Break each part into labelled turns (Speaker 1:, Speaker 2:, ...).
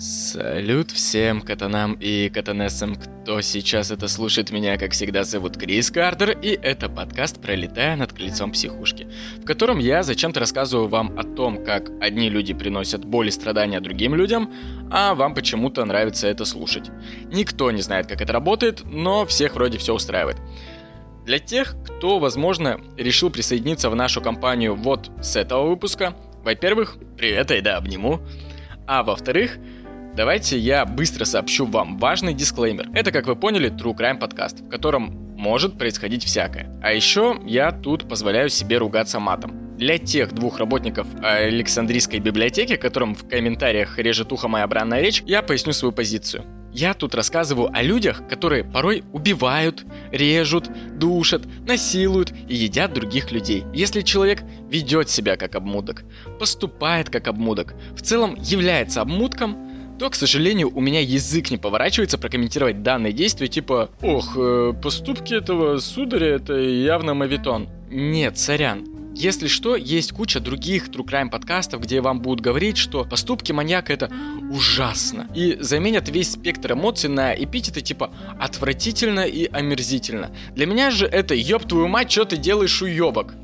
Speaker 1: Салют всем катанам и катанессам, кто сейчас это слушает меня, как всегда, зовут Крис Картер, и это подкаст «Пролетая над крыльцом психушки», в котором я зачем-то рассказываю вам о том, как одни люди приносят боль и страдания другим людям, а вам почему-то нравится это слушать. Никто не знает, как это работает, но всех вроде все устраивает. Для тех, кто, возможно, решил присоединиться в нашу компанию вот с этого выпуска, во-первых, привет, и да, обниму, а во-вторых, Давайте я быстро сообщу вам важный дисклеймер. Это, как вы поняли, True Crime подкаст, в котором может происходить всякое. А еще я тут позволяю себе ругаться матом. Для тех двух работников Александрийской библиотеки, которым в комментариях режет ухо моя бранная речь, я поясню свою позицию. Я тут рассказываю о людях, которые порой убивают, режут, душат, насилуют и едят других людей. Если человек ведет себя как обмудок, поступает как обмудок, в целом является обмудком, то, к сожалению, у меня язык не поворачивается прокомментировать данное действие, типа «Ох, э, поступки этого сударя — это явно мавитон». Нет, сорян, если что, есть куча других True Crime подкастов, где вам будут говорить, что поступки маньяка это ужасно. И заменят весь спектр эмоций на эпитеты типа отвратительно и омерзительно. Для меня же это ёб твою мать, что ты делаешь уёбок.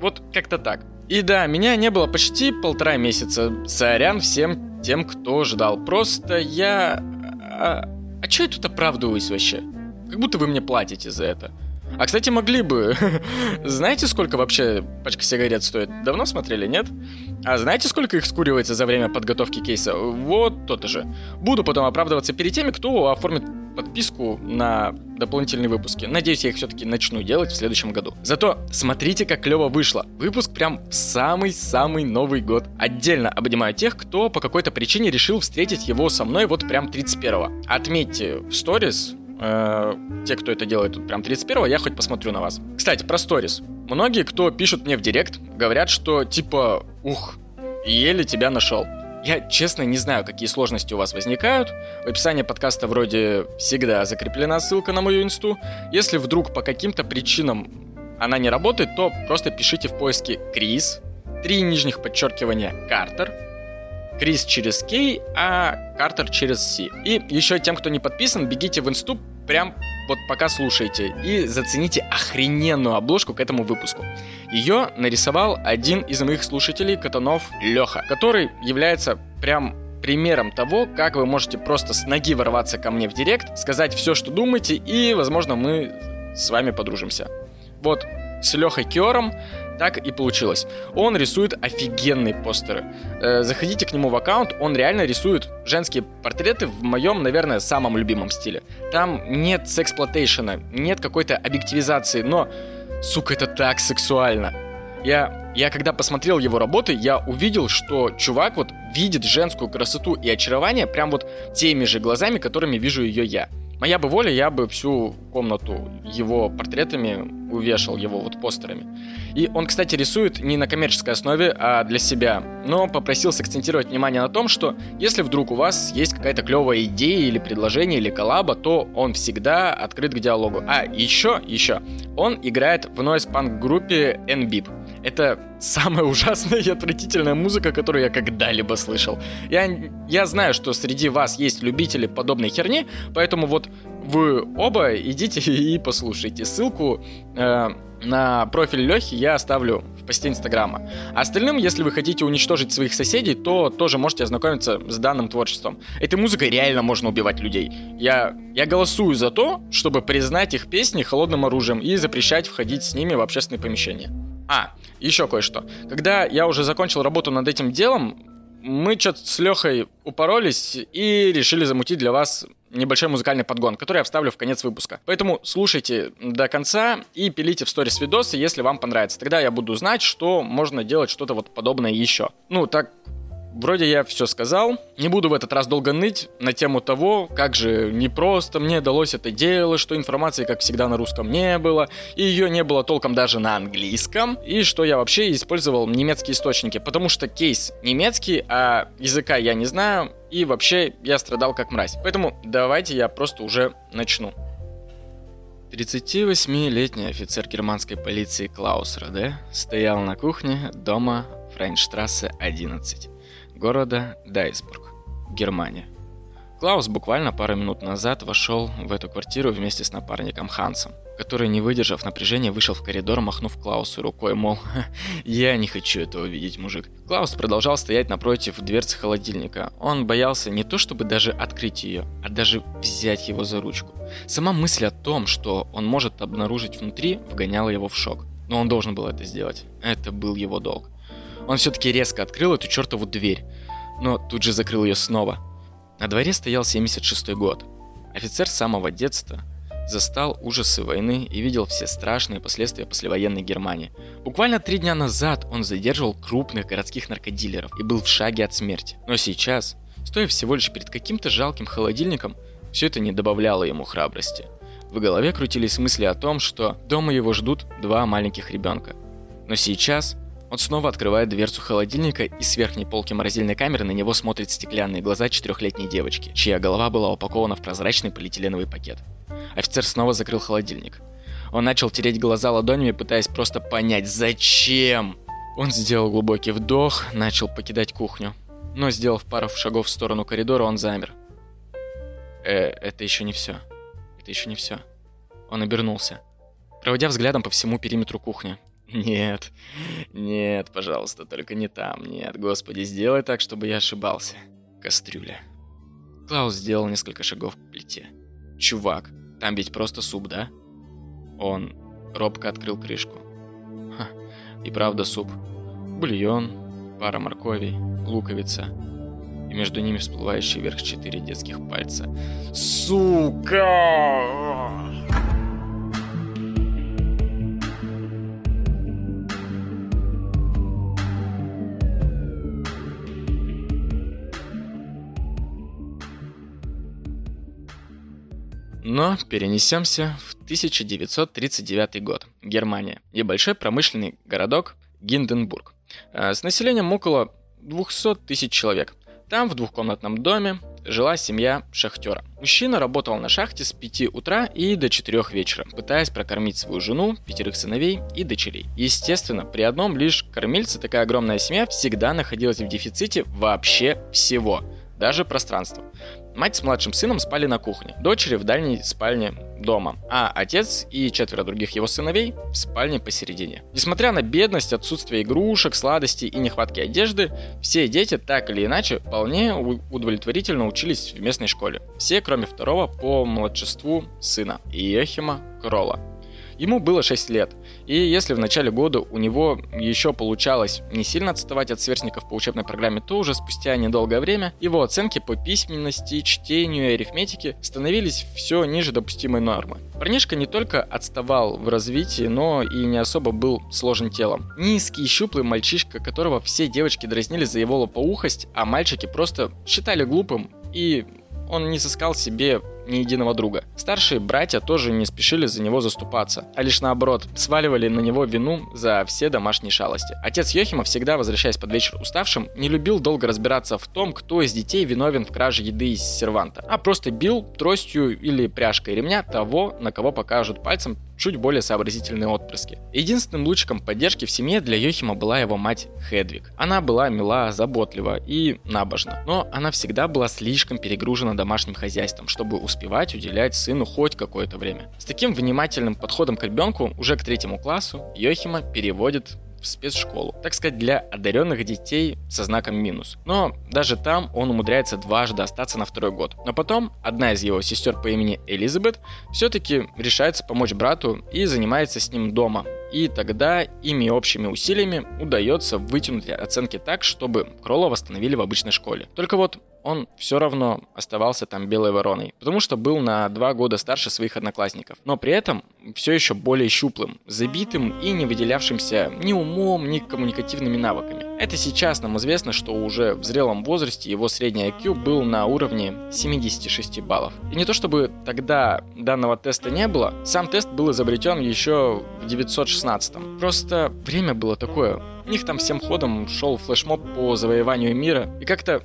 Speaker 1: Вот как-то так. И да, меня не было почти полтора месяца. Сорян всем тем, кто ждал. Просто я... А, а чё я тут оправдываюсь вообще? Как будто вы мне платите за это. А, кстати, могли бы. знаете, сколько вообще пачка сигарет стоит? Давно смотрели, нет? А знаете, сколько их скуривается за время подготовки кейса? Вот то-то же. Буду потом оправдываться перед теми, кто оформит подписку на дополнительные выпуски. Надеюсь, я их все-таки начну делать в следующем году. Зато смотрите, как клево вышло. Выпуск прям самый-самый Новый год. Отдельно обнимаю тех, кто по какой-то причине решил встретить его со мной вот прям 31-го. Отметьте в сторис, э, те, кто это делает тут прям 31-го, я хоть посмотрю на вас. Кстати, про сторис. Многие, кто пишут мне в директ, говорят, что типа, ух, еле тебя нашел. Я, честно, не знаю, какие сложности у вас возникают. В описании подкаста вроде всегда закреплена ссылка на мою инсту. Если вдруг по каким-то причинам она не работает, то просто пишите в поиске Крис, три нижних подчеркивания Картер, Крис через K, а Картер через C. И еще тем, кто не подписан, бегите в инсту прям вот пока слушаете и зацените охрененную обложку к этому выпуску. Ее нарисовал один из моих слушателей, Катанов Леха, который является прям примером того, как вы можете просто с ноги ворваться ко мне в директ, сказать все, что думаете, и, возможно, мы с вами подружимся. Вот с Лехой Киором так и получилось. Он рисует офигенные постеры. Э, заходите к нему в аккаунт, он реально рисует женские портреты в моем, наверное, самом любимом стиле. Там нет сексплотейшена, нет какой-то объективизации, но, сука, это так сексуально. Я, я когда посмотрел его работы, я увидел, что чувак вот видит женскую красоту и очарование прям вот теми же глазами, которыми вижу ее я. Моя бы воля, я бы всю комнату его портретами увешал, его вот постерами. И он, кстати, рисует не на коммерческой основе, а для себя. Но попросил сакцентировать внимание на том, что если вдруг у вас есть какая-то клевая идея или предложение или коллаба, то он всегда открыт к диалогу. А еще, еще, он играет в нойз-панк группе NBIP. Это самая ужасная и отвратительная музыка, которую я когда-либо слышал. Я, я знаю, что среди вас есть любители подобной херни, поэтому вот вы оба идите и послушайте. Ссылку э, на профиль Лехи я оставлю посте Инстаграма. А остальным, если вы хотите уничтожить своих соседей, то тоже можете ознакомиться с данным творчеством. Этой музыкой реально можно убивать людей. Я, я голосую за то, чтобы признать их песни холодным оружием и запрещать входить с ними в общественные помещения. А, еще кое-что. Когда я уже закончил работу над этим делом, мы что-то с Лехой упоролись и решили замутить для вас небольшой музыкальный подгон, который я вставлю в конец выпуска. Поэтому слушайте до конца и пилите в сторис видосы, если вам понравится. Тогда я буду знать, что можно делать что-то вот подобное еще. Ну, так Вроде я все сказал. Не буду в этот раз долго ныть на тему того, как же непросто мне далось это дело, что информации, как всегда, на русском не было, и ее не было толком даже на английском, и что я вообще использовал немецкие источники, потому что кейс немецкий, а языка я не знаю, и вообще я страдал как мразь. Поэтому давайте я просто уже начну. 38-летний офицер германской полиции Клаус Роде стоял на кухне дома Фрейнштрассе 11 города Дайсбург, Германия, Клаус буквально пару минут назад вошел в эту квартиру вместе с напарником Хансом, который, не выдержав напряжения, вышел в коридор, махнув Клаусу рукой, мол, «Я не хочу этого видеть, мужик». Клаус продолжал стоять напротив дверцы холодильника. Он боялся не то чтобы даже открыть ее, а даже взять его за ручку. Сама мысль о том, что он может обнаружить внутри, вгоняла его в шок. Но он должен был это сделать. Это был его долг. Он все-таки резко открыл эту чертову дверь, но тут же закрыл ее снова – на дворе стоял 76 год. Офицер самого детства застал ужасы войны и видел все страшные последствия послевоенной Германии. Буквально три дня назад он задерживал крупных городских наркодилеров и был в шаге от смерти. Но сейчас, стоя всего лишь перед каким-то жалким холодильником, все это не добавляло ему храбрости. В голове крутились мысли о том, что дома его ждут два маленьких ребенка. Но сейчас он снова открывает дверцу холодильника, и с верхней полки морозильной камеры на него смотрят стеклянные глаза четырехлетней девочки, чья голова была упакована в прозрачный полиэтиленовый пакет. Офицер снова закрыл холодильник. Он начал тереть глаза ладонями, пытаясь просто понять, зачем. Он сделал глубокий вдох, начал покидать кухню. Но, сделав пару шагов в сторону коридора, он замер. Э, это еще не все. Это еще не все. Он обернулся, проводя взглядом по всему периметру кухни. Нет, нет, пожалуйста, только не там. Нет, господи, сделай так, чтобы я ошибался. Кастрюля. Клаус сделал несколько шагов к плите. Чувак, там ведь просто суп, да? Он робко открыл крышку. Ха, и правда суп. Бульон, пара морковей, луковица. И между ними всплывающие вверх четыре детских пальца. Сука! Но перенесемся в 1939 год. Германия. Небольшой промышленный городок Гинденбург. Э, с населением около 200 тысяч человек. Там в двухкомнатном доме жила семья шахтера. Мужчина работал на шахте с 5 утра и до 4 вечера, пытаясь прокормить свою жену, пятерых сыновей и дочерей. Естественно, при одном лишь кормильце такая огромная семья всегда находилась в дефиците вообще всего, даже пространства. Мать с младшим сыном спали на кухне, дочери в дальней спальне дома, а отец и четверо других его сыновей в спальне посередине. Несмотря на бедность, отсутствие игрушек, сладостей и нехватки одежды, все дети так или иначе вполне удовлетворительно учились в местной школе. Все, кроме второго по младшеству сына, Иохима Крола. Ему было 6 лет, и если в начале года у него еще получалось не сильно отставать от сверстников по учебной программе, то уже спустя недолгое время его оценки по письменности, чтению и арифметике становились все ниже допустимой нормы. Парнишка не только отставал в развитии, но и не особо был сложен телом. Низкий, щуплый мальчишка, которого все девочки дразнили за его лопоухость, а мальчики просто считали глупым и он не сыскал себе ни единого друга. Старшие братья тоже не спешили за него заступаться, а лишь наоборот, сваливали на него вину за все домашние шалости. Отец Йохима, всегда возвращаясь под вечер уставшим, не любил долго разбираться в том, кто из детей виновен в краже еды из серванта, а просто бил тростью или пряжкой ремня того, на кого покажут пальцем чуть более сообразительные отпрыски. Единственным лучиком поддержки в семье для Йохима была его мать Хедвиг. Она была мила, заботлива и набожна, но она всегда была слишком перегружена домашним хозяйством, чтобы успевать уделять сыну хоть какое-то время. С таким внимательным подходом к ребенку уже к третьему классу Йохима переводит в спецшколу, так сказать, для одаренных детей со знаком минус. Но даже там он умудряется дважды остаться на второй год. Но потом одна из его сестер по имени Элизабет все-таки решается помочь брату и занимается с ним дома. И тогда ими общими усилиями удается вытянуть оценки так, чтобы Кролла восстановили в обычной школе. Только вот он все равно оставался там белой вороной, потому что был на два года старше своих одноклассников, но при этом все еще более щуплым, забитым и не выделявшимся ни умом, ни коммуникативными навыками. Это сейчас нам известно, что уже в зрелом возрасте его средний IQ был на уровне 76 баллов. И не то чтобы тогда данного теста не было, сам тест был изобретен еще в 916 -м. Просто время было такое. У них там всем ходом шел флешмоб по завоеванию мира, и как-то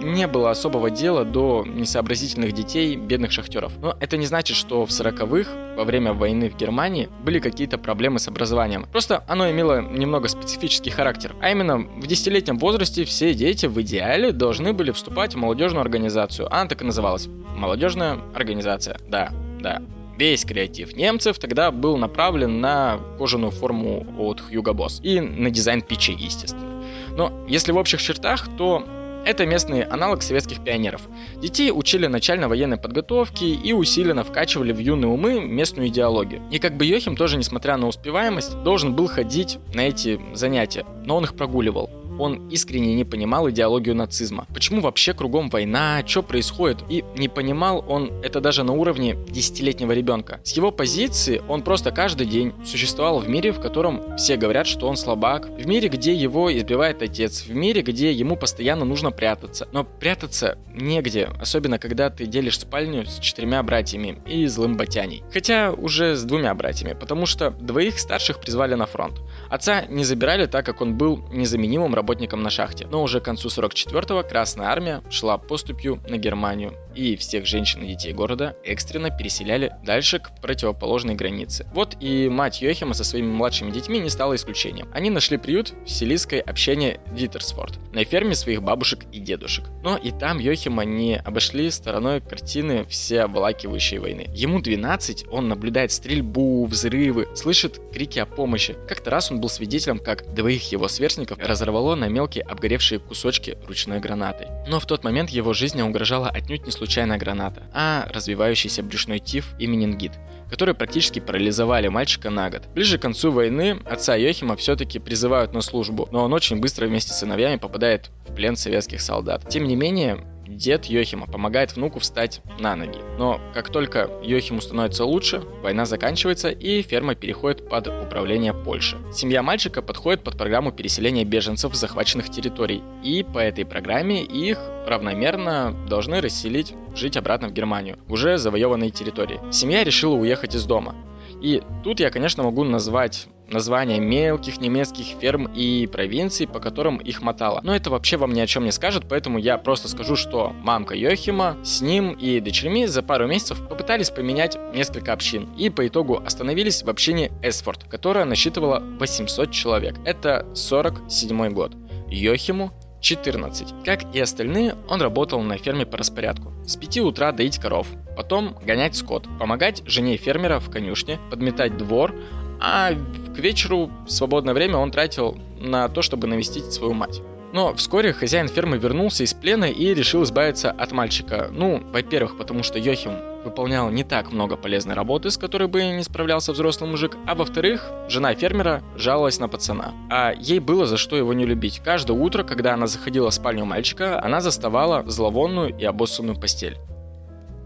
Speaker 1: не было особого дела до несообразительных детей бедных шахтеров. Но это не значит, что в 40-х, во время войны в Германии, были какие-то проблемы с образованием. Просто оно имело немного специфический характер. А именно, в десятилетнем возрасте все дети в идеале должны были вступать в молодежную организацию. Она так и называлась. Молодежная организация. Да, да. Весь креатив немцев тогда был направлен на кожаную форму от Hugo Boss и на дизайн печи, естественно. Но если в общих чертах, то это местный аналог советских пионеров. Детей учили начально военной подготовки и усиленно вкачивали в юные умы местную идеологию. И как бы Йохим тоже, несмотря на успеваемость, должен был ходить на эти занятия, но он их прогуливал. Он искренне не понимал идеологию нацизма. Почему вообще кругом война, что происходит? И не понимал он это даже на уровне десятилетнего ребенка. С его позиции он просто каждый день существовал в мире, в котором все говорят, что он слабак, в мире, где его избивает отец, в мире, где ему постоянно нужно прятаться. Но прятаться негде, особенно когда ты делишь спальню с четырьмя братьями и злым батяней. Хотя уже с двумя братьями, потому что двоих старших призвали на фронт. Отца не забирали, так как он был незаменимым работником работникам на шахте. Но уже к концу 44-го Красная Армия шла поступью на Германию, и всех женщин и детей города экстренно переселяли дальше к противоположной границе. Вот и мать Йохима со своими младшими детьми не стала исключением. Они нашли приют в силийской общине Дитерсфорд, на ферме своих бабушек и дедушек. Но и там Йохима не обошли стороной картины все обволакивающей войны. Ему 12, он наблюдает стрельбу, взрывы, слышит крики о помощи. Как-то раз он был свидетелем, как двоих его сверстников разорвало на мелкие обгоревшие кусочки ручной гранатой. Но в тот момент его жизни угрожала отнюдь не случайная граната, а развивающийся брюшной тиф и менингит, которые практически парализовали мальчика на год. Ближе к концу войны отца Йохима все-таки призывают на службу, но он очень быстро вместе с сыновьями попадает в плен советских солдат. Тем не менее, дед Йохима помогает внуку встать на ноги. Но как только Йохиму становится лучше, война заканчивается и ферма переходит под управление Польши. Семья мальчика подходит под программу переселения беженцев с захваченных территорий, и по этой программе их равномерно должны расселить жить обратно в Германию, уже завоеванной территории. Семья решила уехать из дома. И тут я, конечно, могу назвать названия мелких немецких ферм и провинций, по которым их мотало. Но это вообще вам ни о чем не скажет, поэтому я просто скажу, что мамка Йохима с ним и дочерьми за пару месяцев попытались поменять несколько общин. И по итогу остановились в общине Эсфорд, которая насчитывала 800 человек. Это 47 год. Йохиму 14. Как и остальные, он работал на ферме по распорядку. С 5 утра доить коров, потом гонять скот, помогать жене фермера в конюшне, подметать двор, а к вечеру свободное время он тратил на то, чтобы навестить свою мать. Но вскоре хозяин фермы вернулся из плена и решил избавиться от мальчика. Ну, во-первых, потому что Йохим выполнял не так много полезной работы, с которой бы не справлялся взрослый мужик, а во-вторых, жена фермера жаловалась на пацана. А ей было за что его не любить. Каждое утро, когда она заходила в спальню мальчика, она заставала зловонную и обоссанную постель.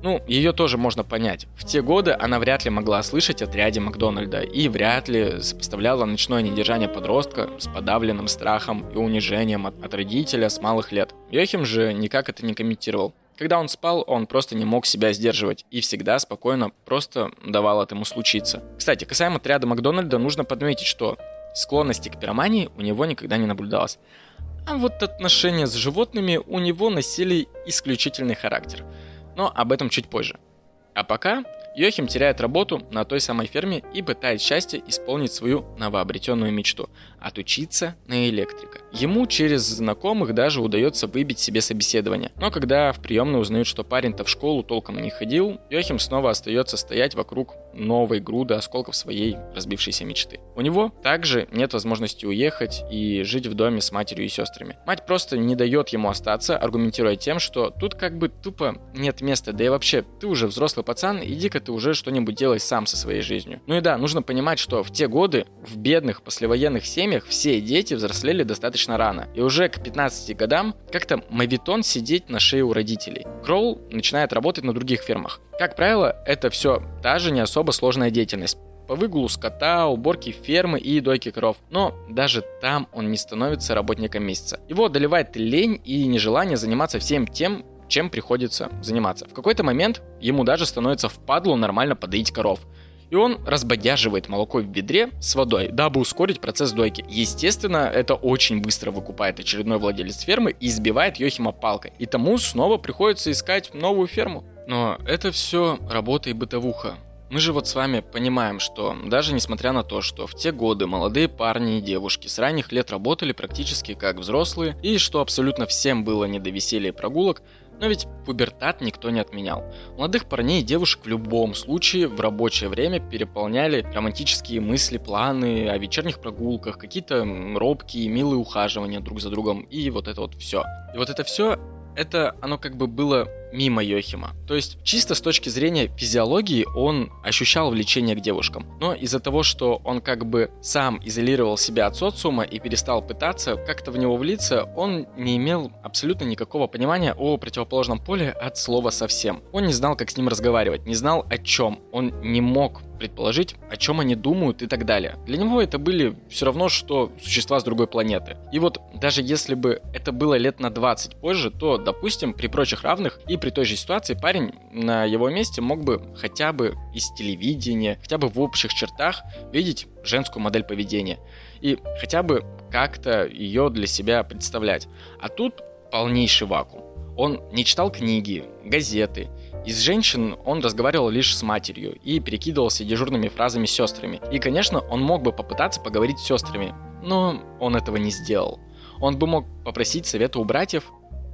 Speaker 1: Ну, ее тоже можно понять. В те годы она вряд ли могла слышать о Макдональда и вряд ли сопоставляла ночное недержание подростка с подавленным страхом и унижением от, от родителя с малых лет. Йохим же никак это не комментировал. Когда он спал, он просто не мог себя сдерживать и всегда спокойно просто давал этому случиться. Кстати, касаемо отряда Макдональда, нужно подметить, что склонности к пиромании у него никогда не наблюдалось. А вот отношения с животными у него носили исключительный характер – но об этом чуть позже. А пока Йохим теряет работу на той самой ферме и пытает счастье исполнить свою новообретенную мечту – отучиться на электрика. Ему через знакомых даже удается выбить себе собеседование. Но когда в приемной узнают, что парень-то в школу толком не ходил, Йохим снова остается стоять вокруг новой груды осколков своей разбившейся мечты. У него также нет возможности уехать и жить в доме с матерью и сестрами. Мать просто не дает ему остаться, аргументируя тем, что тут как бы тупо нет места, да и вообще, ты уже взрослый пацан, иди-ка ты уже что-нибудь делай сам со своей жизнью. Ну и да, нужно понимать, что в те годы в бедных послевоенных семьях все дети взрослели достаточно рано. И уже к 15 годам как-то мавитон сидеть на шее у родителей. Кроул начинает работать на других фермах. Как правило, это все та же не особо сложная деятельность по выгулу скота, уборке фермы и дойке коров. Но даже там он не становится работником месяца. Его одолевает лень и нежелание заниматься всем тем, чем приходится заниматься. В какой-то момент ему даже становится впадлу нормально подоить коров. И он разбодяживает молоко в ведре с водой, дабы ускорить процесс дойки. Естественно, это очень быстро выкупает очередной владелец фермы и избивает Йохима палкой, и тому снова приходится искать новую ферму. Но это все работа и бытовуха. Мы же вот с вами понимаем, что даже несмотря на то, что в те годы молодые парни и девушки с ранних лет работали практически как взрослые, и что абсолютно всем было не до веселья и прогулок, но ведь пубертат никто не отменял. Молодых парней и девушек в любом случае в рабочее время переполняли романтические мысли, планы о вечерних прогулках, какие-то робкие, милые ухаживания друг за другом и вот это вот все. И вот это все это оно как бы было мимо Йохима. То есть, чисто с точки зрения физиологии, он ощущал влечение к девушкам. Но из-за того, что он как бы сам изолировал себя от социума и перестал пытаться как-то в него влиться, он не имел абсолютно никакого понимания о противоположном поле от слова совсем. Он не знал, как с ним разговаривать, не знал о чем. Он не мог предположить, о чем они думают и так далее. Для него это были все равно, что существа с другой планеты. И вот даже если бы это было лет на 20 позже, то, допустим, при прочих равных и при той же ситуации парень на его месте мог бы хотя бы из телевидения, хотя бы в общих чертах видеть женскую модель поведения и хотя бы как-то ее для себя представлять. А тут полнейший вакуум. Он не читал книги, газеты, из женщин он разговаривал лишь с матерью и перекидывался дежурными фразами с сестрами. И, конечно, он мог бы попытаться поговорить с сестрами, но он этого не сделал. Он бы мог попросить совета у братьев,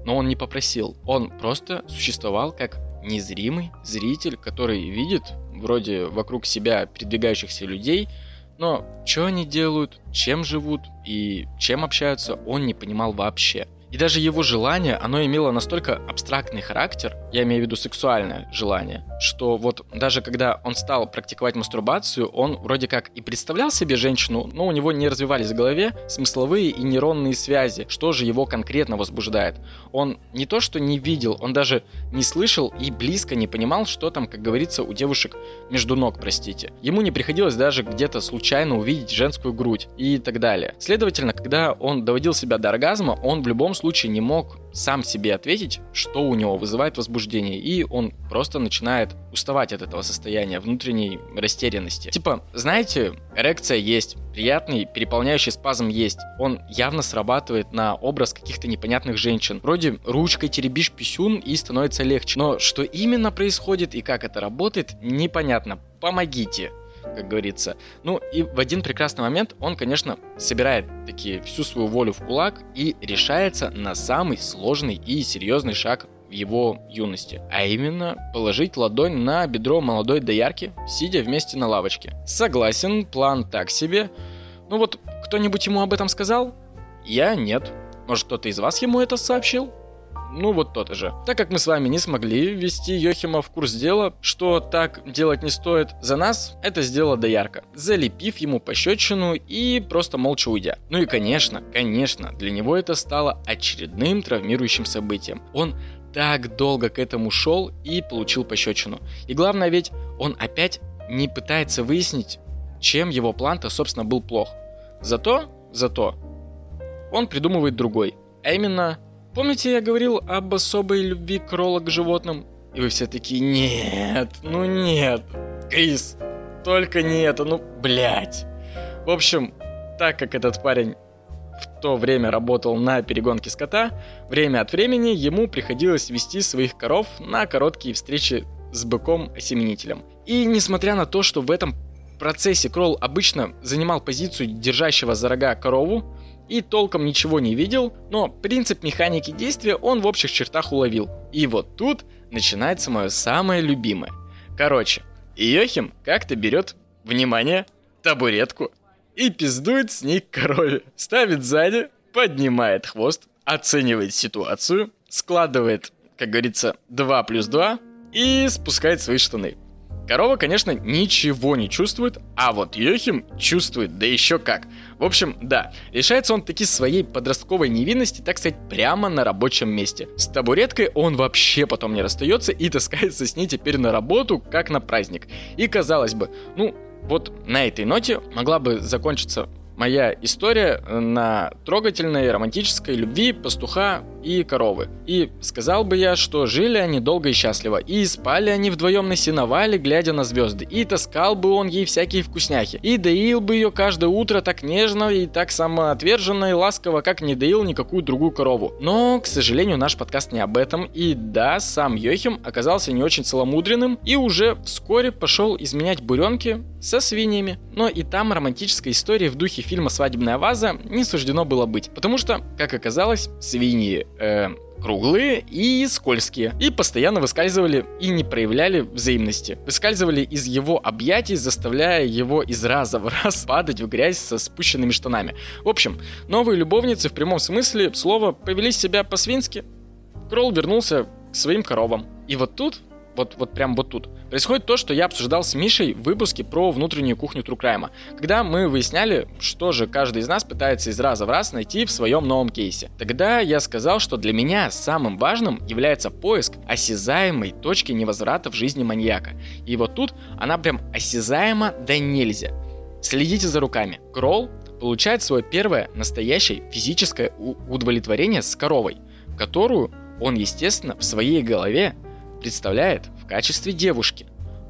Speaker 1: но он не попросил. Он просто существовал как незримый зритель, который видит вроде вокруг себя передвигающихся людей, но что они делают, чем живут и чем общаются, он не понимал вообще. И даже его желание, оно имело настолько абстрактный характер, я имею в виду сексуальное желание, что вот даже когда он стал практиковать мастурбацию, он вроде как и представлял себе женщину, но у него не развивались в голове смысловые и нейронные связи, что же его конкретно возбуждает. Он не то что не видел, он даже не слышал и близко не понимал, что там, как говорится, у девушек между ног, простите. Ему не приходилось даже где-то случайно увидеть женскую грудь и так далее. Следовательно, когда он доводил себя до оргазма, он в любом случае не мог сам себе ответить, что у него вызывает возбуждение, и он просто начинает уставать от этого состояния внутренней растерянности. Типа, знаете, эрекция есть, приятный переполняющий спазм есть. Он явно срабатывает на образ каких-то непонятных женщин. Вроде ручкой теребишь писюн и становится легче. Но что именно происходит и как это работает, непонятно. Помогите как говорится. Ну и в один прекрасный момент он, конечно, собирает таки всю свою волю в кулак и решается на самый сложный и серьезный шаг в его юности, а именно положить ладонь на бедро молодой доярки, сидя вместе на лавочке. Согласен, план так себе. Ну вот, кто-нибудь ему об этом сказал? Я нет. Может, кто-то из вас ему это сообщил? Ну вот тот же. Так как мы с вами не смогли ввести Йохима в курс дела, что так делать не стоит, за нас это сделала доярка, залепив ему пощечину и просто молча уйдя. Ну и конечно, конечно, для него это стало очередным травмирующим событием. Он так долго к этому шел и получил пощечину. И главное ведь, он опять не пытается выяснить, чем его план-то, собственно, был плох. Зато, зато, он придумывает другой, а именно Помните, я говорил об особой любви Кролла к животным? И вы все такие, нет, ну нет, Крис, только не это, ну, блядь. В общем, так как этот парень в то время работал на перегонке скота, время от времени ему приходилось вести своих коров на короткие встречи с быком-осеменителем. И несмотря на то, что в этом процессе Кролл обычно занимал позицию держащего за рога корову, и толком ничего не видел, но принцип механики действия он в общих чертах уловил. И вот тут начинается мое самое любимое. Короче, Йохим как-то берет, внимание, табуретку и пиздует с ней корове. Ставит сзади, поднимает хвост, оценивает ситуацию, складывает, как говорится, 2 плюс 2 и спускает свои штаны. Корова, конечно, ничего не чувствует, а вот Йохим чувствует, да еще как. В общем, да, решается он таки своей подростковой невинности, так сказать, прямо на рабочем месте. С табуреткой он вообще потом не расстается и таскается с ней теперь на работу, как на праздник. И казалось бы, ну, вот на этой ноте могла бы закончиться моя история на трогательной романтической любви пастуха и коровы. И сказал бы я, что жили они долго и счастливо, и спали они вдвоем на сеновале, глядя на звезды, и таскал бы он ей всякие вкусняхи, и доил бы ее каждое утро так нежно и так самоотверженно и ласково, как не доил никакую другую корову. Но, к сожалению, наш подкаст не об этом, и да, сам Йохим оказался не очень целомудренным, и уже вскоре пошел изменять буренки со свиньями. Но и там романтической истории в духе фильма «Свадебная ваза» не суждено было быть, потому что, как оказалось, свиньи э, круглые и скользкие, и постоянно выскальзывали и не проявляли взаимности. Выскальзывали из его объятий, заставляя его из раза в раз падать в грязь со спущенными штанами. В общем, новые любовницы в прямом смысле слова повели себя по-свински. Кролл вернулся к своим коровам. И вот тут вот, вот прям вот тут. Происходит то, что я обсуждал с Мишей в выпуске про внутреннюю кухню Трукрайма, когда мы выясняли, что же каждый из нас пытается из раза в раз найти в своем новом кейсе. Тогда я сказал, что для меня самым важным является поиск осязаемой точки невозврата в жизни маньяка. И вот тут она прям осязаема да нельзя. Следите за руками. Кролл получает свое первое настоящее физическое удовлетворение с коровой, которую он, естественно, в своей голове представляет в качестве девушки.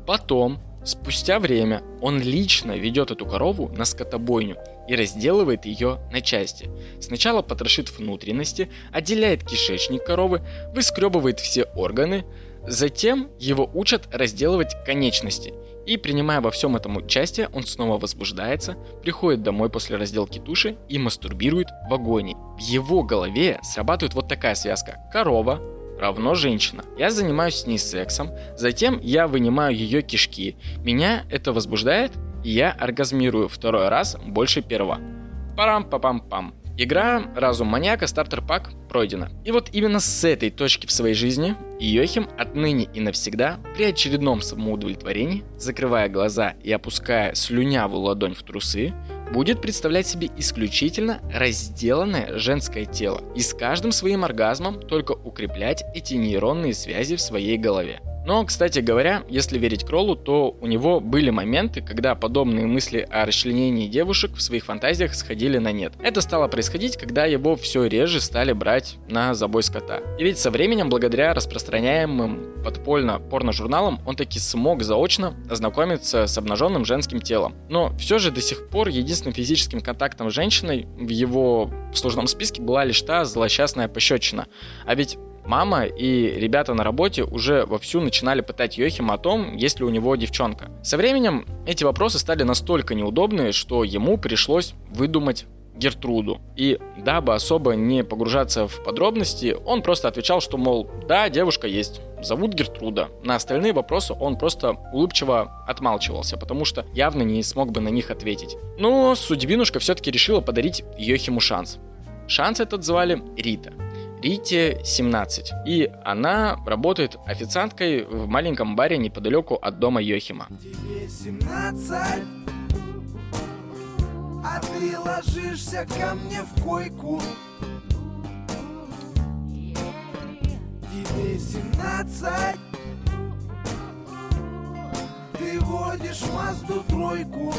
Speaker 1: Потом, спустя время, он лично ведет эту корову на скотобойню и разделывает ее на части. Сначала потрошит внутренности, отделяет кишечник коровы, выскребывает все органы, затем его учат разделывать конечности. И принимая во всем этом участие, он снова возбуждается, приходит домой после разделки туши и мастурбирует в агонии. В его голове срабатывает вот такая связка. Корова, равно женщина. Я занимаюсь с ней сексом, затем я вынимаю ее кишки. Меня это возбуждает, и я оргазмирую второй раз больше первого. Парам-папам-пам. Игра «Разум маньяка» стартер пак пройдена. И вот именно с этой точки в своей жизни Йохим отныне и навсегда при очередном самоудовлетворении, закрывая глаза и опуская слюнявую ладонь в трусы, будет представлять себе исключительно разделанное женское тело и с каждым своим оргазмом только укреплять эти нейронные связи в своей голове. Но, кстати говоря, если верить Кроллу, то у него были моменты, когда подобные мысли о расчленении девушек в своих фантазиях сходили на нет. Это стало происходить, когда его все реже стали брать на забой скота. И ведь со временем, благодаря распространяемым подпольно порно-журналам, он таки смог заочно ознакомиться с обнаженным женским телом. Но все же до сих пор единственным физическим контактом с женщиной в его сложном списке была лишь та злосчастная пощечина. А ведь Мама и ребята на работе уже вовсю начинали пытать Йохима о том, есть ли у него девчонка. Со временем эти вопросы стали настолько неудобные, что ему пришлось выдумать Гертруду. И дабы особо не погружаться в подробности, он просто отвечал, что, мол, да, девушка есть, зовут Гертруда. На остальные вопросы он просто улыбчиво отмалчивался, потому что явно не смог бы на них ответить. Но судьбинушка все-таки решила подарить Йохиму шанс. Шанс этот звали Рита. Рите 17. И она работает официанткой в маленьком баре неподалеку от дома Йохима. Тебе 17, а ты ложишься ко мне в койку. Тебе 17, ты водишь Мазду тройку.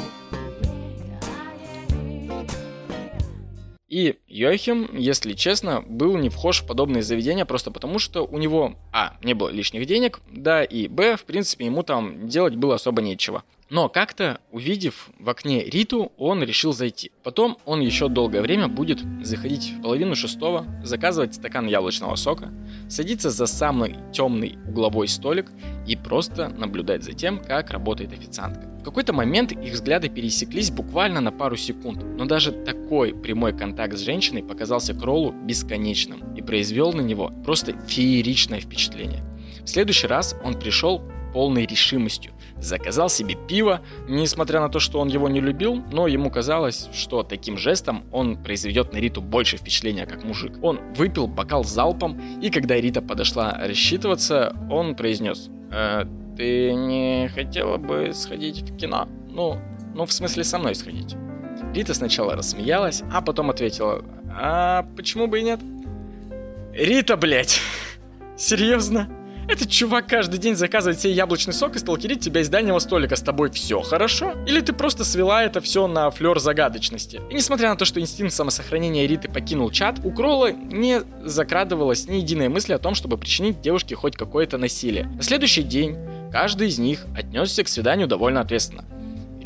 Speaker 1: И Йохим, если честно, был не вхож в подобные заведения просто потому, что у него, а, не было лишних денег, да, и, б, в принципе, ему там делать было особо нечего. Но как-то, увидев в окне Риту, он решил зайти. Потом он еще долгое время будет заходить в половину шестого, заказывать стакан яблочного сока, садиться за самый темный угловой столик и просто наблюдать за тем, как работает официантка. В какой-то момент их взгляды пересеклись буквально на пару секунд, но даже такой прямой контакт с женщиной показался Кроллу бесконечным и произвел на него просто фееричное впечатление. В следующий раз он пришел полной решимостью, заказал себе пиво, несмотря на то, что он его не любил, но ему казалось, что таким жестом он произведет на Риту больше впечатления как мужик. Он выпил бокал залпом, и когда Рита подошла рассчитываться, он произнес э, «Ты не хотела бы сходить в кино? Ну, ну в смысле со мной сходить?» Рита сначала рассмеялась, а потом ответила «А почему бы и нет?» «Рита, блядь! Серьезно? Этот чувак каждый день заказывает себе яблочный сок и сталкерит тебя из дальнего столика. С тобой все хорошо? Или ты просто свела это все на флер загадочности? И несмотря на то, что инстинкт самосохранения Риты покинул чат, у Кролла не закрадывалась ни единой мысли о том, чтобы причинить девушке хоть какое-то насилие. На следующий день каждый из них отнесся к свиданию довольно ответственно.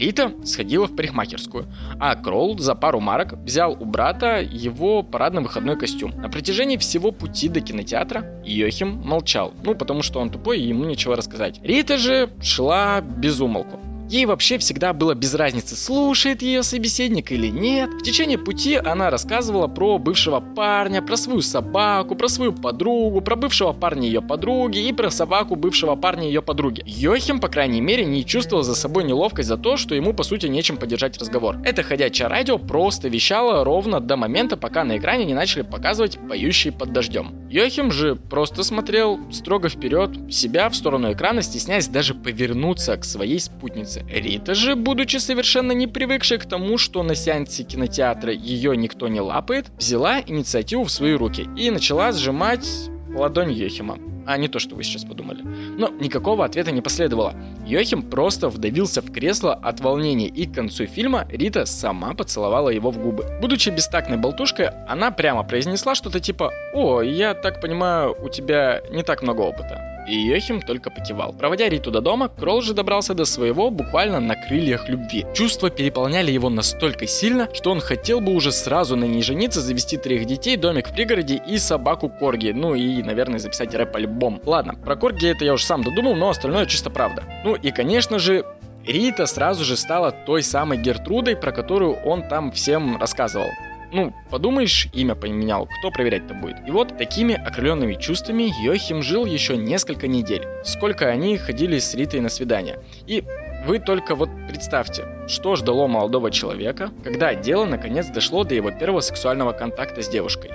Speaker 1: Рита сходила в парикмахерскую, а Кролл за пару марок взял у брата его парадно-выходной костюм. На протяжении всего пути до кинотеатра Йохим молчал, ну потому что он тупой и ему нечего рассказать. Рита же шла без умолку. Ей вообще всегда было без разницы, слушает ее собеседник или нет. В течение пути она рассказывала про бывшего парня, про свою собаку, про свою подругу, про бывшего парня ее подруги и про собаку бывшего парня ее подруги. Йохим, по крайней мере, не чувствовал за собой неловкость за то, что ему по сути нечем поддержать разговор. Это ходячее радио просто вещало ровно до момента, пока на экране не начали показывать поющие под дождем. Йохим же просто смотрел строго вперед, себя в сторону экрана, стесняясь даже повернуться к своей спутнице. Рита же, будучи совершенно не привыкшей к тому, что на сеансе кинотеатра ее никто не лапает, взяла инициативу в свои руки и начала сжимать ладонь Йохима. А не то, что вы сейчас подумали. Но никакого ответа не последовало. Йохим просто вдавился в кресло от волнения, и к концу фильма Рита сама поцеловала его в губы. Будучи бестактной болтушкой, она прямо произнесла что-то типа «О, я так понимаю, у тебя не так много опыта» и Йохим только покивал. Проводя Риту до дома, Кролл же добрался до своего буквально на крыльях любви. Чувства переполняли его настолько сильно, что он хотел бы уже сразу на ней жениться, завести трех детей, домик в пригороде и собаку Корги. Ну и, наверное, записать рэп-альбом. Ладно, про Корги это я уже сам додумал, но остальное чисто правда. Ну и, конечно же, Рита сразу же стала той самой Гертрудой, про которую он там всем рассказывал. Ну, подумаешь, имя поменял, кто проверять-то будет? И вот такими окрыленными чувствами Йохим жил еще несколько недель. Сколько они ходили с Ритой на свидание. И вы только вот представьте, что ждало молодого человека, когда дело наконец дошло до его первого сексуального контакта с девушкой.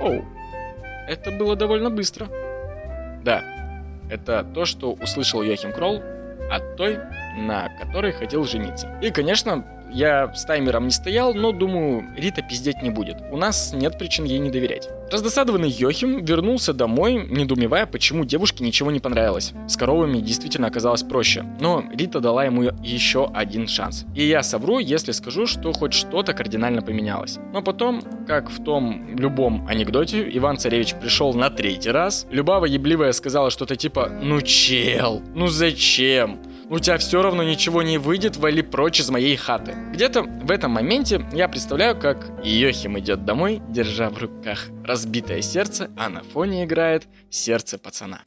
Speaker 1: Оу, это было довольно быстро. Да, это то, что услышал Йохим Кролл от той, на которой хотел жениться. И, конечно, я с таймером не стоял, но думаю, Рита пиздеть не будет. У нас нет причин ей не доверять. Раздосадованный Йохим вернулся домой, недоумевая, почему девушке ничего не понравилось. С коровами действительно оказалось проще, но Рита дала ему еще один шанс. И я совру, если скажу, что хоть что-то кардинально поменялось. Но потом, как в том любом анекдоте, Иван Царевич пришел на третий раз, Любава ебливая сказала что-то типа «Ну чел, ну зачем?» У тебя все равно ничего не выйдет, вали прочь из моей хаты. Где-то в этом моменте я представляю, как Йохим идет домой, держа в руках разбитое сердце, а на фоне играет сердце пацана.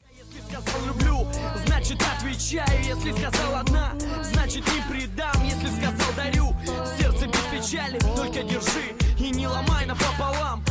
Speaker 1: Значит отвечаю, если сказал одна, значит не предам, если сказал дарю, сердце без печали, только держи и не ломай напополам,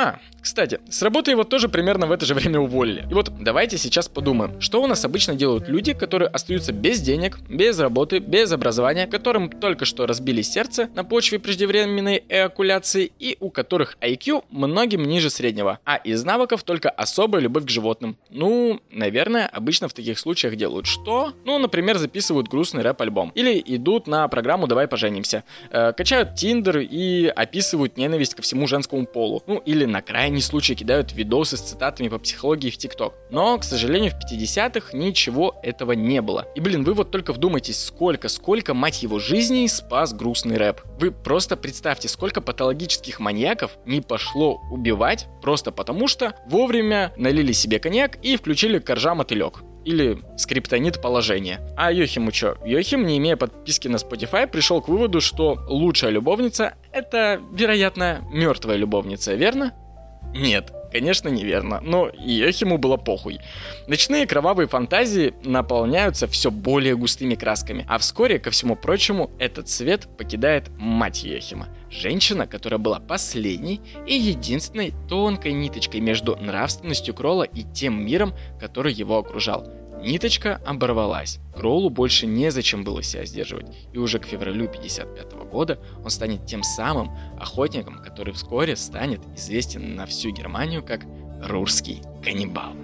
Speaker 1: а, кстати, с работы его тоже примерно в это же время уволили. И вот давайте сейчас подумаем, что у нас обычно делают люди, которые остаются без денег, без работы, без образования, которым только что разбили сердце на почве преждевременной эокуляции и у которых IQ многим ниже среднего, а из навыков только особая любовь к животным. Ну, наверное, обычно в таких случаях делают что? Ну, например, записывают грустный рэп-альбом. Или идут на программу «Давай поженимся», э, качают Тиндер и описывают ненависть ко всему женскому полу. Ну, или на крайний случай кидают видосы с цитатами по психологии в ТикТок. Но, к сожалению, в 50-х ничего этого не было. И, блин, вы вот только вдумайтесь, сколько, сколько, мать его, жизней спас грустный рэп. Вы просто представьте, сколько патологических маньяков не пошло убивать просто потому, что вовремя налили себе коньяк и включили коржа мотылек или скриптонит положения. А Йохиму чё? Йохим, не имея подписки на Spotify, пришел к выводу, что лучшая любовница — это, вероятно, мертвая любовница, верно? Нет, конечно, неверно, но Йохиму было похуй. Ночные кровавые фантазии наполняются все более густыми красками, а вскоре, ко всему прочему, этот цвет покидает мать Йохима. Женщина, которая была последней и единственной тонкой ниточкой между нравственностью Кролла и тем миром, который его окружал. Ниточка оборвалась. Кроллу больше незачем было себя сдерживать, и уже к февралю 55 года он станет тем самым охотником, который вскоре станет известен на всю Германию как русский каннибал.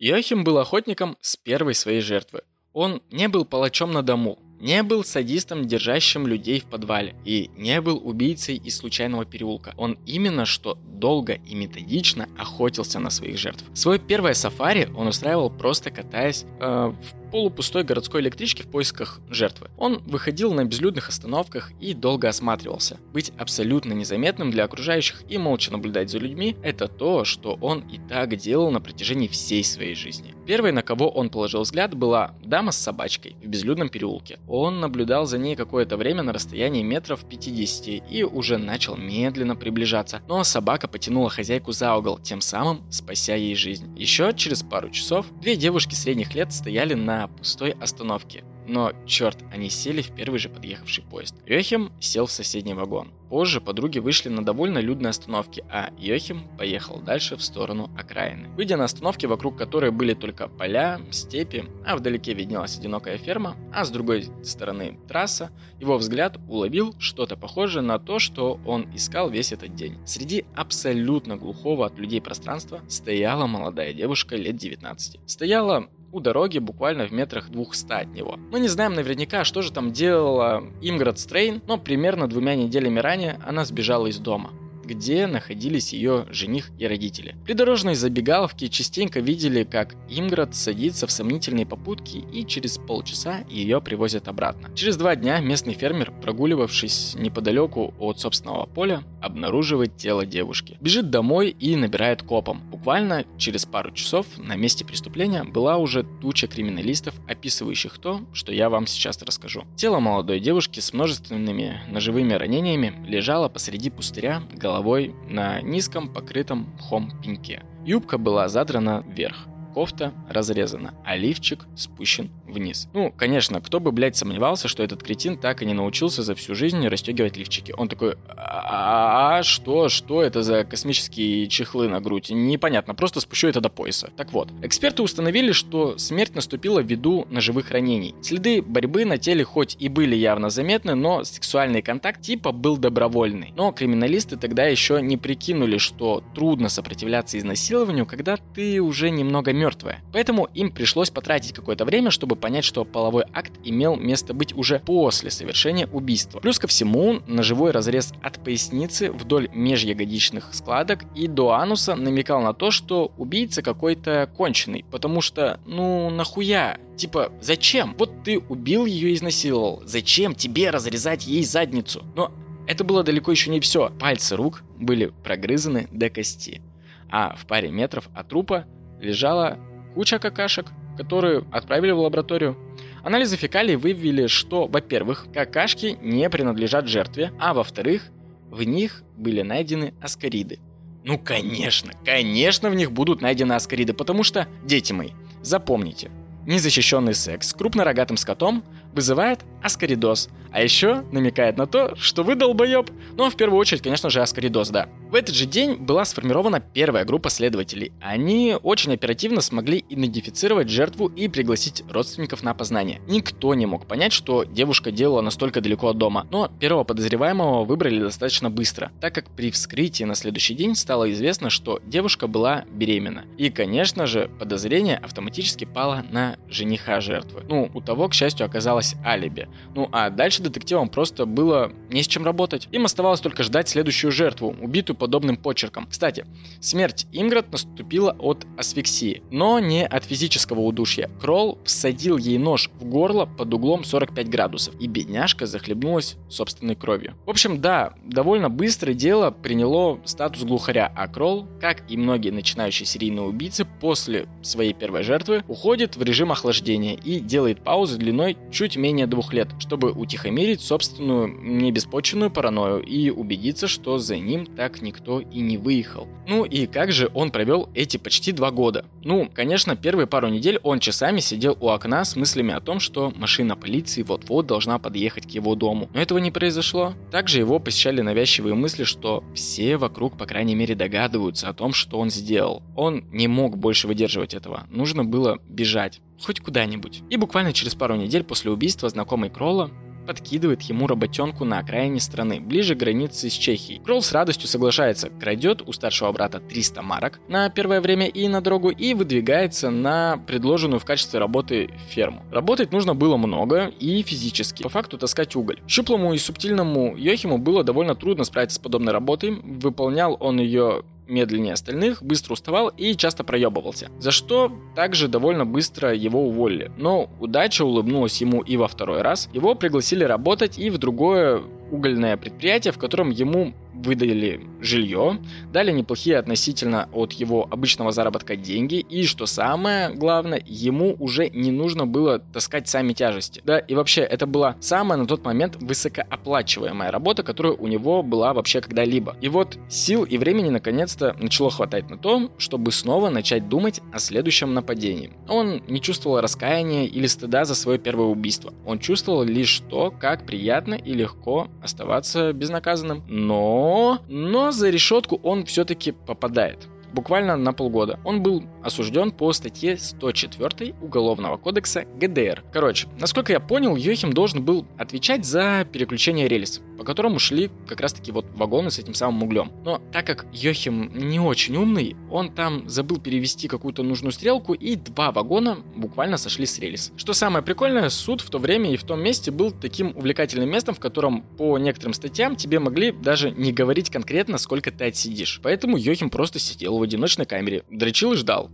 Speaker 1: Йохим был охотником с первой своей жертвы. Он не был палачом на дому, не был садистом, держащим людей в подвале, и не был убийцей из случайного переулка. Он именно что долго и методично охотился на своих жертв. Свое первое сафари он устраивал просто катаясь э, в полупустой городской электричке в поисках жертвы. Он выходил на безлюдных остановках и долго осматривался. Быть абсолютно незаметным для окружающих и молча наблюдать за людьми – это то, что он и так делал на протяжении всей своей жизни. Первой, на кого он положил взгляд, была дама с собачкой в безлюдном переулке. Он наблюдал за ней какое-то время на расстоянии метров 50 и уже начал медленно приближаться, но собака потянула хозяйку за угол, тем самым спася ей жизнь. Еще через пару часов две девушки средних лет стояли на пустой остановке. Но, черт, они сели в первый же подъехавший поезд. Йохим сел в соседний вагон. Позже подруги вышли на довольно людной остановке, а Йохим поехал дальше в сторону окраины. Выйдя на остановке, вокруг которой были только поля, степи, а вдалеке виднелась одинокая ферма, а с другой стороны трасса, его взгляд уловил что-то похожее на то, что он искал весь этот день. Среди абсолютно глухого от людей пространства стояла молодая девушка лет 19. Стояла у дороги буквально в метрах 200 от него. Мы не знаем наверняка, что же там делала Имград Стрейн, но примерно двумя неделями ранее она сбежала из дома где находились ее жених и родители. Придорожные забегаловки частенько видели, как Имград садится в сомнительные попутки и через полчаса ее привозят обратно. Через два дня местный фермер, прогуливавшись неподалеку от собственного поля, обнаруживает тело девушки. Бежит домой и набирает копом. Буквально через пару часов на месте преступления была уже туча криминалистов, описывающих то, что я вам сейчас расскажу. Тело молодой девушки с множественными ножевыми ранениями лежало посреди пустыря, головой на низком покрытом мхом пеньке. Юбка была задрана вверх, кофта разрезана, а лифчик спущен вниз. Ну, конечно, кто бы, блядь, сомневался, что этот кретин так и не научился за всю жизнь расстегивать лифчики. Он такой, а, -а, -а что, что это за космические чехлы на грудь? Непонятно, просто спущу это до пояса. Так вот, эксперты установили, что смерть наступила ввиду ножевых ранений. Следы борьбы на теле хоть и были явно заметны, но сексуальный контакт типа был добровольный. Но криминалисты тогда еще не прикинули, что трудно сопротивляться изнасилованию, когда ты уже немного мертвая. Поэтому им пришлось потратить какое-то время, чтобы понять, что половой акт имел место быть уже после совершения убийства. Плюс ко всему, ножевой разрез от поясницы вдоль межягодичных складок и до ануса намекал на то, что убийца какой-то конченый, потому что, ну, нахуя? Типа, зачем? Вот ты убил ее и изнасиловал. Зачем тебе разрезать ей задницу? Но это было далеко еще не все. Пальцы рук были прогрызаны до кости. А в паре метров от трупа лежала куча какашек, которую отправили в лабораторию. Анализы фекалий выявили, что, во-первых, какашки не принадлежат жертве, а во-вторых, в них были найдены аскариды. Ну, конечно, конечно в них будут найдены аскариды, потому что, дети мои, запомните, незащищенный секс с крупнорогатым скотом вызывает аскаридоз, а еще намекает на то, что вы долбоеб. Но в первую очередь, конечно же, аскаридоз, да. В этот же день была сформирована первая группа следователей. Они очень оперативно смогли идентифицировать жертву и пригласить родственников на опознание. Никто не мог понять, что девушка делала настолько далеко от дома, но первого подозреваемого выбрали достаточно быстро, так как при вскрытии на следующий день стало известно, что девушка была беременна. И, конечно же, подозрение автоматически пало на жениха жертвы. Ну, у того, к счастью, оказалось алиби. Ну, а дальше детективам просто было не с чем работать. Им оставалось только ждать следующую жертву, убитую подобным почерком. Кстати, смерть Инград наступила от асфиксии, но не от физического удушья. Кролл всадил ей нож в горло под углом 45 градусов, и бедняжка захлебнулась собственной кровью. В общем, да, довольно быстро дело приняло статус глухаря, а Кролл, как и многие начинающие серийные убийцы, после своей первой жертвы уходит в режим охлаждения и делает паузы длиной чуть менее двух лет, чтобы утихомирить собственную небеспочвенную паранойю и убедиться, что за ним так никто и не выехал. Ну и как же он провел эти почти два года? Ну, конечно, первые пару недель он часами сидел у окна с мыслями о том, что машина полиции вот-вот должна подъехать к его дому. Но этого не произошло. Также его посещали навязчивые мысли, что все вокруг, по крайней мере, догадываются о том, что он сделал. Он не мог больше выдерживать этого. Нужно было бежать. Хоть куда-нибудь. И буквально через пару недель после убийства знакомый Кролла подкидывает ему работенку на окраине страны, ближе к границе с Чехией. Кролл с радостью соглашается, крадет у старшего брата 300 марок на первое время и на дорогу и выдвигается на предложенную в качестве работы ферму. Работать нужно было много и физически. По факту таскать уголь. Щуплому и субтильному Йохиму было довольно трудно справиться с подобной работой. Выполнял он ее медленнее остальных, быстро уставал и часто проебывался. За что также довольно быстро его уволили. Но удача улыбнулась ему и во второй раз. Его пригласили работать и в другое угольное предприятие, в котором ему выдали жилье, дали неплохие относительно от его обычного заработка деньги, и, что самое главное, ему уже не нужно было таскать сами тяжести. Да, и вообще, это была самая на тот момент высокооплачиваемая работа, которая у него была вообще когда-либо. И вот сил и времени наконец-то начало хватать на то, чтобы снова начать думать о следующем нападении. Он не чувствовал раскаяния или стыда за свое первое убийство. Он чувствовал лишь то, как приятно и легко оставаться безнаказанным. Но но, за решетку он все-таки попадает буквально на полгода. Он был осужден по статье 104 Уголовного кодекса ГДР. Короче, насколько я понял, Йохим должен был отвечать за переключение рельс, по которому шли как раз-таки вот вагоны с этим самым углем. Но так как Йохим не очень умный, он там забыл перевести какую-то нужную стрелку, и два вагона буквально сошли с рельс. Что самое прикольное, суд в то время и в том месте был таким увлекательным местом, в котором по некоторым статьям тебе могли даже не говорить конкретно, сколько ты отсидишь. Поэтому Йохим просто сидел в одиночной камере, дрочил и ждал.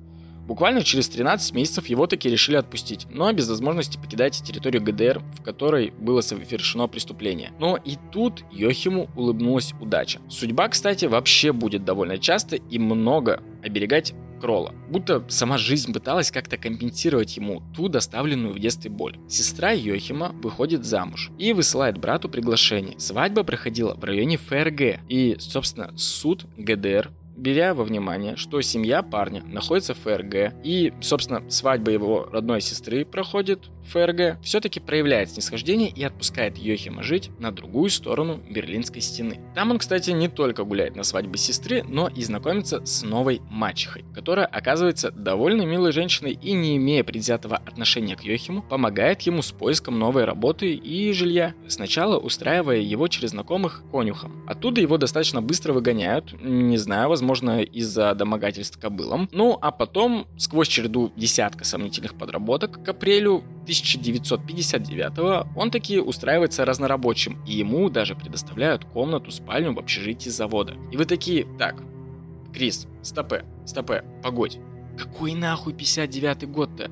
Speaker 1: Буквально через 13 месяцев его таки решили отпустить, но без возможности покидать территорию ГДР, в которой было совершено преступление. Но и тут Йохиму улыбнулась удача. Судьба, кстати, вообще будет довольно часто и много оберегать Кролла. Будто сама жизнь пыталась как-то компенсировать ему ту доставленную в детстве боль. Сестра Йохима выходит замуж и высылает брату приглашение. Свадьба проходила в районе ФРГ. И, собственно, суд ГДР беря во внимание, что семья парня находится в ФРГ, и, собственно, свадьба его родной сестры проходит в ФРГ, все-таки проявляет снисхождение и отпускает Йохима жить на другую сторону Берлинской стены. Там он, кстати, не только гуляет на свадьбе сестры, но и знакомится с новой мачехой, которая оказывается довольно милой женщиной и, не имея предвзятого отношения к Йохиму, помогает ему с поиском новой работы и жилья, сначала устраивая его через знакомых конюхом. Оттуда его достаточно быстро выгоняют, не знаю, возможно, возможно, из-за домогательств кобылам. Ну, а потом, сквозь череду десятка сомнительных подработок, к апрелю 1959 он таки устраивается разнорабочим, и ему даже предоставляют комнату-спальню в общежитии завода. И вы такие, так, Крис, стопе, стопе, погодь. Какой нахуй 59 год-то?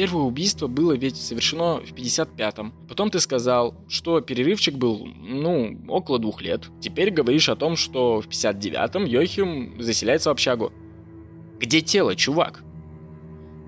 Speaker 1: Первое убийство было ведь совершено в 55-м. Потом ты сказал, что перерывчик был, ну, около двух лет. Теперь говоришь о том, что в 59-м Йохим заселяется в общагу. Где тело, чувак?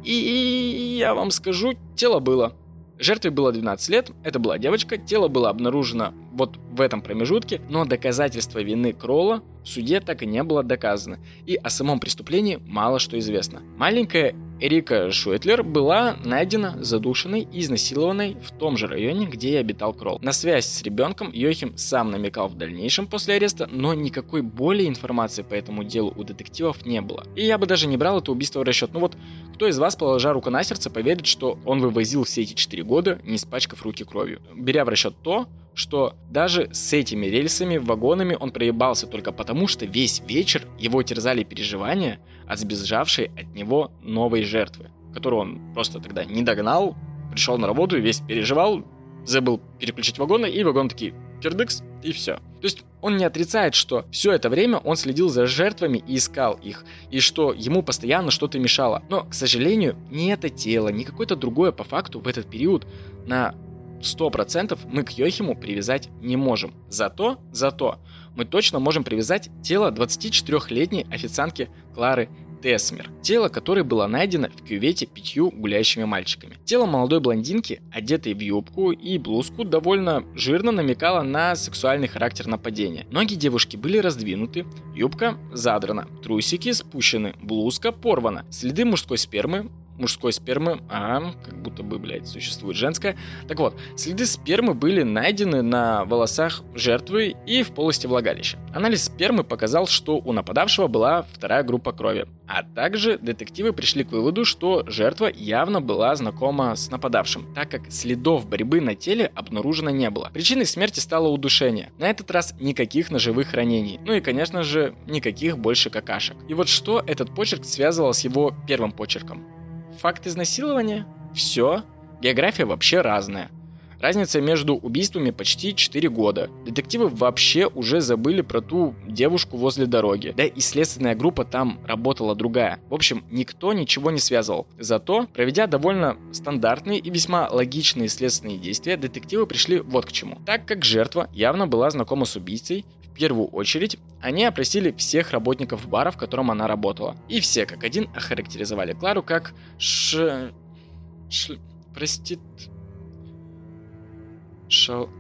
Speaker 1: И я вам скажу, тело было. Жертве было 12 лет, это была девочка, тело было обнаружено вот в этом промежутке, но доказательства вины Кролла в суде так и не было доказано, и о самом преступлении мало что известно. Маленькая Эрика Шуэтлер была найдена задушенной и изнасилованной в том же районе, где и обитал Кролл. На связь с ребенком Йохим сам намекал в дальнейшем после ареста, но никакой более информации по этому делу у детективов не было. И я бы даже не брал это убийство в расчет. Ну вот, кто из вас, положа руку на сердце, поверит, что он вывозил все эти 4 года, не испачкав руки кровью? Беря в расчет то, что даже с этими рельсами, вагонами он проебался только потому, что весь вечер его терзали переживания от сбежавшей от него новой жертвы, которую он просто тогда не догнал, пришел на работу, весь переживал, забыл переключить вагоны, и вагон такие кирдыкс, и все. То есть он не отрицает, что все это время он следил за жертвами и искал их, и что ему постоянно что-то мешало. Но, к сожалению, ни это тело, ни какое-то другое по факту в этот период на 100% мы к Йохиму привязать не можем. Зато, зато мы точно можем привязать тело 24-летней официантки Клары Тесмер, тело которой было найдено в кювете пятью гуляющими мальчиками. Тело молодой блондинки, одетой в юбку и блузку, довольно жирно намекало на сексуальный характер нападения. Ноги девушки были раздвинуты, юбка задрана, трусики спущены, блузка порвана. Следы мужской спермы мужской спермы, а как будто бы, блядь, существует женская. Так вот, следы спермы были найдены на волосах жертвы и в полости влагалища. Анализ спермы показал, что у нападавшего была вторая группа крови. А также детективы пришли к выводу, что жертва явно была знакома с нападавшим, так как следов борьбы на теле обнаружено не было. Причиной смерти стало удушение. На этот раз никаких ножевых ранений. Ну и, конечно же, никаких больше какашек. И вот что этот почерк связывал с его первым почерком? Факт изнасилования? Все. География вообще разная. Разница между убийствами почти 4 года. Детективы вообще уже забыли про ту девушку возле дороги. Да и следственная группа там работала другая. В общем, никто ничего не связывал. Зато, проведя довольно стандартные и весьма логичные следственные действия, детективы пришли вот к чему. Так как жертва явно была знакома с убийцей, в первую очередь, они опросили всех работников бара, в котором она работала. И все как один охарактеризовали Клару как ш... ш... простит... Шал...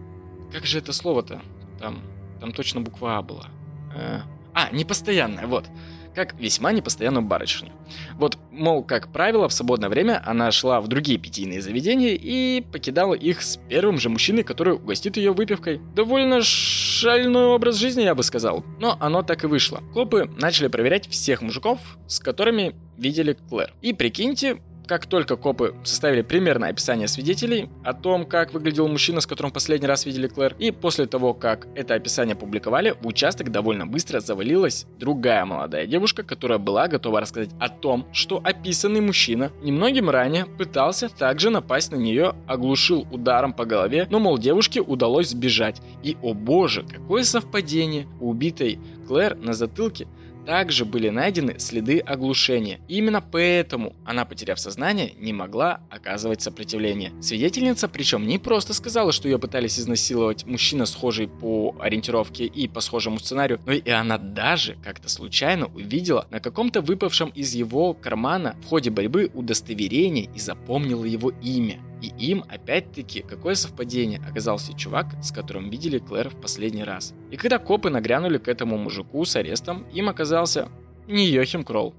Speaker 1: Как же это слово-то? Там, там точно буква А была. Э... А, непостоянная, вот. Как весьма непостоянную барышню. Вот, мол, как правило, в свободное время она шла в другие питейные заведения и покидала их с первым же мужчиной, который угостит ее выпивкой. Довольно шальной образ жизни, я бы сказал. Но оно так и вышло. Копы начали проверять всех мужиков, с которыми видели Клэр. И прикиньте, как только копы составили примерное описание свидетелей о том, как выглядел мужчина, с которым последний раз видели Клэр, и после того, как это описание публиковали, в участок довольно быстро завалилась другая молодая девушка, которая была готова рассказать о том, что описанный мужчина немногим ранее пытался также напасть на нее, оглушил ударом по голове, но, мол, девушке удалось сбежать. И, о боже, какое совпадение! У убитой Клэр на затылке также были найдены следы оглушения. И именно поэтому она, потеряв сознание, не могла оказывать сопротивление. Свидетельница причем не просто сказала, что ее пытались изнасиловать мужчина, схожий по ориентировке и по схожему сценарию, но и она даже как-то случайно увидела на каком-то выпавшем из его кармана в ходе борьбы удостоверение и запомнила его имя. И им, опять-таки, какое совпадение, оказался чувак, с которым видели Клэр в последний раз. И когда копы нагрянули к этому мужику с арестом, им оказался не Йохим Кролл,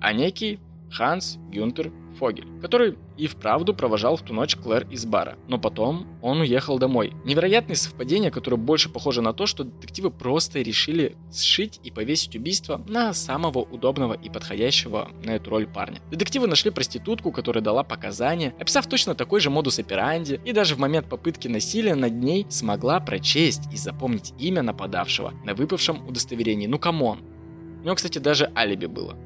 Speaker 1: а некий Ханс Гюнтер Фогель, который и вправду провожал в ту ночь Клэр из бара. Но потом он уехал домой. Невероятное совпадение, которое больше похоже на то, что детективы просто решили сшить и повесить убийство на самого удобного и подходящего на эту роль парня. Детективы нашли проститутку, которая дала показания, описав точно такой же модус операнди, и даже в момент попытки насилия над ней смогла прочесть и запомнить имя нападавшего на выпавшем удостоверении. Ну come on. У него, кстати, даже алиби было.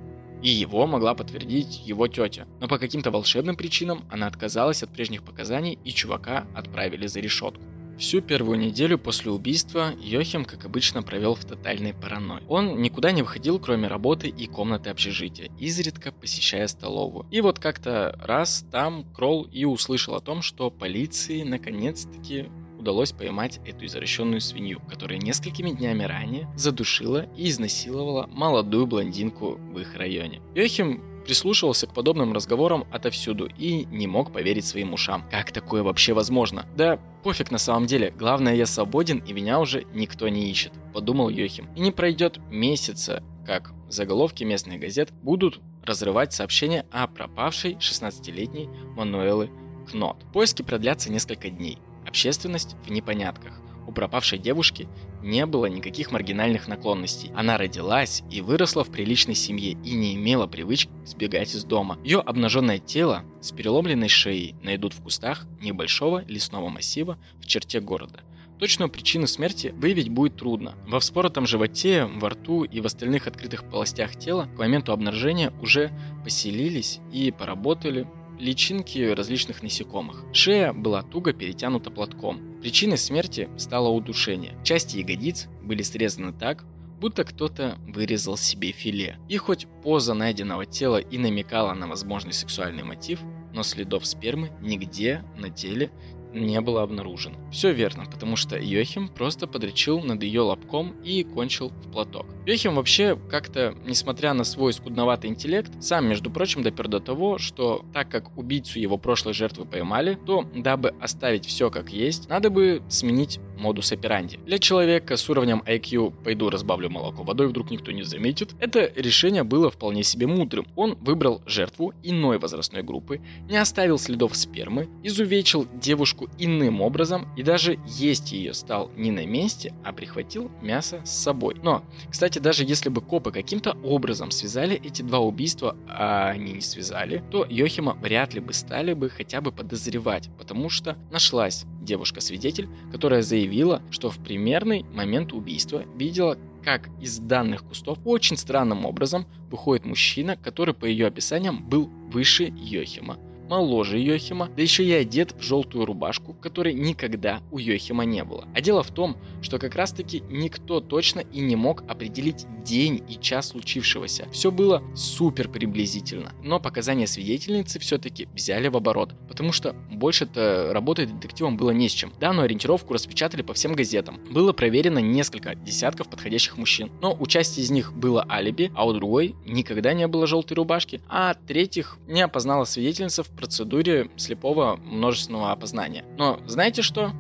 Speaker 1: И его могла подтвердить его тетя. Но по каким-то волшебным причинам она отказалась от прежних показаний и чувака отправили за решетку. Всю первую неделю после убийства Йохим, как обычно, провел в тотальной паранойи. Он никуда не выходил, кроме работы и комнаты общежития, изредка посещая столовую. И вот как-то раз там Кролл и услышал о том, что полиции наконец-таки удалось поймать эту извращенную свинью, которая несколькими днями ранее задушила и изнасиловала молодую блондинку в их районе. Йохим прислушивался к подобным разговорам отовсюду и не мог поверить своим ушам. Как такое вообще возможно? Да пофиг на самом деле, главное я свободен и меня уже никто не ищет, подумал Йохим. И не пройдет месяца, как заголовки местных газет будут разрывать сообщения о пропавшей 16-летней Мануэлы Кнот. Поиски продлятся несколько дней. Общественность в непонятках. У пропавшей девушки не было никаких маргинальных наклонностей. Она родилась и выросла в приличной семье и не имела привычки сбегать из дома. Ее обнаженное тело с переломленной шеей найдут в кустах небольшого лесного массива в черте города. Точную причину смерти выявить будет трудно. Во вспоротом животе, во рту и в остальных открытых полостях тела к моменту обнаружения уже поселились и поработали личинки различных насекомых. Шея была туго перетянута платком. Причиной смерти стало удушение. Части ягодиц были срезаны так, будто кто-то вырезал себе филе. И хоть поза найденного тела и намекала на возможный сексуальный мотив, но следов спермы нигде на теле не было обнаружено. Все верно, потому что Йохим просто подречил над ее лобком и кончил в платок. Йохим вообще как-то, несмотря на свой скудноватый интеллект, сам, между прочим, допер до того, что так как убийцу его прошлой жертвы поймали, то, дабы оставить все как есть, надо бы сменить модус операнди. Для человека с уровнем IQ «пойду разбавлю молоко водой, вдруг никто не заметит», это решение было вполне себе мудрым. Он выбрал жертву иной возрастной группы, не оставил следов спермы, изувечил девушку иным образом и даже есть ее стал не на месте, а прихватил мясо с собой. Но, кстати, даже если бы копы каким-то образом связали эти два убийства, а они не связали, то Йохима вряд ли бы стали бы хотя бы подозревать, потому что нашлась девушка-свидетель, которая заявила, что в примерный момент убийства видела, как из данных кустов очень странным образом выходит мужчина, который по ее описаниям был выше Йохима моложе Йохима, да еще и одет в желтую рубашку, которой никогда у Йохима не было. А дело в том, что как раз таки никто точно и не мог определить день и час случившегося. Все было супер приблизительно, но показания свидетельницы все-таки взяли в оборот, потому что больше-то работать детективом было не с чем. Данную ориентировку распечатали по всем газетам. Было проверено несколько десятков подходящих мужчин, но у части из них было алиби, а у другой никогда не было желтой рубашки, а третьих не опознала свидетельница в процедуре слепого множественного опознания. Но знаете что?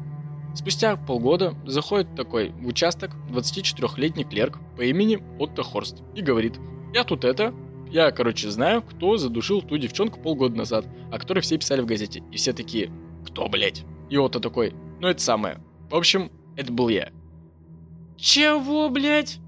Speaker 1: Спустя полгода заходит такой в участок 24-летний клерк по имени Отто Хорст и говорит, я тут это, я, короче, знаю, кто задушил ту девчонку полгода назад, о которой все писали в газете. И все такие, кто, блядь? И Отто такой, ну это самое. В общем, это был я. Чего, блядь?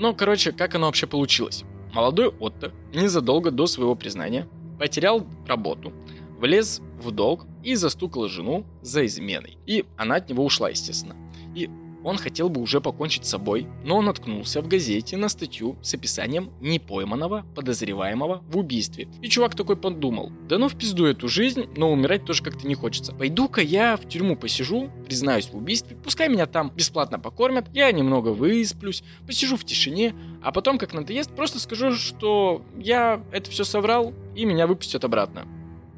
Speaker 1: Ну, короче, как оно вообще получилось? Молодой Отто незадолго до своего признания потерял работу, влез в долг и застукал жену за изменой. И она от него ушла, естественно. И он хотел бы уже покончить с собой, но он наткнулся в газете на статью с описанием непойманного подозреваемого в убийстве. И чувак такой подумал, да ну в пизду эту жизнь, но умирать тоже как-то не хочется. Пойду-ка я в тюрьму посижу, признаюсь в убийстве, пускай меня там бесплатно покормят, я немного высплюсь, посижу в тишине, а потом, как надоест, просто скажу, что я это все соврал, и меня выпустят обратно.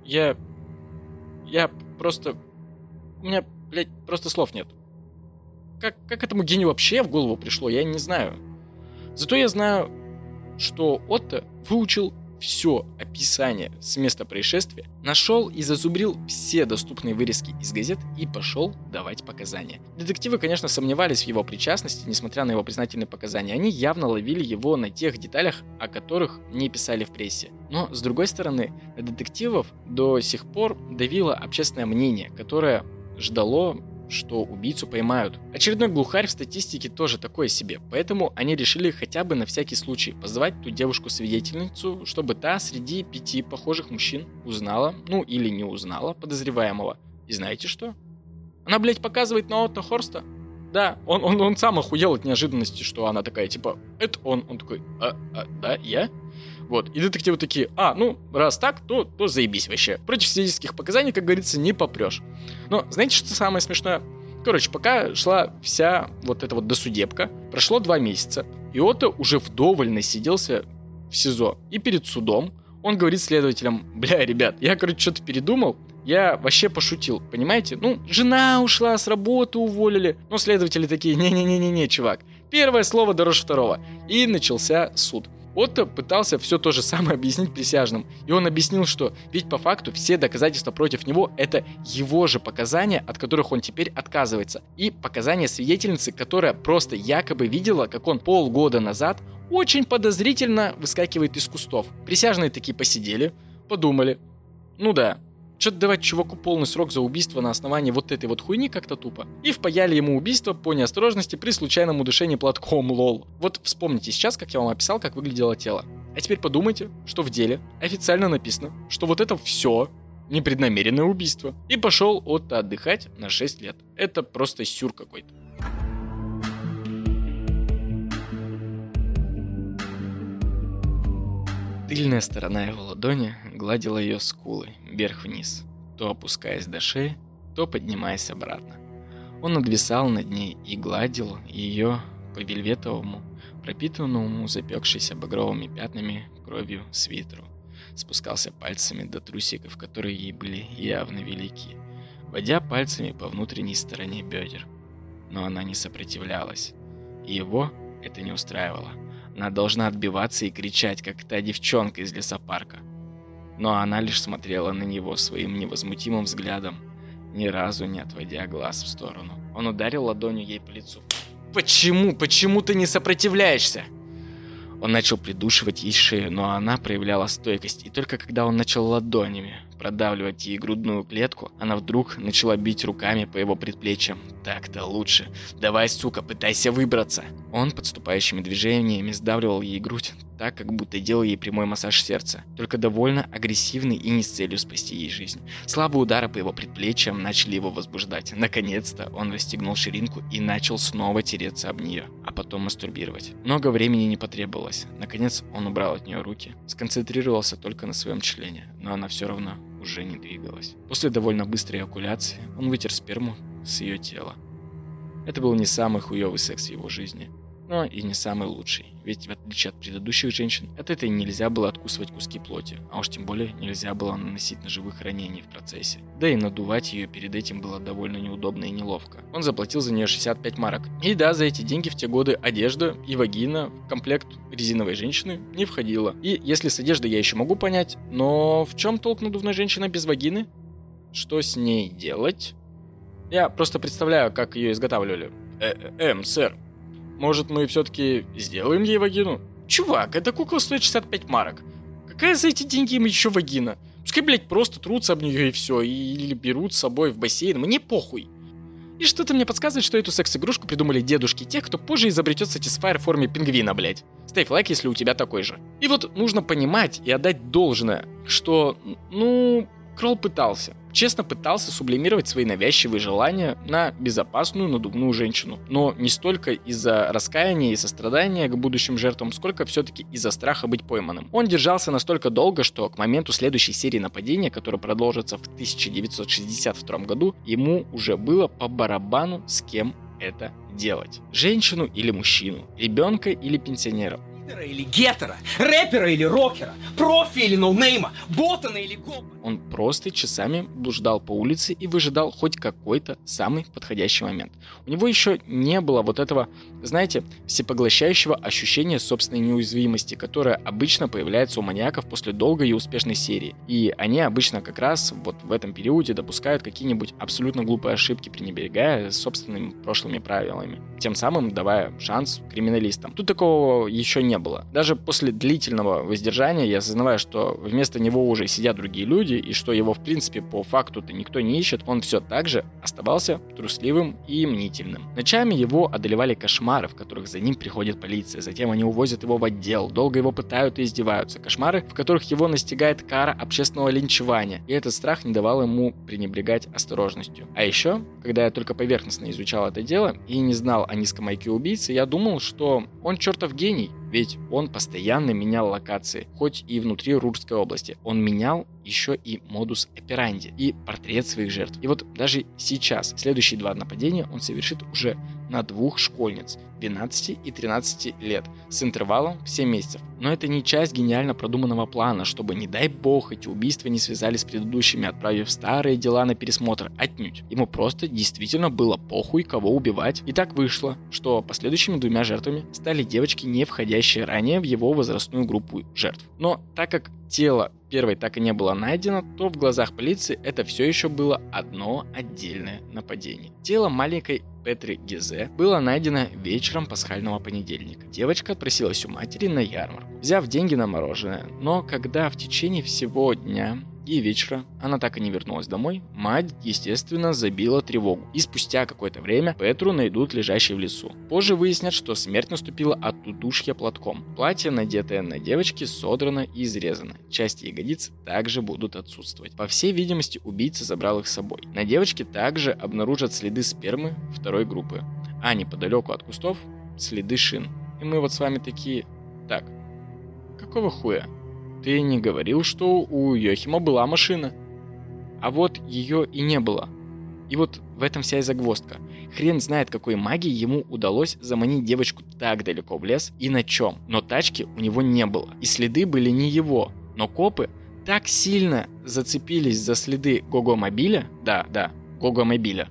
Speaker 1: Я... Я просто... У меня, блядь, просто слов нет. Как, как этому гению вообще в голову пришло, я не знаю. Зато я знаю, что Отто выучил все описание с места происшествия, нашел и зазубрил все доступные вырезки из газет и пошел давать показания. Детективы, конечно, сомневались в его причастности, несмотря на его признательные показания. Они явно ловили его на тех деталях, о которых не писали в прессе. Но, с другой стороны, на детективов до сих пор давило общественное мнение, которое ждало что убийцу поймают. Очередной глухарь в статистике тоже такое себе, поэтому они решили хотя бы на всякий случай позвать ту девушку-свидетельницу, чтобы та среди пяти похожих мужчин узнала, ну или не узнала подозреваемого. И знаете что? Она, блядь, показывает на Отто Хорста. Да, он, он, он сам охуел от неожиданности, что она такая, типа, это он. Он такой, а, а да, я? Вот. И детективы такие, а, ну, раз так, то, то заебись вообще. Против свидетельских показаний, как говорится, не попрешь. Но знаете, что самое смешное? Короче, пока шла вся вот эта вот досудебка, прошло два месяца, и Отто уже вдоволь насиделся в СИЗО. И перед судом он говорит следователям, бля, ребят, я, короче, что-то передумал, я вообще пошутил, понимаете? Ну, жена ушла, с работы уволили. Но следователи такие, не-не-не-не, чувак. Первое слово дороже второго. И начался суд. Отто пытался все то же самое объяснить присяжным. И он объяснил, что ведь по факту все доказательства против него – это его же показания, от которых он теперь отказывается. И показания свидетельницы, которая просто якобы видела, как он полгода назад очень подозрительно выскакивает из кустов. Присяжные такие посидели, подумали. Ну да, что-то давать чуваку полный срок за убийство на основании вот этой вот хуйни как-то тупо. И впаяли ему убийство по неосторожности при случайном удушении платком, лол. Вот вспомните сейчас, как я вам описал, как выглядело тело. А теперь подумайте, что в деле официально написано, что вот это все непреднамеренное убийство. И пошел от отдыхать на 6 лет. Это просто сюр какой-то. Тыльная сторона его ладони гладила ее скулы, вверх-вниз, то опускаясь до шеи, то поднимаясь обратно. Он надвисал над ней и гладил ее по вельветовому, пропитанному запекшейся багровыми пятнами кровью свитеру. Спускался пальцами до трусиков, которые ей были явно велики, водя пальцами по внутренней стороне бедер. Но она не сопротивлялась, и его это не устраивало – она должна отбиваться и кричать, как та девчонка из лесопарка. Но она лишь смотрела на него своим невозмутимым взглядом, ни разу не отводя глаз в сторону. Он ударил ладонью ей по лицу. «Почему? Почему ты не сопротивляешься?» Он начал придушивать ей шею, но она проявляла стойкость, и только когда он начал ладонями продавливать ей грудную клетку, она вдруг начала бить руками по его предплечьям. Так-то лучше. Давай, сука, пытайся выбраться. Он подступающими движениями сдавливал ей грудь, так, как будто делал ей прямой массаж сердца, только довольно агрессивный и не с целью спасти ей жизнь. Слабые удары по его предплечьям начали его возбуждать. Наконец-то он расстегнул ширинку и начал снова тереться об нее, а потом мастурбировать. Много времени не потребовалось. Наконец он убрал от нее руки, сконцентрировался только на своем члене, но она все равно уже не двигалась. После довольно быстрой окуляции он вытер сперму с ее тела. Это был не самый хуёвый секс в его жизни, но и не самый лучший. Ведь в отличие от предыдущих женщин, от этой нельзя было откусывать куски плоти, а уж тем более нельзя было наносить ножевых ранений в процессе. Да и надувать ее перед этим было довольно неудобно и неловко. Он заплатил за нее 65 марок. И да, за эти деньги в те годы одежда и вагина в комплект резиновой женщины не входила. И если с одеждой я еще могу понять, но в чем толк надувной женщины без вагины? Что с ней делать? Я просто представляю, как ее изготавливали. Э, э, эм, сэр, может, мы все-таки сделаем ей вагину? Чувак, эта кукла стоит 65 марок. Какая за эти деньги им еще вагина? Пускай, блядь, просто трутся об нее и все, или берут с собой в бассейн, мне похуй. И что-то мне подсказывает, что эту секс-игрушку придумали дедушки тех, кто позже изобретет Satisfyer в форме пингвина, блядь. Ставь лайк, если у тебя такой же. И вот нужно понимать и отдать должное, что, ну, Кролл пытался честно пытался сублимировать свои навязчивые желания на безопасную надувную женщину. Но не столько из-за раскаяния и сострадания к будущим жертвам, сколько все-таки из-за страха быть пойманным. Он держался настолько долго, что к моменту следующей серии нападения, которая продолжится в 1962 году, ему уже было по барабану с кем это делать. Женщину или мужчину, ребенка или пенсионера
Speaker 2: или гетера, рэпера или рокера, профи или ноунейма, ботана или гопа.
Speaker 1: Он просто часами блуждал по улице и выжидал хоть какой-то самый подходящий момент. У него еще не было вот этого, знаете, всепоглощающего ощущения собственной неуязвимости, которое обычно появляется у маньяков после долгой и успешной серии. И они обычно как раз вот в этом периоде допускают какие-нибудь абсолютно глупые ошибки, пренебрегая собственными прошлыми правилами, тем самым давая шанс криминалистам. Тут такого еще не не было. Даже после длительного воздержания я осознавая, что вместо него уже сидят другие люди, и что его, в принципе, по факту-то никто не ищет, он все так же оставался трусливым и мнительным. Ночами его одолевали кошмары, в которых за ним приходит полиция, затем они увозят его в отдел, долго его пытают и издеваются. Кошмары, в которых его настигает кара общественного линчевания, и этот страх не давал ему пренебрегать осторожностью. А еще, когда я только поверхностно изучал это дело и не знал о низком IQ убийцы, я думал, что он чертов гений, ведь он постоянно менял локации, хоть и внутри Рурской области. Он менял еще и модус операнди и портрет своих жертв. И вот даже сейчас, следующие два нападения он совершит уже на двух школьниц 12 и 13 лет с интервалом в 7 месяцев. Но это не часть гениально продуманного плана, чтобы, не дай бог, эти убийства не связались с предыдущими, отправив старые дела на пересмотр. Отнюдь. Ему просто действительно было похуй, кого убивать. И так вышло, что последующими двумя жертвами стали девочки, не входящие ранее в его возрастную группу жертв. Но так как тело первой так и не было найдено, то в глазах полиции это все еще было одно отдельное нападение. Тело маленькой Петри Гизе было найдено вечером пасхального понедельника. Девочка отпросилась у матери на ярмарку, взяв деньги на мороженое, но когда в течение всего дня и вечера она так и не вернулась домой, мать, естественно, забила тревогу. И спустя какое-то время Петру найдут лежащей в лесу. Позже выяснят, что смерть наступила от удушья платком. Платье, надетое на девочке, содрано и изрезано. Части ягодиц также будут отсутствовать. По всей видимости, убийца забрал их с собой. На девочке также обнаружат следы спермы второй группы. А неподалеку от кустов следы шин. И мы вот с вами такие... Так, какого хуя? Ты не говорил, что у Йохима была машина. А вот ее и не было. И вот в этом вся и загвоздка. Хрен знает, какой магией ему удалось заманить девочку так далеко в лес и на чем. Но тачки у него не было. И следы были не его. Но копы так сильно зацепились за следы Гого-мобиля, да, да, Гого-мобиля,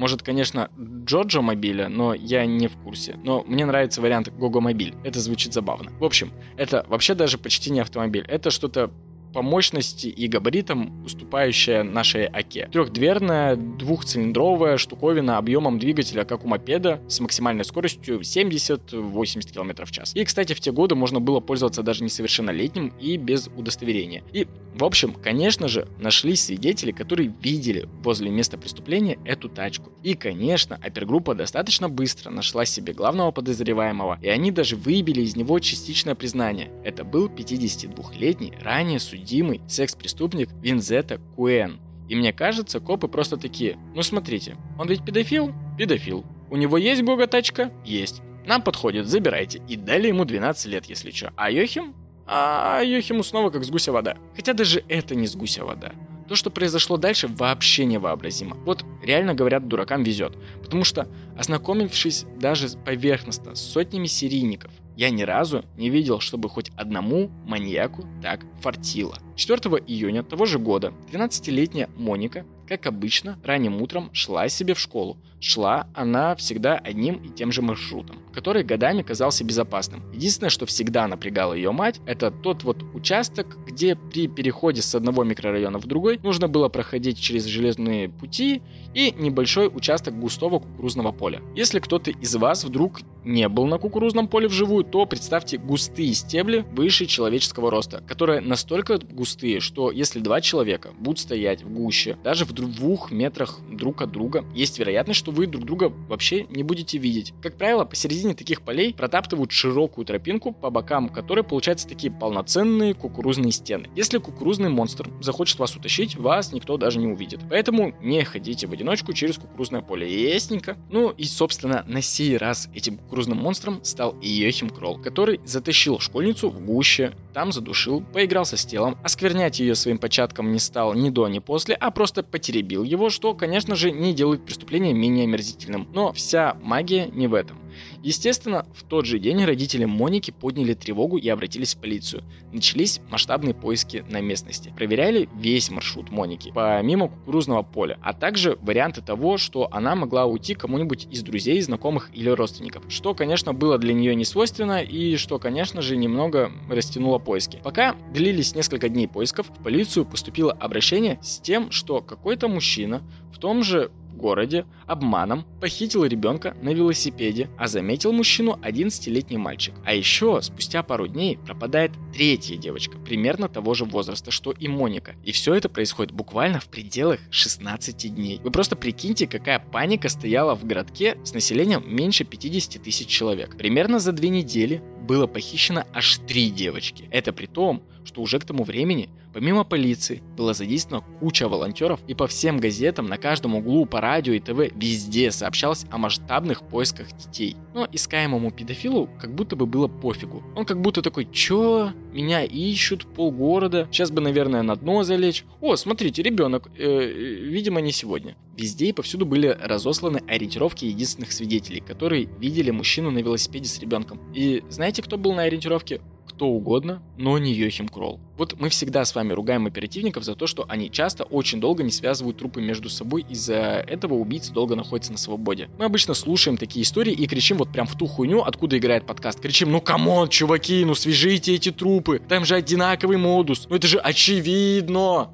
Speaker 1: может, конечно, Джоджо мобиля, но я не в курсе. Но мне нравится вариант Гого мобиль. Это звучит забавно. В общем, это вообще даже почти не автомобиль. Это что-то по мощности и габаритам уступающая нашей АКе. Трехдверная, двухцилиндровая штуковина объемом двигателя, как у мопеда, с максимальной скоростью 70-80 км в час. И, кстати, в те годы можно было пользоваться даже несовершеннолетним и без удостоверения. И, в общем, конечно же, нашлись свидетели, которые видели возле места преступления эту тачку. И, конечно, опергруппа достаточно быстро нашла себе главного подозреваемого, и они даже выбили из него частичное признание. Это был 52-летний, ранее судимый секс-преступник Винзета Куэн. И мне кажется, копы просто такие, ну смотрите, он ведь педофил? Педофил. У него есть гога-тачка? Есть. Нам подходит, забирайте. И дали ему 12 лет, если что. А Йохим? А Йохиму снова как с гуся вода. Хотя даже это не с гуся вода. То, что произошло дальше, вообще невообразимо. Вот реально говорят, дуракам везет. Потому что, ознакомившись даже поверхностно с сотнями серийников, я ни разу не видел, чтобы хоть одному маньяку так фартило. 4 июня того же года 12-летняя Моника, как обычно, ранним утром шла себе в школу. Шла она всегда одним и тем же маршрутом, который годами казался безопасным. Единственное, что всегда напрягала ее мать, это тот вот участок, где при переходе с одного микрорайона в другой нужно было проходить через железные пути и небольшой участок густого кукурузного поля. Если кто-то из вас вдруг не был на кукурузном поле вживую, то представьте густые стебли выше человеческого роста, которые настолько густые, что если два человека будут стоять в гуще, даже в двух метрах друг от друга, есть вероятность, что вы друг друга вообще не будете видеть. Как правило, посередине таких полей протаптывают широкую тропинку, по бокам которой получаются такие полноценные кукурузные стены. Если кукурузный монстр захочет вас утащить, вас никто даже не увидит. Поэтому не ходите в одиночку через кукурузное поле. Ясненько. Ну и, собственно, на сей раз этим кукурузным монстром стал Йохим Кролл, который затащил школьницу в гуще, там задушил, поигрался с телом, осквернять ее своим початком не стал ни до, ни после, а просто потеребил его, что, конечно же, не делает преступление менее омерзительным. Но вся магия не в этом. Естественно, в тот же день родители Моники подняли тревогу и обратились в полицию. Начались масштабные поиски на местности. Проверяли весь маршрут Моники, помимо кукурузного поля, а также варианты того, что она могла уйти кому-нибудь из друзей, знакомых или родственников, что, конечно, было для нее не свойственно и что, конечно же, немного растянуло поиски. Пока длились несколько дней поисков, в полицию поступило обращение с тем, что какой-то мужчина в том же городе обманом похитил ребенка на велосипеде, а заметил мужчину 11-летний мальчик. А еще спустя пару дней пропадает третья девочка, примерно того же возраста, что и Моника. И все это происходит буквально в пределах 16 дней. Вы просто прикиньте, какая паника стояла в городке с населением меньше 50 тысяч человек. Примерно за две недели было похищено аж три девочки. Это при том, что уже к тому времени, помимо полиции, была задействована куча волонтеров, и по всем газетам, на каждом углу, по радио и ТВ, везде сообщалось о масштабных поисках детей. Но искаемому педофилу как будто бы было пофигу. Он как будто такой, чё? Меня ищут, полгорода, сейчас бы, наверное, на дно залечь. О, смотрите, ребенок, э, видимо, не сегодня. Везде и повсюду были разосланы ориентировки единственных свидетелей, которые видели мужчину на велосипеде с ребенком. И знаете, кто был на ориентировке? Кто угодно, но не Йохим Кролл. Вот мы всегда с вами ругаем оперативников за то, что они часто очень долго не связывают трупы между собой, из-за этого убийца долго находится на свободе. Мы обычно слушаем такие истории и кричим вот прям в ту хуйню, откуда играет подкаст. Кричим, ну come on, чуваки, ну свяжите эти трупы, там же одинаковый модус, ну это же очевидно.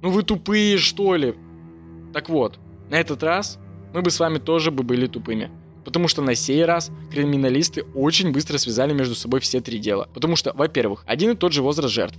Speaker 1: Ну вы тупые, что ли? Так вот, на этот раз мы бы с вами тоже бы были тупыми. Потому что на сей раз криминалисты очень быстро связали между собой все три дела. Потому что, во-первых, один и тот же возраст жертв.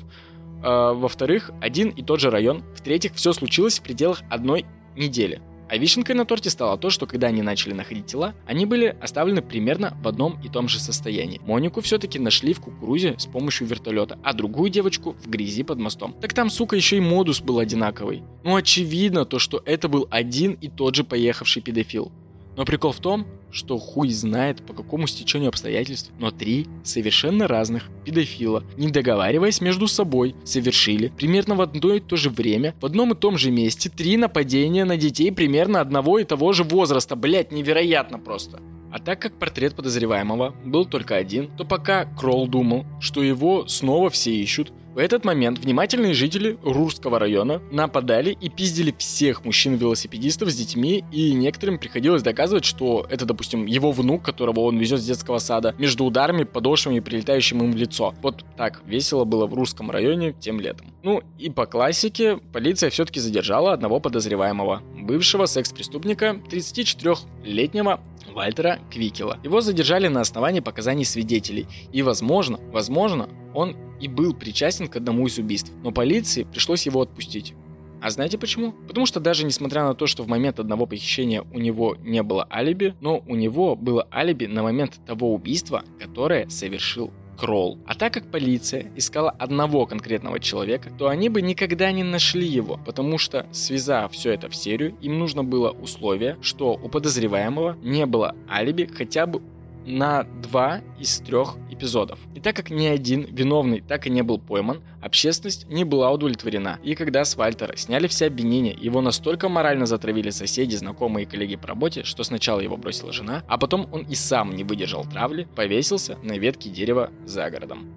Speaker 1: Э, во-вторых, один и тот же район. В-третьих, все случилось в пределах одной недели. А вишенкой на торте стало то, что когда они начали находить тела, они были оставлены примерно в одном и том же состоянии. Монику все-таки нашли в кукурузе с помощью вертолета, а другую девочку в грязи под мостом. Так там, сука, еще и модус был одинаковый. Ну очевидно то, что это был один и тот же поехавший педофил. Но прикол в том, что хуй знает по какому стечению обстоятельств, но три совершенно разных педофила, не договариваясь между собой, совершили примерно в одно и то же время, в одном и том же месте, три нападения на детей примерно одного и того же возраста. Блять, невероятно просто. А так как портрет подозреваемого был только один, то пока Кролл думал, что его снова все ищут, в этот момент внимательные жители Рурского района нападали и пиздили всех мужчин-велосипедистов с детьми, и некоторым приходилось доказывать, что это, допустим, его внук, которого он везет с детского сада, между ударами, подошвами, прилетающим им в лицо. Вот так весело было в Русском районе тем летом. Ну и по классике, полиция все-таки задержала одного подозреваемого, бывшего секс-преступника, 34-летнего Вальтера Квикела. Его задержали на основании показаний свидетелей, и возможно, возможно, он и был причастен к одному из убийств, но полиции пришлось его отпустить. А знаете почему? Потому что даже несмотря на то, что в момент одного похищения у него не было алиби, но у него было алиби на момент того убийства, которое совершил Кролл. А так как полиция искала одного конкретного человека, то они бы никогда не нашли его, потому что, связав все это в серию, им нужно было условие, что у подозреваемого не было алиби хотя бы на два из трех эпизодов. И так как ни один виновный так и не был пойман, общественность не была удовлетворена. И когда с Вальтера сняли все обвинения, его настолько морально затравили соседи, знакомые и коллеги по работе, что сначала его бросила жена, а потом он и сам не выдержал травли, повесился на ветке дерева за городом.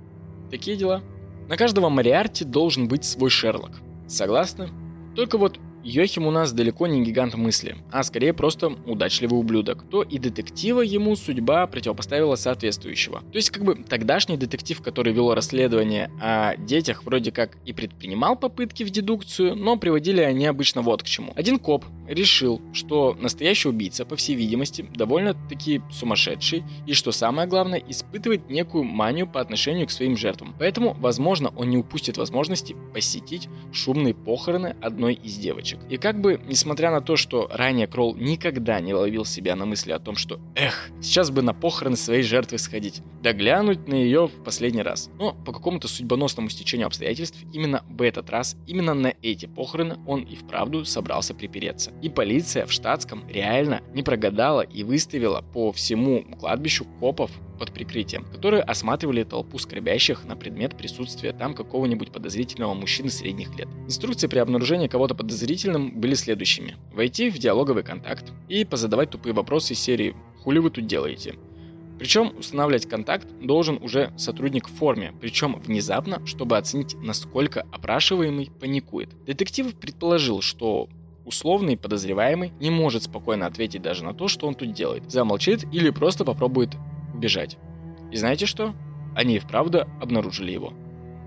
Speaker 1: Такие дела. На каждого Мариарти должен быть свой Шерлок. Согласны? Только вот Йохим у нас далеко не гигант мысли, а скорее просто удачливый ублюдок, то и детектива ему судьба противопоставила соответствующего. То есть как бы тогдашний детектив, который вел расследование о детях, вроде как и предпринимал попытки в дедукцию, но приводили они обычно вот к чему. Один коп решил, что настоящий убийца, по всей видимости, довольно-таки сумасшедший, и что самое главное, испытывает некую манию по отношению к своим жертвам. Поэтому, возможно, он не упустит возможности посетить шумные похороны одной из девочек девочек. И как бы, несмотря на то, что ранее Кролл никогда не ловил себя на мысли о том, что «Эх, сейчас бы на похороны своей жертвы сходить», да глянуть на ее в последний раз. Но по какому-то судьбоносному стечению обстоятельств именно в этот раз, именно на эти похороны он и вправду собрался припереться. И полиция в штатском реально не прогадала и выставила по всему кладбищу копов под прикрытием, которые осматривали толпу скорбящих на предмет присутствия там какого-нибудь подозрительного мужчины средних лет. Инструкции при обнаружении кого-то подозрительным были следующими. Войти в диалоговый контакт и позадавать тупые вопросы серии «Хули вы тут делаете?». Причем устанавливать контакт должен уже сотрудник в форме, причем внезапно, чтобы оценить, насколько опрашиваемый паникует. Детектив предположил, что условный подозреваемый не может спокойно ответить даже на то, что он тут делает. Замолчит или просто попробует бежать. И знаете что? Они и вправду обнаружили его.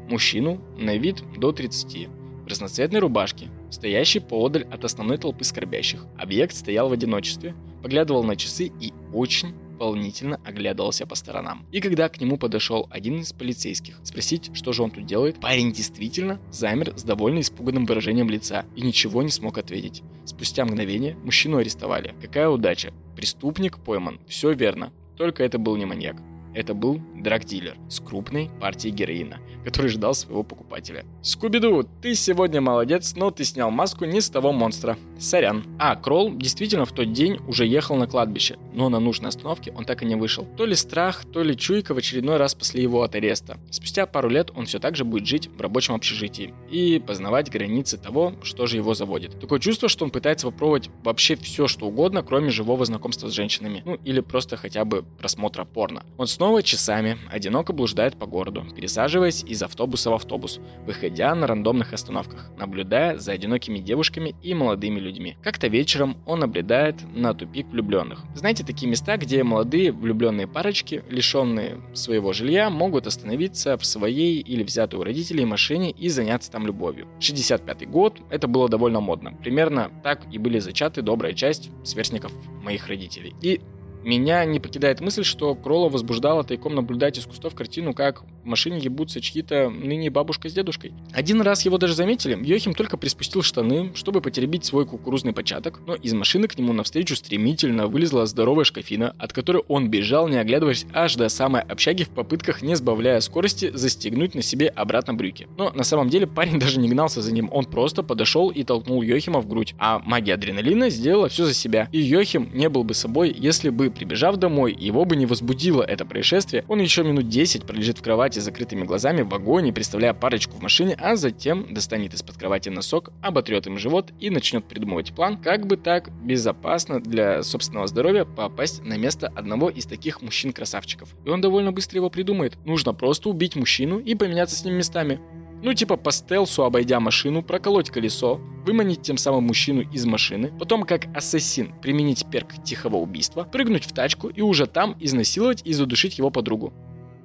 Speaker 1: Мужчину на вид до 30, в разноцветной рубашке, стоящий поодаль от основной толпы скорбящих. Объект стоял в одиночестве, поглядывал на часы и очень волнительно оглядывался по сторонам. И когда к нему подошел один из полицейских спросить, что же он тут делает, парень действительно замер с довольно испуганным выражением лица и ничего не смог ответить. Спустя мгновение мужчину арестовали. Какая удача. Преступник пойман. Все верно. Только это был не маньяк. Это был драгдилер с крупной партией героина, который ждал своего покупателя. Скуби-Ду, ты сегодня молодец, но ты снял маску не с того монстра. Сорян. А, Кролл действительно в тот день уже ехал на кладбище, но на нужной остановке он так и не вышел. То ли страх, то ли чуйка в очередной раз после его от ареста. Спустя пару лет он все так же будет жить в рабочем общежитии и познавать границы того, что же его заводит. Такое чувство, что он пытается попробовать вообще все, что угодно, кроме живого знакомства с женщинами. Ну, или просто хотя бы просмотра порно. Он снова часами одиноко блуждает по городу, пересаживаясь из автобуса в автобус, выходя на рандомных остановках, наблюдая за одинокими девушками и молодыми людьми. Как-то вечером он наблюдает на тупик влюбленных. Знаете, такие места, где молодые влюбленные парочки, лишенные своего жилья, могут остановиться в своей или взятой у родителей машине и заняться там любовью. 65 год, это было довольно модно. Примерно так и были зачаты добрая часть сверстников моих родителей. И меня не покидает мысль, что Кролла возбуждала тайком наблюдать из кустов картину, как в машине ебутся чьи-то ныне бабушка с дедушкой. Один раз его даже заметили, Йохим только приспустил штаны, чтобы потеребить свой кукурузный початок, но из машины к нему навстречу стремительно вылезла здоровая шкафина, от которой он бежал, не оглядываясь аж до самой общаги в попытках, не сбавляя скорости, застегнуть на себе обратно брюки. Но на самом деле парень даже не гнался за ним, он просто подошел и толкнул Йохима в грудь, а магия адреналина сделала все за себя. И Йохим не был бы собой, если бы Прибежав домой, его бы не возбудило это происшествие, он еще минут 10 пролежит в кровати с закрытыми глазами в вагоне, представляя парочку в машине, а затем достанет из-под кровати носок, оботрет им живот и начнет придумывать план, как бы так безопасно для собственного здоровья попасть на место одного из таких мужчин-красавчиков. И он довольно быстро его придумает. Нужно просто убить мужчину и поменяться с ним местами. Ну, типа по стелсу, обойдя машину, проколоть колесо, выманить тем самым мужчину из машины, потом как ассасин применить перк тихого убийства, прыгнуть в тачку и уже там изнасиловать и задушить его подругу.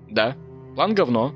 Speaker 1: Да, план говно.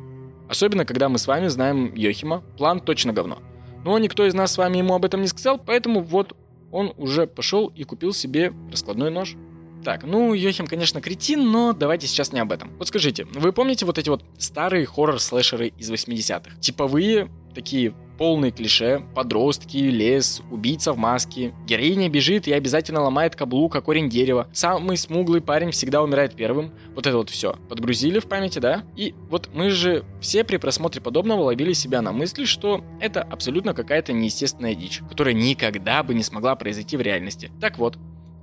Speaker 1: Особенно, когда мы с вами знаем Йохима, план точно говно. Но никто из нас с вами ему об этом не сказал, поэтому вот он уже пошел и купил себе раскладной нож. Так, ну, Йохим, конечно, кретин, но давайте сейчас не об этом. Вот скажите, вы помните вот эти вот старые хоррор-слэшеры из 80-х? Типовые, такие полные клише, подростки, лес, убийца в маске. Героиня бежит и обязательно ломает каблук, о корень дерева. Самый смуглый парень всегда умирает первым. Вот это вот все. Подгрузили в памяти, да? И вот мы же все при просмотре подобного ловили себя на мысли, что это абсолютно какая-то неестественная дичь, которая никогда бы не смогла произойти в реальности. Так вот,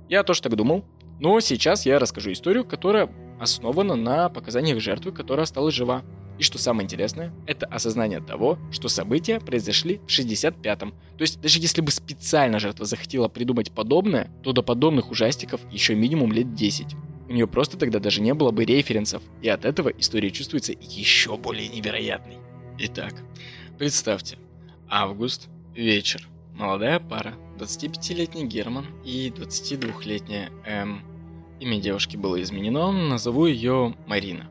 Speaker 1: я тоже так думал, но сейчас я расскажу историю, которая основана на показаниях жертвы, которая осталась жива. И что самое интересное, это осознание того, что события произошли в 65-м. То есть даже если бы специально жертва захотела придумать подобное, то до подобных ужастиков еще минимум лет 10. У нее просто тогда даже не было бы референсов, и от этого история чувствуется еще более невероятной. Итак, представьте, август, вечер, молодая пара, 25-летний Герман и 22-летняя М Имя девушки было изменено, назову ее Марина.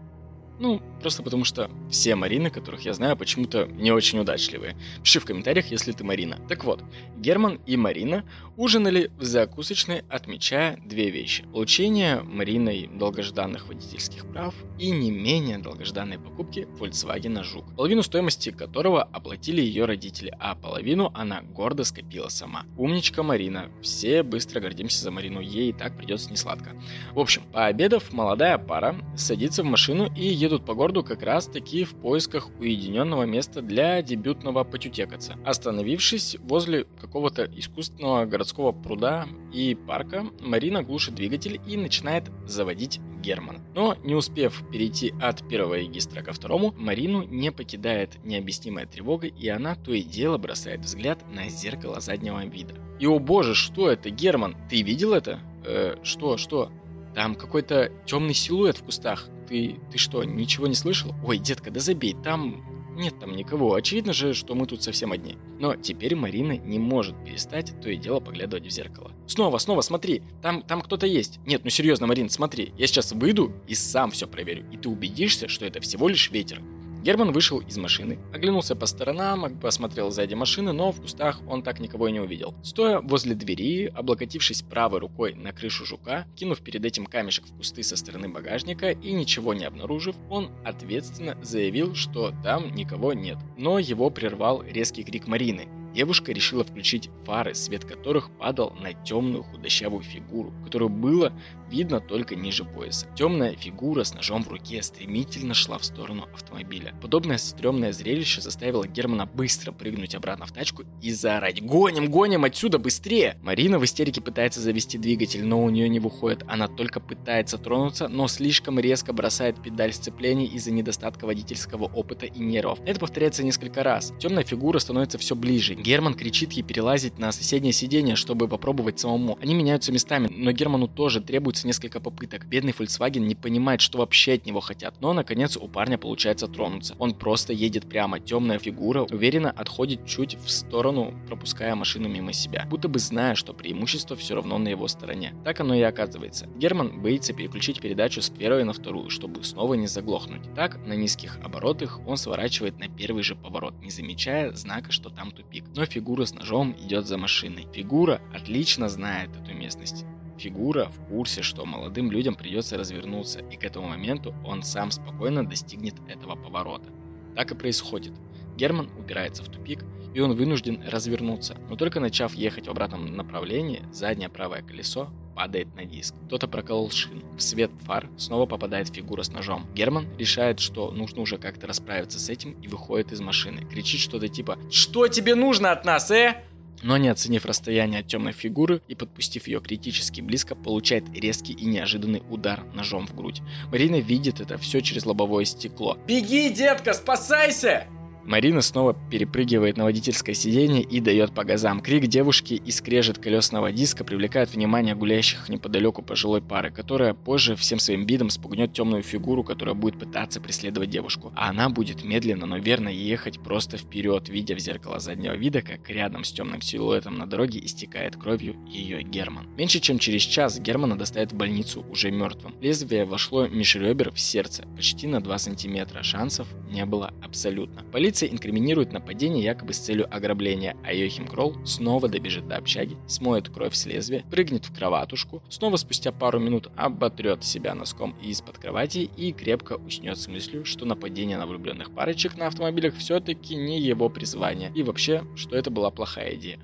Speaker 1: Ну, просто потому что все Марины, которых я знаю, почему-то не очень удачливые. Пиши в комментариях, если ты Марина. Так вот, Герман и Марина ужинали в закусочной, отмечая две вещи. Получение Мариной долгожданных водительских прав и не менее долгожданной покупки Volkswagen Жук, половину стоимости которого оплатили ее родители, а половину она гордо скопила сама. Умничка Марина. Все быстро гордимся за Марину, ей и так придется несладко. В общем, пообедав, молодая пара садится в машину и едут по городу как раз таки в поисках уединенного места для дебютного потютекаться. Остановившись возле какого-то искусственного городского пруда и парка, Марина глушит двигатель и начинает заводить Герман. Но не успев перейти от первого регистра ко второму, Марину не покидает необъяснимая тревога, и она то и дело бросает взгляд на зеркало заднего вида. И о боже, что это, Герман? Ты видел это? Э, что, что? Там какой-то темный силуэт в кустах. Ты, ты что, ничего не слышал? Ой, детка, да забей, там... Нет там никого. Очевидно же, что мы тут совсем одни. Но теперь Марина не может перестать то и дело поглядывать в зеркало. Снова, снова, смотри, там, там кто-то есть. Нет, ну серьезно, Марин, смотри, я сейчас выйду и сам все проверю. И ты убедишься, что это всего лишь ветер. Герман вышел из машины, оглянулся по сторонам, посмотрел сзади машины, но в кустах он так никого и не увидел. Стоя возле двери, облокотившись правой рукой на крышу жука, кинув перед этим камешек в кусты со стороны багажника и ничего не обнаружив, он ответственно заявил, что там никого нет. Но его прервал резкий крик Марины. Девушка решила включить фары, свет которых падал на темную худощавую фигуру, которую было видно только ниже пояса. Темная фигура с ножом в руке стремительно шла в сторону автомобиля. Подобное стрёмное зрелище заставило Германа быстро прыгнуть обратно в тачку и заорать «Гоним, гоним отсюда, быстрее!» Марина в истерике пытается завести двигатель, но у нее не выходит. Она только пытается тронуться, но слишком резко бросает педаль сцепления из-за недостатка водительского опыта и нервов. Это повторяется несколько раз. Темная фигура становится все ближе. Герман кричит ей перелазить на соседнее сиденье, чтобы попробовать самому. Они меняются местами, но Герману тоже требуется несколько попыток. Бедный Volkswagen не понимает, что вообще от него хотят. Но, наконец, у парня получается тронуться. Он просто едет прямо. Темная фигура уверенно отходит чуть в сторону, пропуская машину мимо себя. Будто бы зная, что преимущество все равно на его стороне. Так оно и оказывается. Герман боится переключить передачу с первой на вторую, чтобы снова не заглохнуть. Так, на низких оборотах он сворачивает на первый же поворот, не замечая знака, что там тупик. Но фигура с ножом идет за машиной. Фигура отлично знает эту местность. Фигура в курсе, что молодым людям придется развернуться, и к этому моменту он сам спокойно достигнет этого поворота. Так и происходит. Герман упирается в тупик, и он вынужден развернуться, но только начав ехать в обратном направлении, заднее правое колесо падает на диск. Кто-то проколол шину. В свет фар снова попадает фигура с ножом. Герман решает, что нужно уже как-то расправиться с этим и выходит из машины. Кричит что-то типа «Что тебе нужно от нас, э?» но не оценив расстояние от темной фигуры и подпустив ее критически близко, получает резкий и неожиданный удар ножом в грудь. Марина видит это все через лобовое стекло. «Беги, детка, спасайся!» Марина снова перепрыгивает на водительское сиденье и дает по газам. Крик девушки и скрежет колесного диска привлекают внимание гуляющих неподалеку пожилой пары, которая позже всем своим видом спугнет темную фигуру, которая будет пытаться преследовать девушку. А она будет медленно, но верно ехать просто вперед, видя в зеркало заднего вида, как рядом с темным силуэтом на дороге истекает кровью ее Герман. Меньше чем через час Германа доставят в больницу уже мертвым. Лезвие вошло меж ребер в сердце почти на 2 сантиметра. Шансов не было абсолютно. Полиция инкриминирует нападение якобы с целью ограбления, а Йохим Кролл снова добежит до общаги, смоет кровь с лезвия, прыгнет в кроватушку, снова спустя пару минут оботрет себя носком из-под кровати и крепко уснет с мыслью, что нападение на влюбленных парочек на автомобилях все-таки не его призвание, и вообще, что это была плохая идея.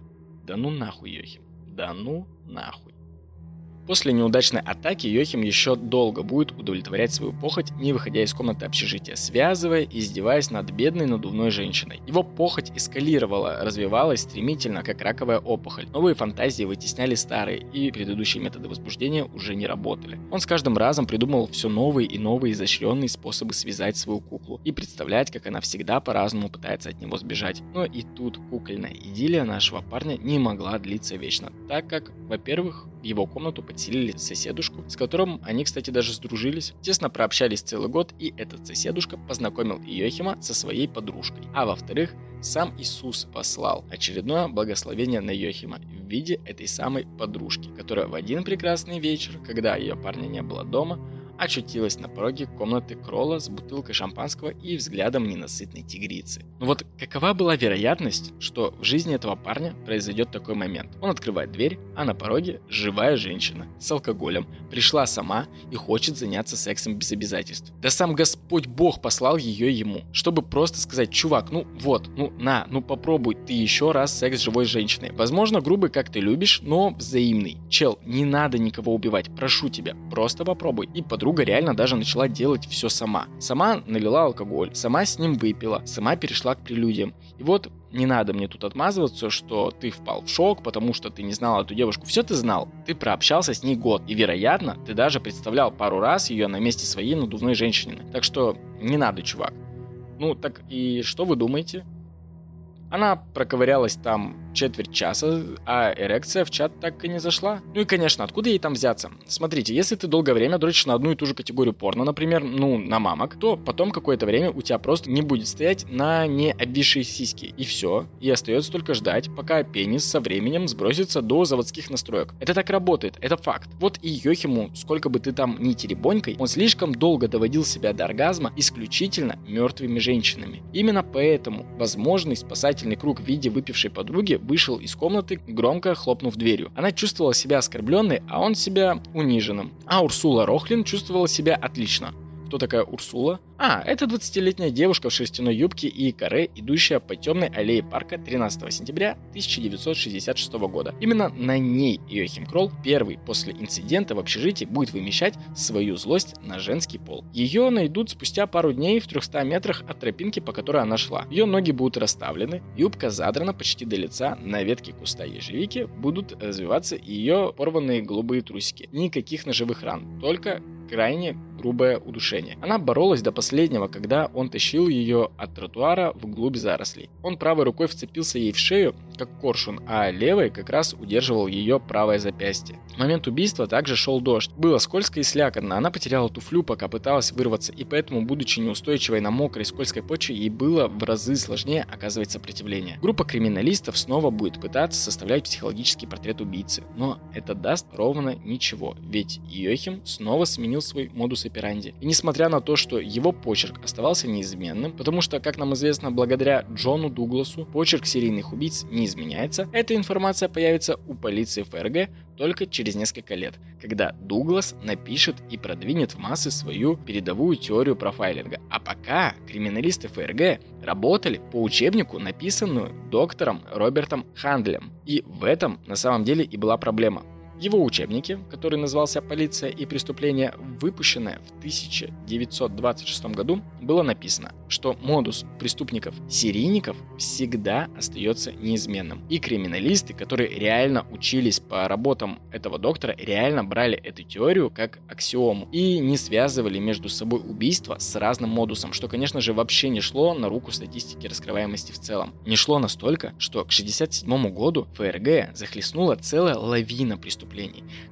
Speaker 1: Да ну нахуй, Йохим. Да ну нахуй. После неудачной атаки Йохим еще долго будет удовлетворять свою похоть, не выходя из комнаты общежития, связывая и издеваясь над бедной надувной женщиной. Его похоть эскалировала, развивалась стремительно, как раковая опухоль. Новые фантазии вытесняли старые, и предыдущие методы возбуждения уже не работали. Он с каждым разом придумывал все новые и новые изощренные способы связать свою куклу и представлять, как она всегда по-разному пытается от него сбежать. Но и тут кукольная идиллия нашего парня не могла длиться вечно, так как, во-первых, в его комнату подселили соседушку, с которым они, кстати, даже сдружились. Тесно прообщались целый год, и этот соседушка познакомил Йохима со своей подружкой. А во-вторых, сам Иисус послал очередное благословение на Йохима в виде этой самой подружки, которая в один прекрасный вечер, когда ее парня не было дома, очутилась на пороге комнаты Кролла с бутылкой шампанского и взглядом ненасытной тигрицы. Но ну вот какова была вероятность, что в жизни этого парня произойдет такой момент? Он открывает дверь, а на пороге живая женщина с алкоголем, пришла сама и хочет заняться сексом без обязательств. Да сам Господь Бог послал ее ему, чтобы просто сказать, чувак, ну вот, ну на, ну попробуй ты еще раз секс с живой женщиной. Возможно, грубый, как ты любишь, но взаимный. Чел, не надо никого убивать, прошу тебя, просто попробуй. И подруга подруга реально даже начала делать все сама. Сама налила алкоголь, сама с ним выпила, сама перешла к прелюдиям. И вот не надо мне тут отмазываться, что ты впал в шок, потому что ты не знал эту девушку. Все ты знал. Ты прообщался с ней год. И, вероятно, ты даже представлял пару раз ее на месте своей надувной женщины. Так что не надо, чувак. Ну, так и что вы думаете? Она проковырялась там четверть часа, а эрекция в чат так и не зашла. Ну и, конечно, откуда ей там взяться? Смотрите, если ты долгое время дрочишь на одну и ту же категорию порно, например, ну, на мамок, то потом какое-то время у тебя просто не будет стоять на не обвисшие сиськи. И все. И остается только ждать, пока пенис со временем сбросится до заводских настроек. Это так работает, это факт. Вот и Йохиму, сколько бы ты там ни теребонькой, он слишком долго доводил себя до оргазма исключительно мертвыми женщинами. Именно поэтому возможный спасательный круг в виде выпившей подруги вышел из комнаты, громко хлопнув дверью. Она чувствовала себя оскорбленной, а он себя униженным. А Урсула Рохлин чувствовала себя отлично. Кто такая Урсула? А, это 20-летняя девушка в шерстяной юбке и каре, идущая по темной аллее парка 13 сентября 1966 года. Именно на ней Йохим Кролл, первый после инцидента в общежитии, будет вымещать свою злость на женский пол. Ее найдут спустя пару дней в 300 метрах от тропинки, по которой она шла. Ее ноги будут расставлены, юбка задрана почти до лица, на ветке куста ежевики будут развиваться ее порванные голубые трусики. Никаких ножевых ран, только крайне грубое удушение. Она боролась до последнего, когда он тащил ее от тротуара вглубь зарослей. Он правой рукой вцепился ей в шею, как коршун, а левой как раз удерживал ее правое запястье. В момент убийства также шел дождь. Было скользко и слякотно, она потеряла туфлю, пока пыталась вырваться, и поэтому, будучи неустойчивой на мокрой скользкой почве, ей было в разы сложнее оказывать сопротивление. Группа криминалистов снова будет пытаться составлять психологический портрет убийцы, но это даст ровно ничего, ведь Йохим снова сменил свой модус операнди. И несмотря на то, что его почерк оставался неизменным, потому что, как нам известно, благодаря Джону Дугласу, почерк серийных убийц не изменяется, эта информация появится у полиции ФРГ только через несколько лет, когда Дуглас напишет и продвинет в массы свою передовую теорию профайлинга. А пока криминалисты ФРГ работали по учебнику, написанную доктором Робертом Хандлем. И в этом на самом деле и была проблема. Его учебнике, который назывался «Полиция и преступления», выпущенное в 1926 году, было написано, что модус преступников-серийников всегда остается неизменным. И криминалисты, которые реально учились по работам этого доктора, реально брали эту теорию как аксиому и не связывали между собой убийства с разным модусом, что, конечно же, вообще не шло на руку статистики раскрываемости в целом. Не шло настолько, что к 1967 году ФРГ захлестнула целая лавина преступлений.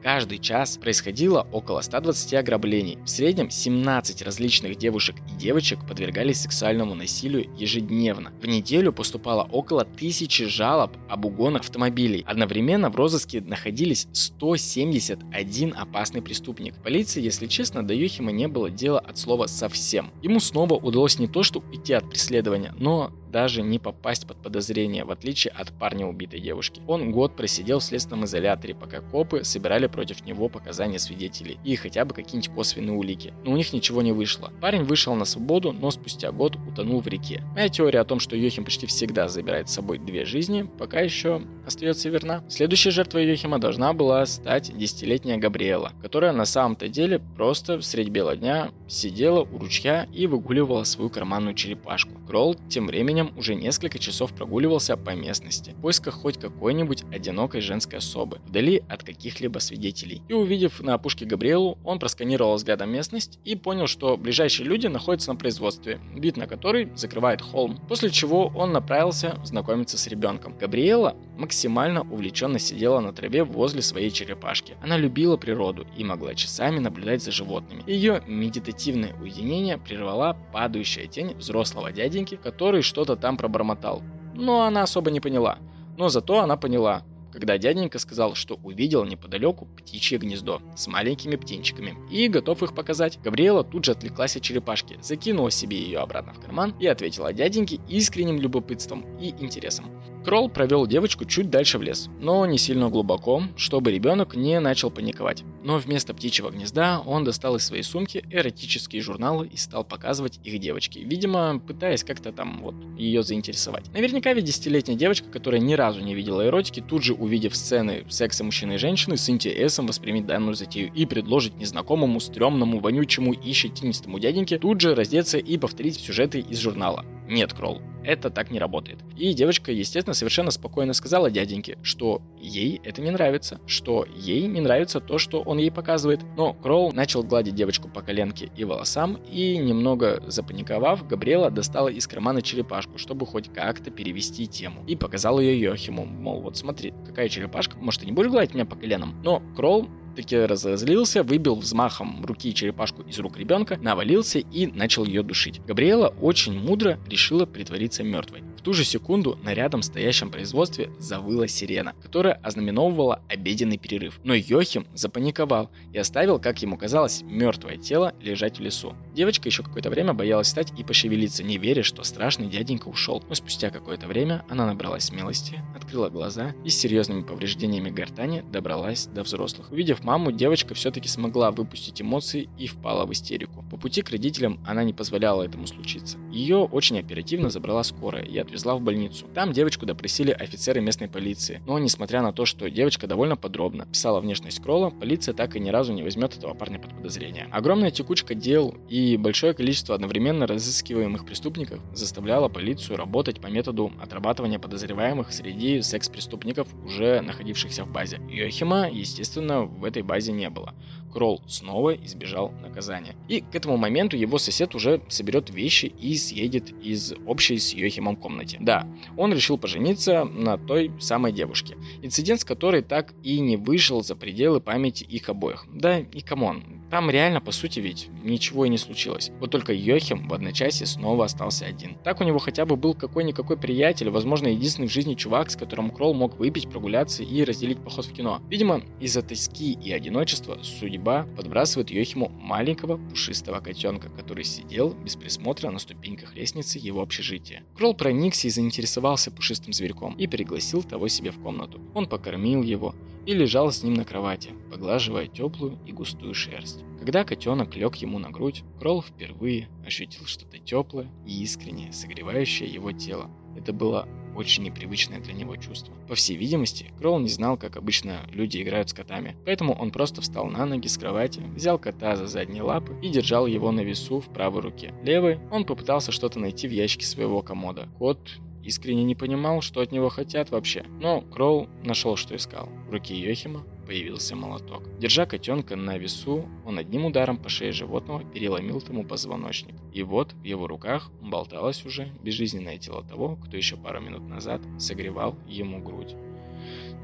Speaker 1: Каждый час происходило около 120 ограблений. В среднем 17 различных девушек и девочек подвергались сексуальному насилию ежедневно. В неделю поступало около тысячи жалоб об угонах автомобилей. Одновременно в розыске находились 171 опасный преступник. Полиции, если честно, до Юхима не было дела от слова совсем. Ему снова удалось не то что уйти от преследования, но даже не попасть под подозрение, в отличие от парня убитой девушки. Он год просидел в следственном изоляторе, пока копы собирали против него показания свидетелей и хотя бы какие-нибудь косвенные улики. Но у них ничего не вышло. Парень вышел на свободу, но спустя год утонул в реке. Моя теория о том, что Йохим почти всегда забирает с собой две жизни, пока еще остается верна. Следующей жертвой Йохима должна была стать десятилетняя Габриэла, которая на самом-то деле просто средь бела дня сидела у ручья и выгуливала свою карманную черепашку. Кролл тем временем Уильям уже несколько часов прогуливался по местности в поисках хоть какой-нибудь одинокой женской особы, вдали от каких-либо свидетелей. И увидев на опушке Габриэлу, он просканировал взглядом местность и понял, что ближайшие люди находятся на производстве, вид на который закрывает холм, после чего он направился знакомиться с ребенком. Габриэла максимально увлеченно сидела на траве возле своей черепашки. Она любила природу и могла часами наблюдать за животными. Ее медитативное уединение прервала падающая тень взрослого дяденьки, который что-то там пробормотал. Но она особо не поняла. Но зато она поняла, когда дяденька сказал, что увидел неподалеку птичье гнездо с маленькими птенчиками и готов их показать. Габриэла тут же отвлеклась от черепашки, закинула себе ее обратно в карман и ответила дяденьке искренним любопытством и интересом. Кролл провел девочку чуть дальше в лес, но не сильно глубоко, чтобы ребенок не начал паниковать. Но вместо птичьего гнезда он достал из своей сумки эротические журналы и стал показывать их девочке, видимо, пытаясь как-то там вот ее заинтересовать. Наверняка ведь десятилетняя девочка, которая ни разу не видела эротики, тут же увидев сцены секса мужчины и женщины, с интересом воспримет данную затею и предложит незнакомому, стрёмному, вонючему и щетинистому дяденьке тут же раздеться и повторить сюжеты из журнала. Нет, Кролл, это так не работает. И девочка, естественно, совершенно спокойно сказала дяденьке, что ей это не нравится, что ей не нравится то, что он ей показывает. Но Кролл начал гладить девочку по коленке и волосам, и немного запаниковав, Габриэла достала из кармана черепашку, чтобы хоть как-то перевести тему. И показал ее Йохиму, мол, вот смотри, какая черепашка, может ты не будешь гладить меня по коленам? Но Кролл таки разозлился, выбил взмахом руки черепашку из рук ребенка, навалился и начал ее душить. Габриэла очень мудро решила притвориться мертвой ту же секунду на рядом стоящем производстве завыла сирена, которая ознаменовывала обеденный перерыв. Но Йохим запаниковал и оставил, как ему казалось, мертвое тело лежать в лесу. Девочка еще какое-то время боялась встать и пошевелиться, не веря, что страшный дяденька ушел. Но спустя какое-то время она набралась смелости, открыла глаза и с серьезными повреждениями гортани добралась до взрослых. Увидев маму, девочка все-таки смогла выпустить эмоции и впала в истерику. По пути к родителям она не позволяла этому случиться. Ее очень оперативно забрала скорая и отвезла в больницу. Там девочку допросили офицеры местной полиции. Но несмотря на то, что девочка довольно подробно писала внешность Кролла, полиция так и ни разу не возьмет этого парня под подозрение. Огромная текучка дел и большое количество одновременно разыскиваемых преступников заставляло полицию работать по методу отрабатывания подозреваемых среди секс-преступников, уже находившихся в базе. Йохима, естественно, в этой базе не было. Кролл снова избежал наказания. И к этому моменту его сосед уже соберет вещи и съедет из общей с Йохимом комнате. Да, он решил пожениться на той самой девушке, инцидент с которой так и не вышел за пределы памяти их обоих. Да и come on, там реально, по сути, ведь ничего и не случилось. Вот только Йохим в одночасье снова остался один. Так у него хотя бы был какой-никакой приятель, возможно, единственный в жизни чувак, с которым Кролл мог выпить, прогуляться и разделить поход в кино. Видимо, из-за тоски и одиночества судьба подбрасывает Йохиму маленького пушистого котенка, который сидел без присмотра на ступеньках лестницы его общежития. Кролл проникся и заинтересовался пушистым зверьком и пригласил того себе в комнату. Он покормил его и лежал с ним на кровати, поглаживая теплую и густую шерсть. Когда котенок лег ему на грудь, Кролл впервые ощутил что-то теплое и искреннее, согревающее его тело. Это было очень непривычное для него чувство. По всей видимости, Кроул не знал, как обычно люди играют с котами, поэтому он просто встал на ноги с кровати, взял кота за задние лапы и держал его на весу в правой руке. Левой он попытался что-то найти в ящике своего комода. Кот искренне не понимал, что от него хотят вообще, но Кроул нашел, что искал. В руке Йохима появился молоток. Держа котенка на весу, он одним ударом по шее животного переломил тому позвоночник. И вот в его руках болталось уже безжизненное тело того, кто еще пару минут назад согревал ему грудь.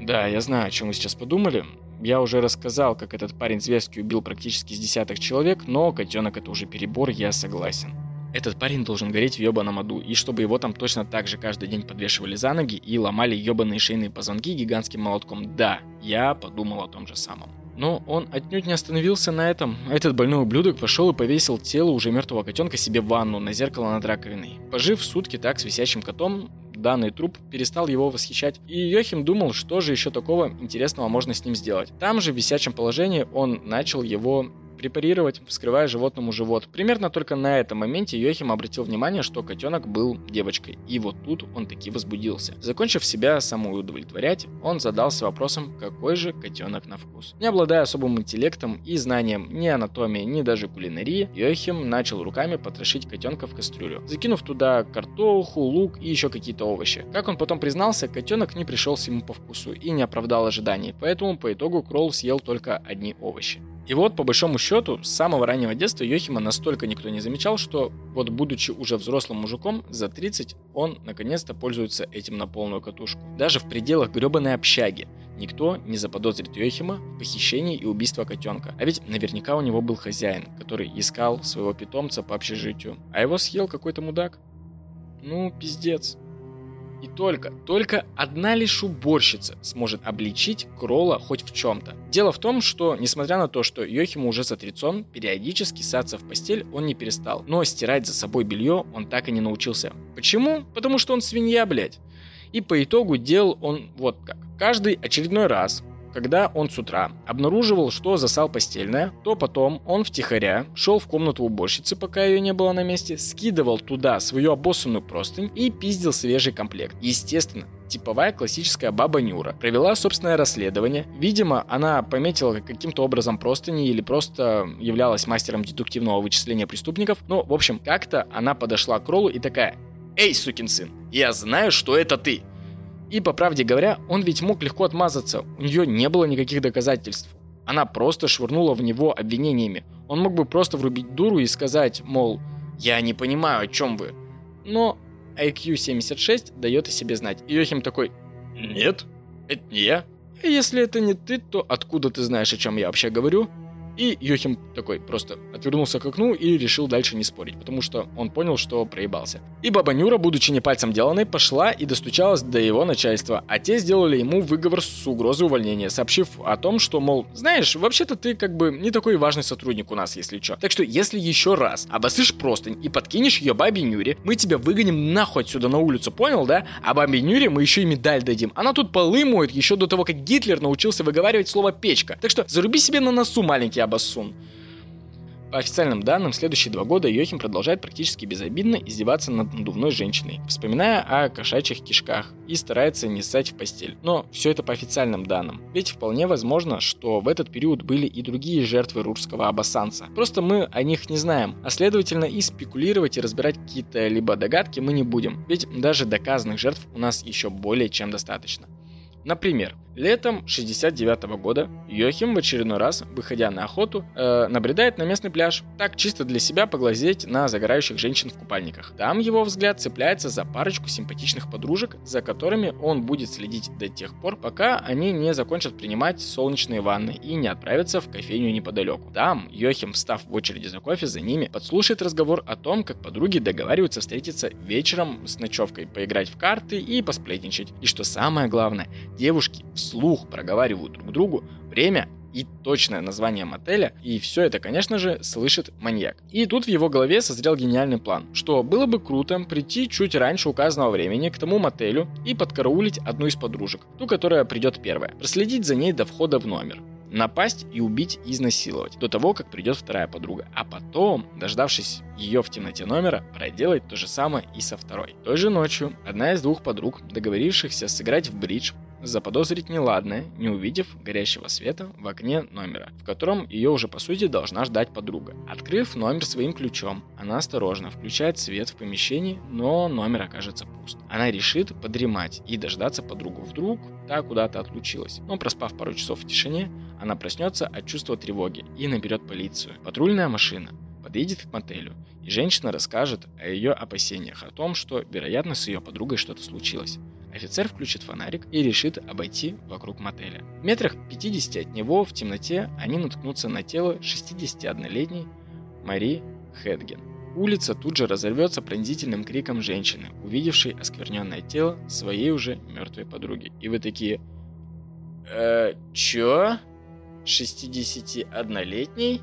Speaker 1: Да, я знаю, о чем вы сейчас подумали. Я уже рассказал, как этот парень зверски убил практически с десяток человек, но котенок это уже перебор, я согласен. Этот парень должен гореть в ебаном аду, и чтобы его там точно так же каждый день подвешивали за ноги и ломали ебаные шейные позвонки гигантским молотком. Да, я подумал о том же самом. Но он отнюдь не остановился на этом. Этот больной ублюдок пошел и повесил тело уже мертвого котенка себе в ванну на зеркало над раковиной. Пожив сутки так с висящим котом, данный труп перестал его восхищать, и Йохим думал, что же еще такого интересного можно с ним сделать. Там же в висячем положении он начал его препарировать, вскрывая животному живот. Примерно только на этом моменте Йохим обратил внимание, что котенок был девочкой. И вот тут он таки возбудился. Закончив себя самоудовлетворять, он задался вопросом, какой же котенок на вкус. Не обладая особым интеллектом и знанием ни анатомии, ни даже кулинарии, Йохим начал руками потрошить котенка в кастрюлю, закинув туда картоху, лук и еще какие-то овощи. Как он потом признался, котенок не пришелся ему по вкусу и не оправдал ожиданий, поэтому по итогу Кролл съел только одни овощи. И вот, по большому счету, с самого раннего детства Йохима настолько никто не замечал, что вот будучи уже взрослым мужиком, за 30 он наконец-то пользуется этим на полную катушку. Даже в пределах гребаной общаги никто не заподозрит Йохима в похищении и убийстве котенка. А ведь наверняка у него был хозяин, который искал своего питомца по общежитию, а его съел какой-то мудак. Ну, пиздец. И только, только одна лишь уборщица сможет обличить Кролла хоть в чем-то. Дело в том, что, несмотря на то, что Йохиму уже за 30, периодически саться в постель он не перестал. Но стирать за собой белье он так и не научился. Почему? Потому что он свинья, блядь. И по итогу делал он вот как. Каждый очередной раз, когда он с утра обнаруживал, что засал постельное, то потом он втихаря шел в комнату уборщицы, пока ее не было на месте, скидывал туда свою обоссанную простынь и пиздил свежий комплект. Естественно, типовая классическая баба Нюра. Провела собственное расследование. Видимо, она пометила каким-то образом простыни или просто являлась мастером дедуктивного вычисления преступников. Ну, в общем, как-то она подошла к Роллу и такая «Эй, сукин сын, я знаю, что это ты!» И, по правде говоря, он ведь мог легко отмазаться, у нее не было никаких доказательств. Она просто швырнула в него обвинениями. Он мог бы просто врубить дуру и сказать, мол, «Я не понимаю, о чем вы». Но IQ 76 дает о себе знать. И Йохим такой, «Нет, это не я». И если это не ты, то откуда ты знаешь, о чем я вообще говорю? И Йохим такой просто отвернулся к окну и решил дальше не спорить, потому что он понял, что проебался. И баба Нюра, будучи не пальцем деланной, пошла и достучалась до его начальства, а те сделали ему выговор с угрозой увольнения, сообщив о том, что, мол, знаешь, вообще-то ты как бы не такой важный сотрудник у нас, если что. Так что, если еще раз обосышь простынь и подкинешь ее бабе Нюре, мы тебя выгоним нахуй отсюда на улицу, понял, да? А бабе Нюре мы еще и медаль дадим. Она тут полы моет еще до того, как Гитлер научился выговаривать слово печка. Так что заруби себе на носу, маленький Абассун. По официальным данным, следующие два года Йохим продолжает практически безобидно издеваться над надувной женщиной, вспоминая о кошачьих кишках и старается не ссать в постель. Но все это по официальным данным. Ведь вполне возможно, что в этот период были и другие жертвы рурского абассанца. Просто мы о них не знаем, а следовательно и спекулировать и разбирать какие-то либо догадки мы не будем. Ведь даже доказанных жертв у нас еще более чем достаточно. Например, летом 69 года Йохим в очередной раз, выходя на охоту, э, набредает на местный пляж, так чисто для себя поглазеть на загорающих женщин в купальниках. Там его взгляд цепляется за парочку симпатичных подружек, за которыми он будет следить до тех пор, пока они не закончат принимать солнечные ванны и не отправятся в кофейню неподалеку. Там Йохим, встав в очереди за кофе за ними, подслушает разговор о том, как подруги договариваются встретиться вечером с ночевкой, поиграть в карты и посплетничать. И что самое главное, Девушки вслух проговаривают друг другу время и точное название мотеля, и все это, конечно же, слышит маньяк. И тут в его голове созрел гениальный план, что было бы круто прийти чуть раньше указанного времени к тому мотелю и подкараулить одну из подружек, ту, которая придет первая, проследить за ней до входа в номер. напасть и убить и изнасиловать до того, как придет вторая подруга. А потом, дождавшись ее в темноте номера, проделать то же самое и со второй. Той же ночью одна из двух подруг, договорившихся сыграть в бридж, заподозрить неладное, не увидев горящего света в окне номера, в котором ее уже по сути должна ждать подруга. Открыв номер своим ключом, она осторожно включает свет в помещении, но номер окажется пуст. Она решит подремать и дождаться подругу. Вдруг та куда-то отлучилась. Но проспав пару часов в тишине, она проснется от чувства тревоги и наберет полицию. Патрульная машина подъедет к мотелю, и женщина расскажет о ее опасениях, о том, что, вероятно, с ее подругой что-то случилось. Офицер включит фонарик и решит обойти вокруг мотеля. В метрах 50 от него в темноте они наткнутся на тело 61-летней Мари Хедген. Улица тут же разорвется пронзительным криком женщины, увидевшей оскверненное тело своей уже мертвой подруги. И вы такие... Э, чё? 61-летний?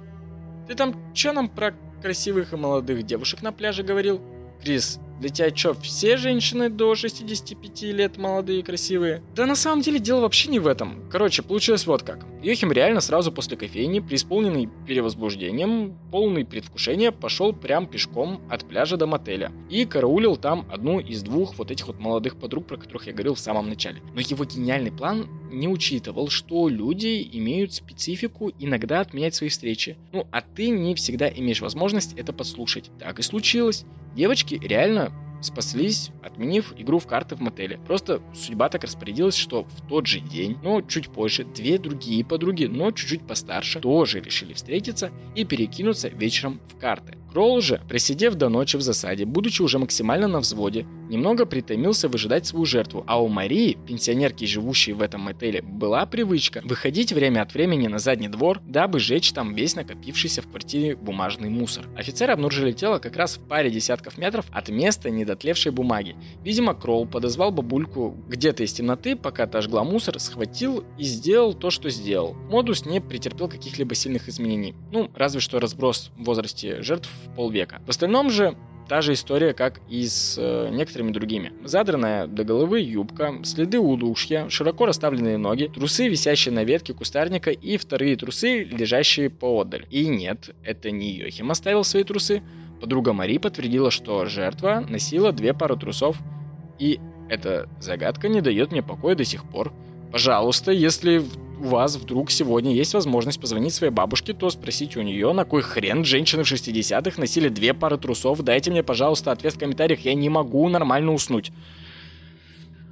Speaker 1: Ты там чё нам про красивых и молодых девушек на пляже говорил? Крис, для тебя что, все женщины до 65 лет молодые и красивые? Да на самом деле дело вообще не в этом. Короче, получилось вот как. Йохим реально сразу после кофейни, преисполненный перевозбуждением, полный предвкушения, пошел прям пешком от пляжа до мотеля. И караулил там одну из двух вот этих вот молодых подруг, про которых я говорил в самом начале. Но его гениальный план не учитывал, что люди имеют специфику иногда отменять свои встречи. Ну, а ты не всегда имеешь возможность это послушать. Так и случилось. Девочки реально спаслись, отменив игру в карты в мотеле. Просто судьба так распорядилась, что в тот же день, но чуть позже, две другие подруги, но чуть-чуть постарше, тоже решили встретиться и перекинуться вечером в карты. Кролл же, присидев до ночи в засаде, будучи уже максимально на взводе, немного притомился выжидать свою жертву, а у Марии, пенсионерки, живущей в этом отеле, была привычка выходить время от времени на задний двор, дабы сжечь там весь накопившийся в квартире бумажный мусор. Офицеры обнаружили тело как раз в паре десятков метров от места недотлевшей бумаги. Видимо, Кролл подозвал бабульку где-то из темноты, пока та жгла мусор, схватил и сделал то, что сделал. Модус не претерпел каких-либо сильных изменений. Ну, разве что разброс в возрасте жертв в полвека. В остальном же та же история, как и с э, некоторыми другими. Задранная до головы юбка, следы удушья, широко расставленные ноги, трусы, висящие на ветке кустарника и вторые трусы, лежащие поодаль. И нет, это не Йохим оставил свои трусы. Подруга Мари подтвердила, что жертва носила две пары трусов. И эта загадка не дает мне покоя до сих пор. Пожалуйста, если у вас вдруг сегодня есть возможность позвонить своей бабушке, то спросите у нее, на кой хрен женщины в 60-х носили две пары трусов. Дайте мне, пожалуйста, ответ в комментариях, я не могу нормально уснуть.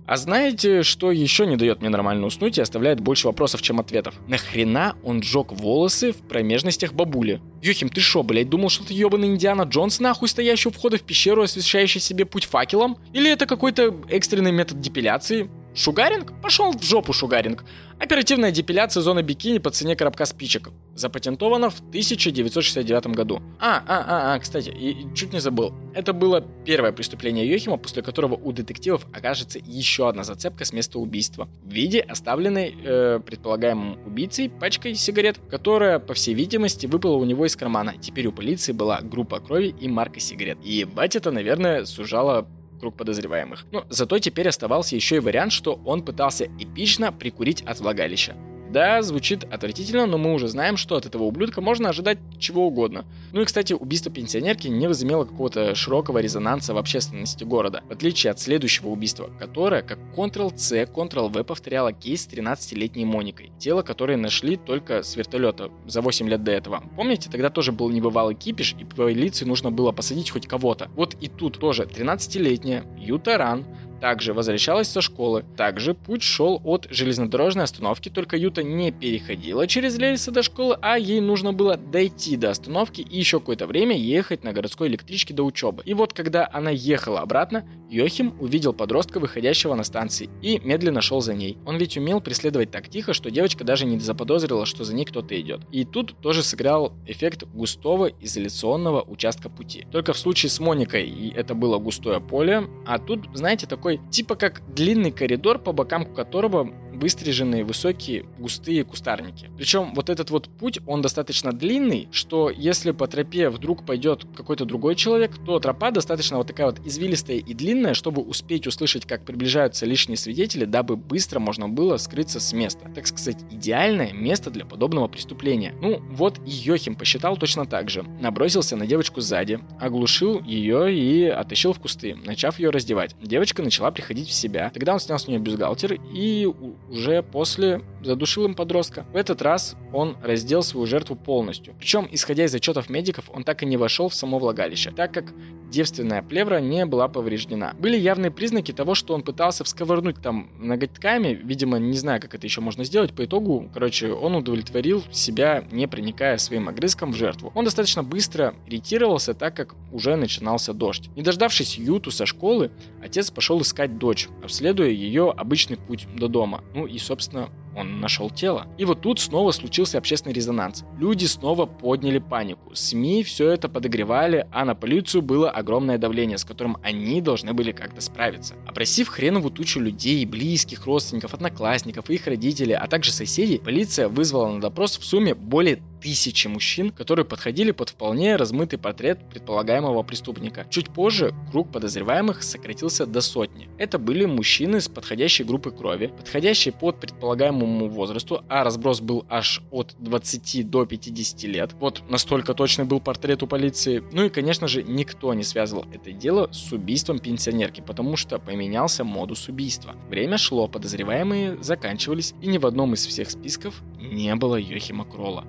Speaker 1: А знаете, что еще не дает мне нормально уснуть и оставляет больше вопросов, чем ответов? Нахрена он жег волосы в промежностях бабули? Юхим, ты шо, блядь, думал, что ты ебаный Индиана Джонс, нахуй стоящий у входа в пещеру, освещающий себе путь факелом? Или это какой-то экстренный метод депиляции? Шугаринг? Пошел в жопу шугаринг. Оперативная депиляция зоны бикини по цене коробка спичек. Запатентована в 1969 году. А, а, а, а, кстати, и чуть не забыл. Это было первое преступление Йохима, после которого у детективов окажется еще одна зацепка с места убийства. В виде оставленной э, предполагаемым убийцей пачкой сигарет, которая, по всей видимости, выпала у него из кармана. Теперь у полиции была группа крови и марка сигарет. И бать это, наверное, сужало круг подозреваемых. Но зато теперь оставался еще и вариант, что он пытался эпично прикурить от влагалища. Да, звучит отвратительно, но мы уже знаем, что от этого ублюдка можно ожидать чего угодно. Ну и, кстати, убийство пенсионерки не возымело какого-то широкого резонанса в общественности города, в отличие от следующего убийства, которое, как Ctrl-C, Ctrl-V повторяло кейс с 13-летней Моникой, тело которой нашли только с вертолета за 8 лет до этого. Помните, тогда тоже был небывалый кипиш, и полиции нужно было посадить хоть кого-то. Вот и тут тоже 13-летняя Юта Ран также возвращалась со школы. Также путь шел от железнодорожной остановки, только Юта не переходила через рельсы до школы, а ей нужно было дойти до остановки и еще какое-то время ехать на городской электричке до учебы. И вот когда она ехала обратно, Йохим увидел подростка, выходящего на станции, и медленно шел за ней. Он ведь умел преследовать так тихо, что девочка даже не заподозрила, что за ней кто-то идет. И тут тоже сыграл эффект густого изоляционного участка пути. Только в случае с Моникой это было густое поле, а тут, знаете, такой такой, типа как длинный коридор, по бокам которого выстриженные высокие густые кустарники. Причем вот этот вот путь, он достаточно длинный, что если по тропе вдруг пойдет какой-то другой человек, то тропа достаточно вот такая вот извилистая и длинная, чтобы успеть услышать, как приближаются лишние свидетели, дабы быстро можно было скрыться с места. Так сказать, идеальное место для подобного преступления. Ну, вот и Йохим посчитал точно так же. Набросился на девочку сзади, оглушил ее и оттащил в кусты, начав ее раздевать. Девочка начала приходить в себя. Тогда он снял с нее бюстгальтер и уже после задушил им подростка. В этот раз он раздел свою жертву полностью. Причем, исходя из отчетов медиков, он так и не вошел в само влагалище, так как девственная плевра не была повреждена. Были явные признаки того, что он пытался всковырнуть там ноготками, видимо, не знаю, как это еще можно сделать. По итогу, короче, он удовлетворил себя, не проникая своим огрызком в жертву. Он достаточно быстро ретировался, так как уже начинался дождь. Не дождавшись Юту со школы, отец пошел искать дочь, обследуя ее обычный путь до дома. Ну и, собственно, он нашел тело. И вот тут снова случился общественный резонанс. Люди снова подняли панику. СМИ все это подогревали, а на полицию было огромное давление, с которым они должны были как-то справиться. Опросив хреновую тучу людей, близких, родственников, одноклассников их родителей, а также соседей, полиция вызвала на допрос в сумме более тысячи мужчин, которые подходили под вполне размытый портрет предполагаемого преступника. Чуть позже круг подозреваемых сократился до сотни. Это были мужчины с подходящей группой крови, подходящие под предполагаемому возрасту, а разброс был аж от 20 до 50 лет. Вот настолько точный был портрет у полиции. Ну и, конечно же, никто не связывал это дело с убийством пенсионерки, потому что поменялся модус убийства. Время шло, подозреваемые заканчивались, и ни в одном из всех списков не было Йохима Кролла.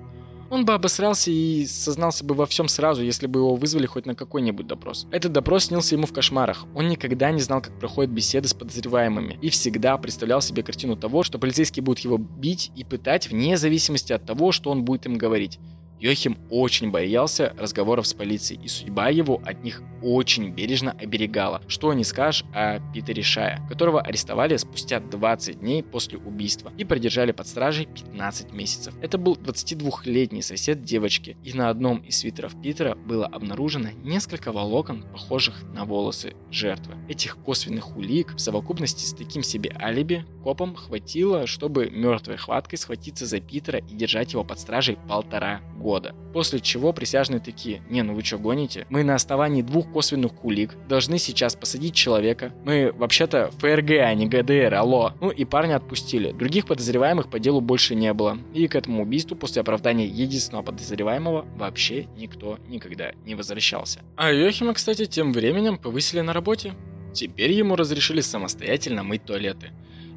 Speaker 1: Он бы обосрался и сознался бы во всем сразу, если бы его вызвали хоть на какой-нибудь допрос. Этот допрос снился ему в кошмарах. Он никогда не знал, как проходят беседы с подозреваемыми и всегда представлял себе картину того, что полицейские будут его бить и пытать вне зависимости от того, что он будет им говорить. Йохим очень боялся разговоров с полицией, и судьба его от них очень бережно оберегала. Что не скажешь о Питере Шая, которого арестовали спустя 20 дней после убийства и продержали под стражей 15 месяцев. Это был 22-летний сосед девочки, и на одном из свитеров Питера было обнаружено несколько волокон, похожих на волосы жертвы. Этих косвенных улик в совокупности с таким себе алиби копам хватило, чтобы мертвой хваткой схватиться за Питера и держать его под стражей полтора года года. После чего присяжные такие, не, ну вы что гоните? Мы на основании двух косвенных кулик должны сейчас посадить человека. Мы вообще-то ФРГ, а не ГДР, алло. Ну и парня отпустили. Других подозреваемых по делу больше не было. И к этому убийству после оправдания единственного подозреваемого вообще никто никогда не возвращался. А Йохима, кстати, тем временем повысили на работе. Теперь ему разрешили самостоятельно мыть туалеты.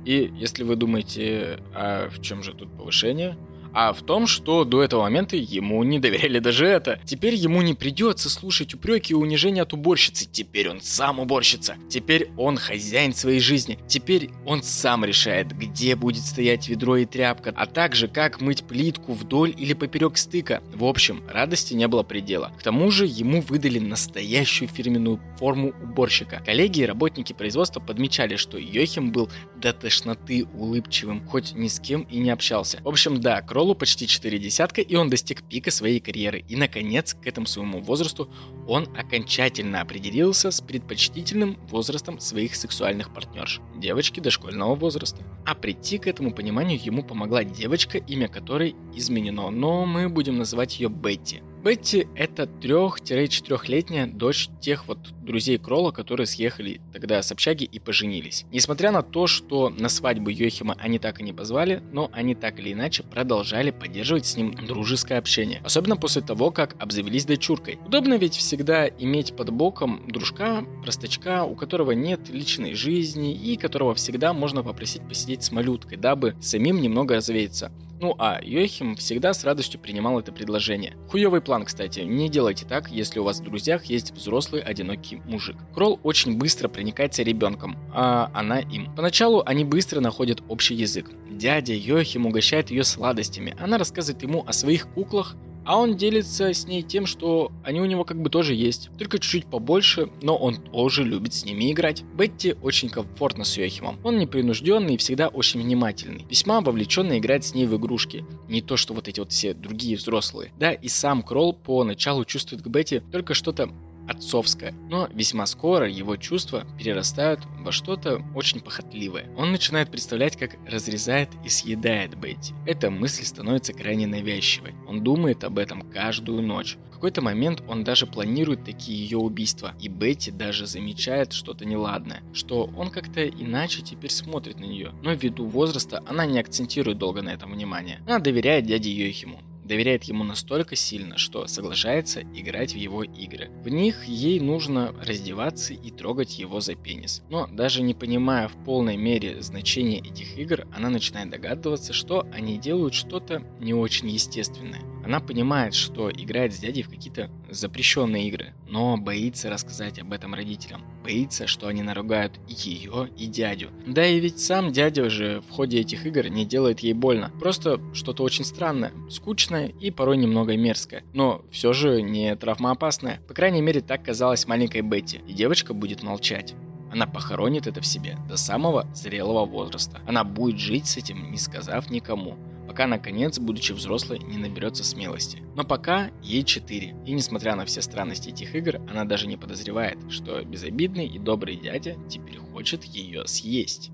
Speaker 1: И если вы думаете, а в чем же тут повышение, а в том, что до этого момента ему не доверяли даже это. Теперь ему не придется слушать упреки и унижения от уборщицы. Теперь он сам уборщица. Теперь он хозяин своей жизни. Теперь он сам решает, где будет стоять ведро и тряпка, а также как мыть плитку вдоль или поперек стыка. В общем, радости не было предела. К тому же ему выдали настоящую фирменную форму уборщика. Коллеги и работники производства подмечали, что Йохим был до тошноты улыбчивым, хоть ни с кем и не общался. В общем, да, Кролл Роллу почти 4 десятка, и он достиг пика своей карьеры. И, наконец, к этому своему возрасту он окончательно определился с предпочтительным возрастом своих сексуальных партнерш. Девочки дошкольного возраста. А прийти к этому пониманию ему помогла девочка, имя которой изменено, но мы будем называть ее Бетти. Бетти — это 3-4-летняя дочь тех вот друзей Кролла, которые съехали тогда с общаги и поженились. Несмотря на то, что на свадьбу Йохима они так и не позвали, но они так или иначе продолжали поддерживать с ним дружеское общение. Особенно после того, как обзавелись дочуркой. Удобно ведь всегда иметь под боком дружка, простачка, у которого нет личной жизни и которого всегда можно попросить посидеть с малюткой, дабы самим немного развеяться. Ну а Йохим всегда с радостью принимал это предложение. Хуёвый план, кстати, не делайте так, если у вас в друзьях есть взрослый одинокий мужик. Кролл очень быстро проникается ребенком, а она им. Поначалу они быстро находят общий язык. Дядя Йохим угощает ее сладостями, она рассказывает ему о своих куклах, а он делится с ней тем, что они у него как бы тоже есть, только чуть-чуть побольше, но он тоже любит с ними играть. Бетти очень комфортно с Йохимом. Он непринужденный и всегда очень внимательный. Весьма вовлеченно играет с ней в игрушки. Не то, что вот эти вот все другие взрослые. Да, и сам Кролл поначалу чувствует к Бетти только что-то отцовское. Но весьма скоро его чувства перерастают во что-то очень похотливое. Он начинает представлять, как разрезает и съедает Бетти. Эта мысль становится крайне навязчивой. Он думает об этом каждую ночь. В какой-то момент он даже планирует такие ее убийства, и Бетти даже замечает что-то неладное, что он как-то иначе теперь смотрит на нее. Но ввиду возраста она не акцентирует долго на этом внимание. Она доверяет дяде Йохиму доверяет ему настолько сильно, что соглашается играть в его игры. В них ей нужно раздеваться и трогать его за пенис. Но даже не понимая в полной мере значения этих игр, она начинает догадываться, что они делают что-то не очень естественное. Она понимает, что играет с дядей в какие-то запрещенные игры, но боится рассказать об этом родителям. Боится, что они наругают ее, и дядю. Да и ведь сам дядя уже в ходе этих игр не делает ей больно. Просто что-то очень странное, скучное и порой немного мерзкое. Но все же не травмоопасное. По крайней мере, так казалось маленькой Бетти. И девочка будет молчать. Она похоронит это в себе до самого зрелого возраста. Она будет жить с этим, не сказав никому пока наконец, будучи взрослой, не наберется смелости. Но пока ей 4, и несмотря на все странности этих игр, она даже не подозревает, что безобидный и добрый дядя теперь хочет ее съесть.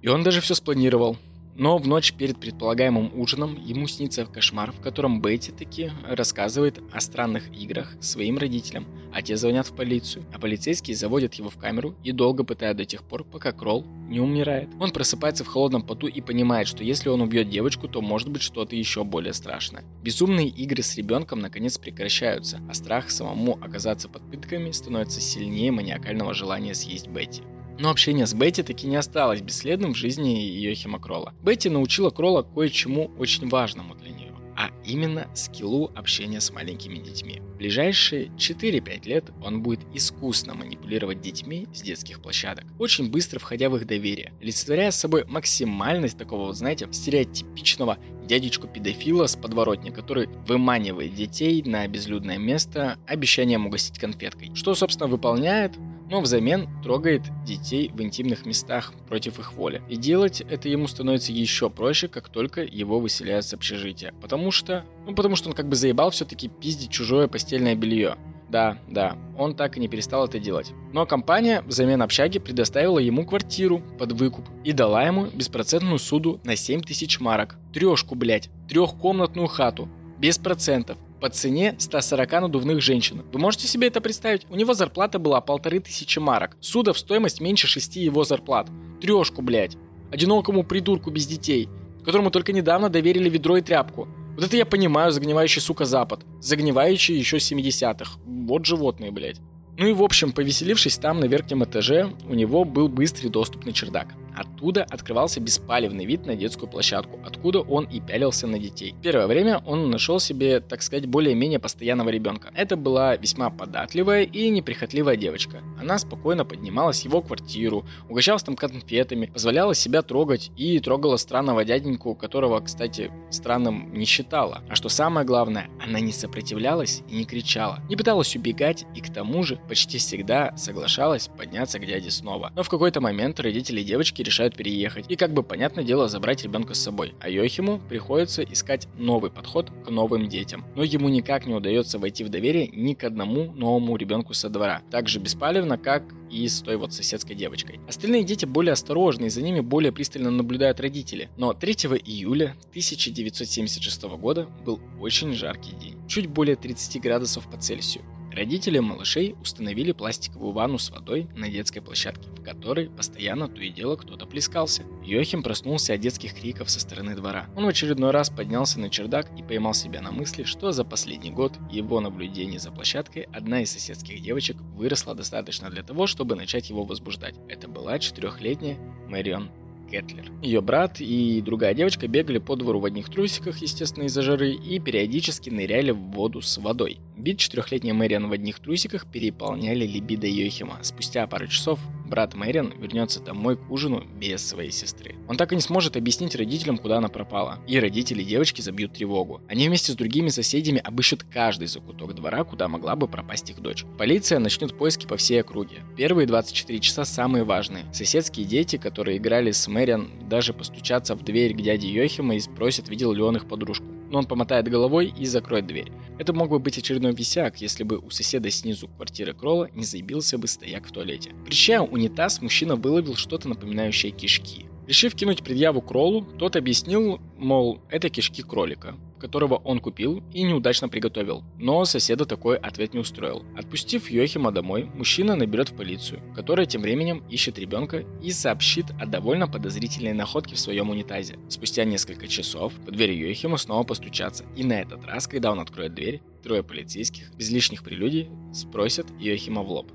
Speaker 1: И он даже все спланировал. Но в ночь перед предполагаемым ужином ему снится кошмар, в котором Бетти таки рассказывает о странных играх своим родителям, а те звонят в полицию, а полицейские заводят его в камеру и долго пытают до тех пор, пока Кролл не умирает. Он просыпается в холодном поту и понимает, что если он убьет девочку, то может быть что-то еще более страшное. Безумные игры с ребенком наконец прекращаются, а страх самому оказаться под пытками становится сильнее маниакального желания съесть Бетти. Но общение с Бетти таки не осталось бесследным в жизни Йохима Кролла. Бетти научила Кролла кое-чему очень важному для нее а именно скиллу общения с маленькими детьми. В ближайшие 4-5 лет он будет искусно манипулировать детьми с детских площадок, очень быстро входя в их доверие, олицетворяя собой максимальность такого, вот, знаете, стереотипичного дядечку-педофила с подворотни, который выманивает детей на безлюдное место обещанием угостить конфеткой, что, собственно, выполняет но взамен трогает детей в интимных местах против их воли. И делать это ему становится еще проще, как только его выселяют с общежития. Потому что, ну потому что он как бы заебал все-таки пиздить чужое постельное белье. Да, да, он так и не перестал это делать. Но компания взамен общаги предоставила ему квартиру под выкуп и дала ему беспроцентную суду на 7 тысяч марок. Трешку, блять, трехкомнатную хату, без процентов, по цене 140 надувных женщин. Вы можете себе это представить? У него зарплата была полторы тысячи марок. Суда в стоимость меньше шести его зарплат. Трешку, блядь. Одинокому придурку без детей, которому только недавно доверили ведро и тряпку. Вот это я понимаю, загнивающий, сука, Запад. Загнивающий еще 70-х. Вот животные, блядь. Ну и в общем, повеселившись там на верхнем этаже, у него был быстрый доступ на чердак. Оттуда открывался беспалевный вид на детскую площадку, откуда он и пялился на детей. Первое время он нашел себе, так сказать, более-менее постоянного ребенка. Это была весьма податливая и неприхотливая девочка. Она спокойно поднималась в его квартиру, угощалась там конфетами, позволяла себя трогать и трогала странного дяденьку, которого, кстати, странным не считала. А что самое главное, она не сопротивлялась и не кричала, не пыталась убегать и к тому же почти всегда соглашалась подняться к дяде снова. Но в какой-то момент родители девочки решают переехать и, как бы, понятное дело, забрать ребенка с собой. А Йохиму приходится искать новый подход к новым детям. Но ему никак не удается войти в доверие ни к одному новому ребенку со двора. Так же беспалевно, как и с той вот соседской девочкой. Остальные дети более осторожны, и за ними более пристально наблюдают родители. Но 3 июля 1976 года был очень жаркий день. Чуть более 30 градусов по Цельсию. Родители малышей установили пластиковую ванну с водой на детской площадке, в которой постоянно то и дело кто-то плескался. Йохим проснулся от детских криков со стороны двора. Он в очередной раз поднялся на чердак и поймал себя на мысли, что за последний год его наблюдений за площадкой одна из соседских девочек выросла достаточно для того, чтобы начать его возбуждать. Это была четырехлетняя Мэрион Кетлер. Ее брат и другая девочка бегали по двору в одних трусиках, естественно, из-за жары, и периодически ныряли в воду с водой. Бит четырехлетняя Мэриан в одних трусиках переполняли либидо Йохима. Спустя пару часов брат Мэриан вернется домой к ужину без своей сестры. Он так и не сможет объяснить родителям, куда она пропала. И родители девочки забьют тревогу. Они вместе с другими соседями обыщут каждый закуток двора, куда могла бы пропасть их дочь. Полиция начнет поиски по всей округе. Первые 24 часа самые важные. Соседские дети, которые играли с Мэриан, даже постучаться в дверь к дяде Йохима и спросят, видел ли он их подружку. но он помотает головой и закроет дверь. Это мог бы быть очередной висяк, если бы у соседа снизу квартиры Кролла не заебился бы стояк в туалете. Прищая унитаз, мужчина выловил что-то напоминающее кишки. Решив кинуть предъяву Кроллу, тот объяснил, мол, это кишки кролика, которого он купил и неудачно приготовил. Но соседа такой ответ не устроил. Отпустив Йохима домой, мужчина наберет в полицию, которая тем временем ищет ребенка и сообщит о довольно подозрительной находке в своем унитазе. Спустя несколько часов по двери Йохима снова постучаться, и на этот раз, когда он откроет дверь, трое полицейских, без лишних прелюдий, спросят Йохима в лоб.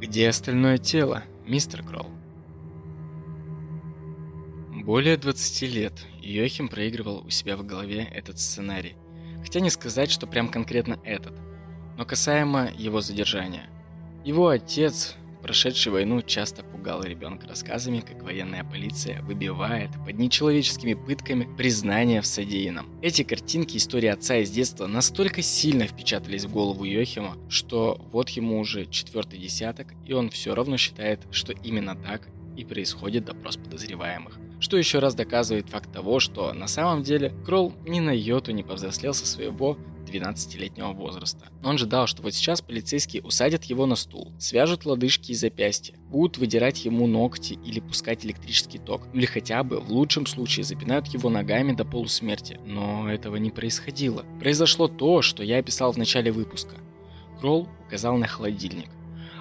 Speaker 1: «Где остальное тело, мистер Кролл?» Более 20 лет Йохим проигрывал у себя в голове этот сценарий. Хотя не сказать, что прям конкретно этот. Но касаемо его задержания. Его отец, прошедший войну, часто пугал ребенка рассказами, как военная полиция выбивает под нечеловеческими пытками признание в содеянном. Эти картинки истории отца из детства настолько сильно впечатались в голову Йохима, что вот ему уже четвертый десяток, и он все равно считает, что именно так и происходит допрос подозреваемых что еще раз доказывает факт того, что на самом деле Кролл ни на йоту не повзрослел со своего 12-летнего возраста. Он ждал, что вот сейчас полицейские усадят его на стул, свяжут лодыжки и запястья, будут выдирать ему ногти или пускать электрический ток, или хотя бы, в лучшем случае, запинают его ногами до полусмерти. Но этого не происходило. Произошло то, что я описал в начале выпуска. Кролл указал на холодильник.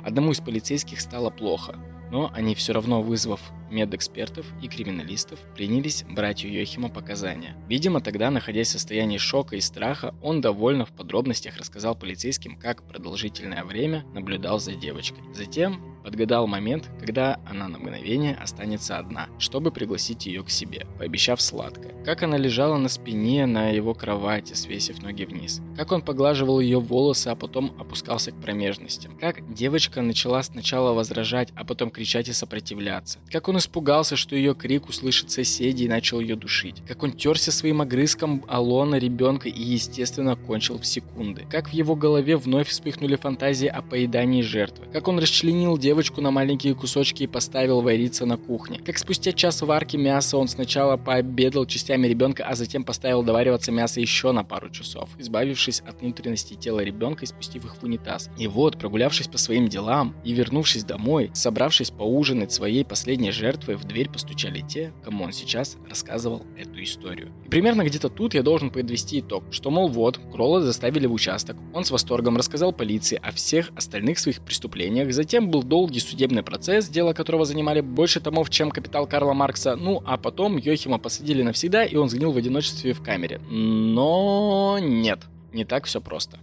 Speaker 1: Одному из полицейских стало плохо, но они все равно, вызвав медэкспертов и криминалистов принялись брать у Йохима показания. Видимо, тогда, находясь в состоянии шока и страха, он довольно в подробностях рассказал полицейским, как продолжительное время наблюдал за девочкой. Затем подгадал момент, когда она на мгновение останется одна, чтобы пригласить ее к себе, пообещав сладкое. Как она лежала на спине на его кровати, свесив ноги вниз. Как он поглаживал ее волосы, а потом опускался к промежностям. Как девочка начала сначала возражать, а потом кричать и сопротивляться. Как он испугался, что ее крик услышит соседи и начал ее душить. Как он терся своим огрызком Алона ребенка и, естественно, кончил в секунды. Как в его голове вновь вспыхнули фантазии о поедании жертвы. Как он расчленил девочку девочку на маленькие кусочки и поставил вариться на кухне. Как спустя час варки мяса он сначала пообедал частями ребенка, а затем поставил довариваться мясо еще на пару часов, избавившись от внутренностей тела ребенка и спустив их в унитаз. И вот, прогулявшись по своим делам и вернувшись домой, собравшись поужинать своей последней жертвой, в дверь постучали те, кому он сейчас рассказывал эту историю. И примерно где-то тут я должен подвести итог, что, мол, вот, Кролла заставили в участок, он с восторгом рассказал полиции о всех остальных своих преступлениях, затем был долгий долгий судебный процесс, дело которого занимали больше томов, чем «Капитал» Карла Маркса. Ну, а потом Йохима посадили навсегда, и он сгнил в одиночестве в камере. Но нет, не так все просто.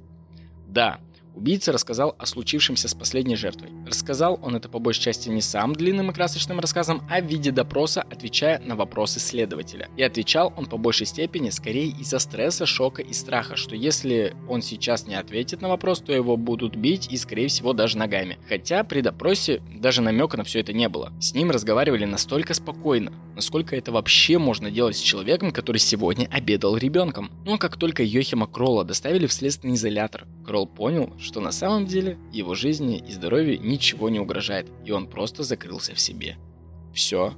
Speaker 1: Да, Убийца рассказал о случившемся с последней жертвой. Рассказал он это по большей части не сам длинным и красочным рассказом, а в виде допроса, отвечая на вопросы следователя. И отвечал он по большей степени скорее из-за стресса, шока и страха, что если он сейчас не ответит на вопрос, то его будут бить и, скорее всего, даже ногами. Хотя при допросе даже намека на все это не было. С ним разговаривали настолько спокойно, насколько это вообще можно делать с человеком, который сегодня обедал ребенком. Но как только Йохима Кролла доставили в следственный изолятор, Кролл понял, что на самом деле его жизни и здоровью ничего не угрожает, и он просто закрылся в себе. Все.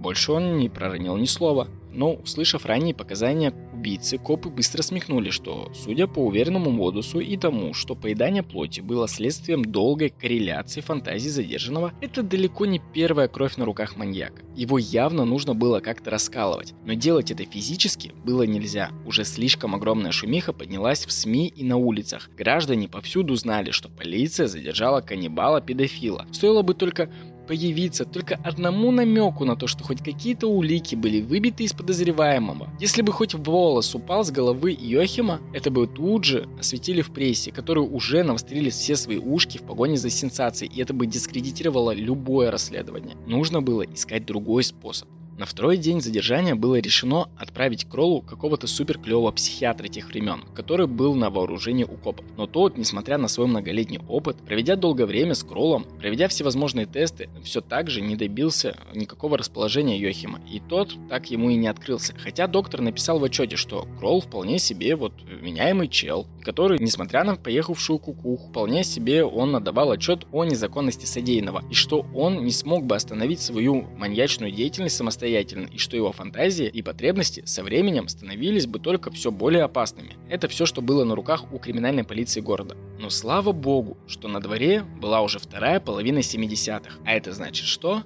Speaker 1: Больше он не проронил ни слова. Но, услышав ранние показания убийцы, копы быстро смехнули, что, судя по уверенному модусу и тому, что поедание плоти было следствием долгой корреляции фантазий задержанного, это далеко не первая кровь на руках маньяка. Его явно нужно было как-то раскалывать, но делать это физически было нельзя. Уже слишком огромная шумиха поднялась в СМИ и на улицах. Граждане повсюду знали, что полиция задержала каннибала-педофила. Стоило бы только появиться только одному намеку на то, что хоть какие-то улики были выбиты из подозреваемого. Если бы хоть волос упал с головы Йохима, это бы тут же осветили в прессе, которые уже навострили все свои ушки в погоне за сенсацией, и это бы дискредитировало любое расследование. Нужно было искать другой способ. На второй день задержания было решено отправить Кроллу какого-то супер клевого психиатра тех времен, который был на вооружении у копов. Но тот, несмотря на свой многолетний опыт, проведя долгое время с Кроллом, проведя всевозможные тесты, все так же не добился никакого расположения Йохима. И тот так ему и не открылся. Хотя доктор написал в отчете, что Кролл вполне себе вот меняемый чел, который, несмотря на поехавшую кукуху, вполне себе он отдавал отчет о незаконности содеянного, и что он не смог бы остановить свою маньячную деятельность самостоятельно, и что его фантазии и потребности со временем становились бы только все более опасными. Это все, что было на руках у криминальной полиции города. Но слава богу, что на дворе была уже вторая половина 70-х. А это значит что?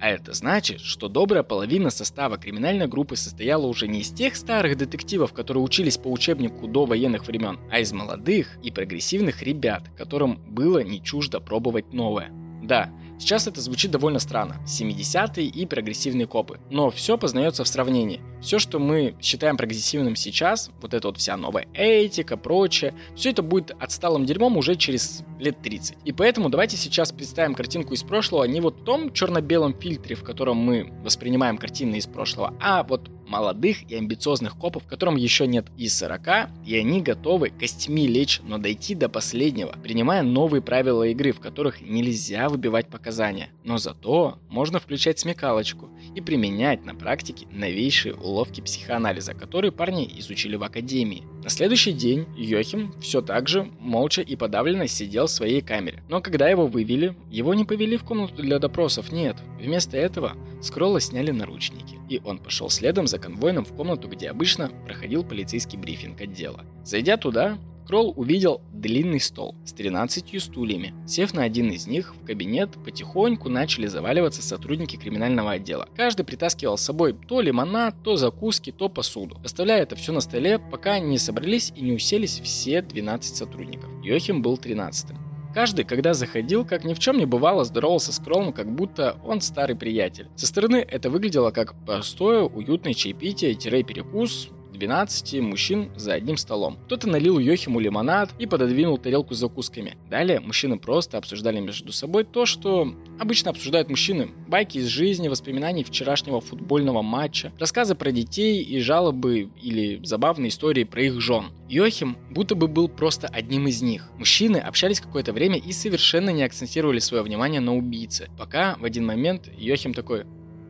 Speaker 1: А это значит, что добрая половина состава криминальной группы состояла уже не из тех старых детективов, которые учились по учебнику до военных времен, а из молодых и прогрессивных ребят, которым было не чуждо пробовать новое. Да, Сейчас это звучит довольно странно. 70-е и прогрессивные копы. Но все познается в сравнении. Все, что мы считаем прогрессивным сейчас, вот эта вот вся новая этика, прочее, все это будет отсталым дерьмом уже через лет 30. И поэтому давайте сейчас представим картинку из прошлого не вот в том черно-белом фильтре, в котором мы воспринимаем картины из прошлого, а вот молодых и амбициозных копов, которым еще нет и 40, и они готовы костьми лечь, но дойти до последнего, принимая новые правила игры, в которых нельзя выбивать показания. Но зато можно включать смекалочку и применять на практике новейшие уловки психоанализа, которые парни изучили в академии. На следующий день Йохим все так же молча и подавленно сидел в своей камере. Но когда его вывели, его не повели в комнату для допросов, нет. Вместо этого Скролла сняли наручники, и он пошел следом за конвойным в комнату, где обычно проходил полицейский брифинг отдела. Зайдя туда, Кролл увидел длинный стол с 13 стульями. Сев на один из них, в кабинет потихоньку начали заваливаться сотрудники криминального отдела. Каждый притаскивал с собой то лимонад, то закуски, то посуду, оставляя это все на столе, пока не собрались и не уселись все 12 сотрудников. Йохим был 13 -м. Каждый, когда заходил, как ни в чем не бывало, здоровался с Кролом, как будто он старый приятель. Со стороны это выглядело как простое, уютное чаепитие-перекус, 12 мужчин за одним столом. Кто-то налил Йохиму лимонад и пододвинул тарелку с закусками. Далее мужчины просто обсуждали между собой то, что обычно обсуждают мужчины. Байки из жизни, воспоминаний вчерашнего футбольного матча, рассказы про детей и жалобы или забавные истории про их жен. Йохим будто бы был просто одним из них. Мужчины общались какое-то время и совершенно не акцентировали свое внимание на убийце. Пока в один момент Йохим такой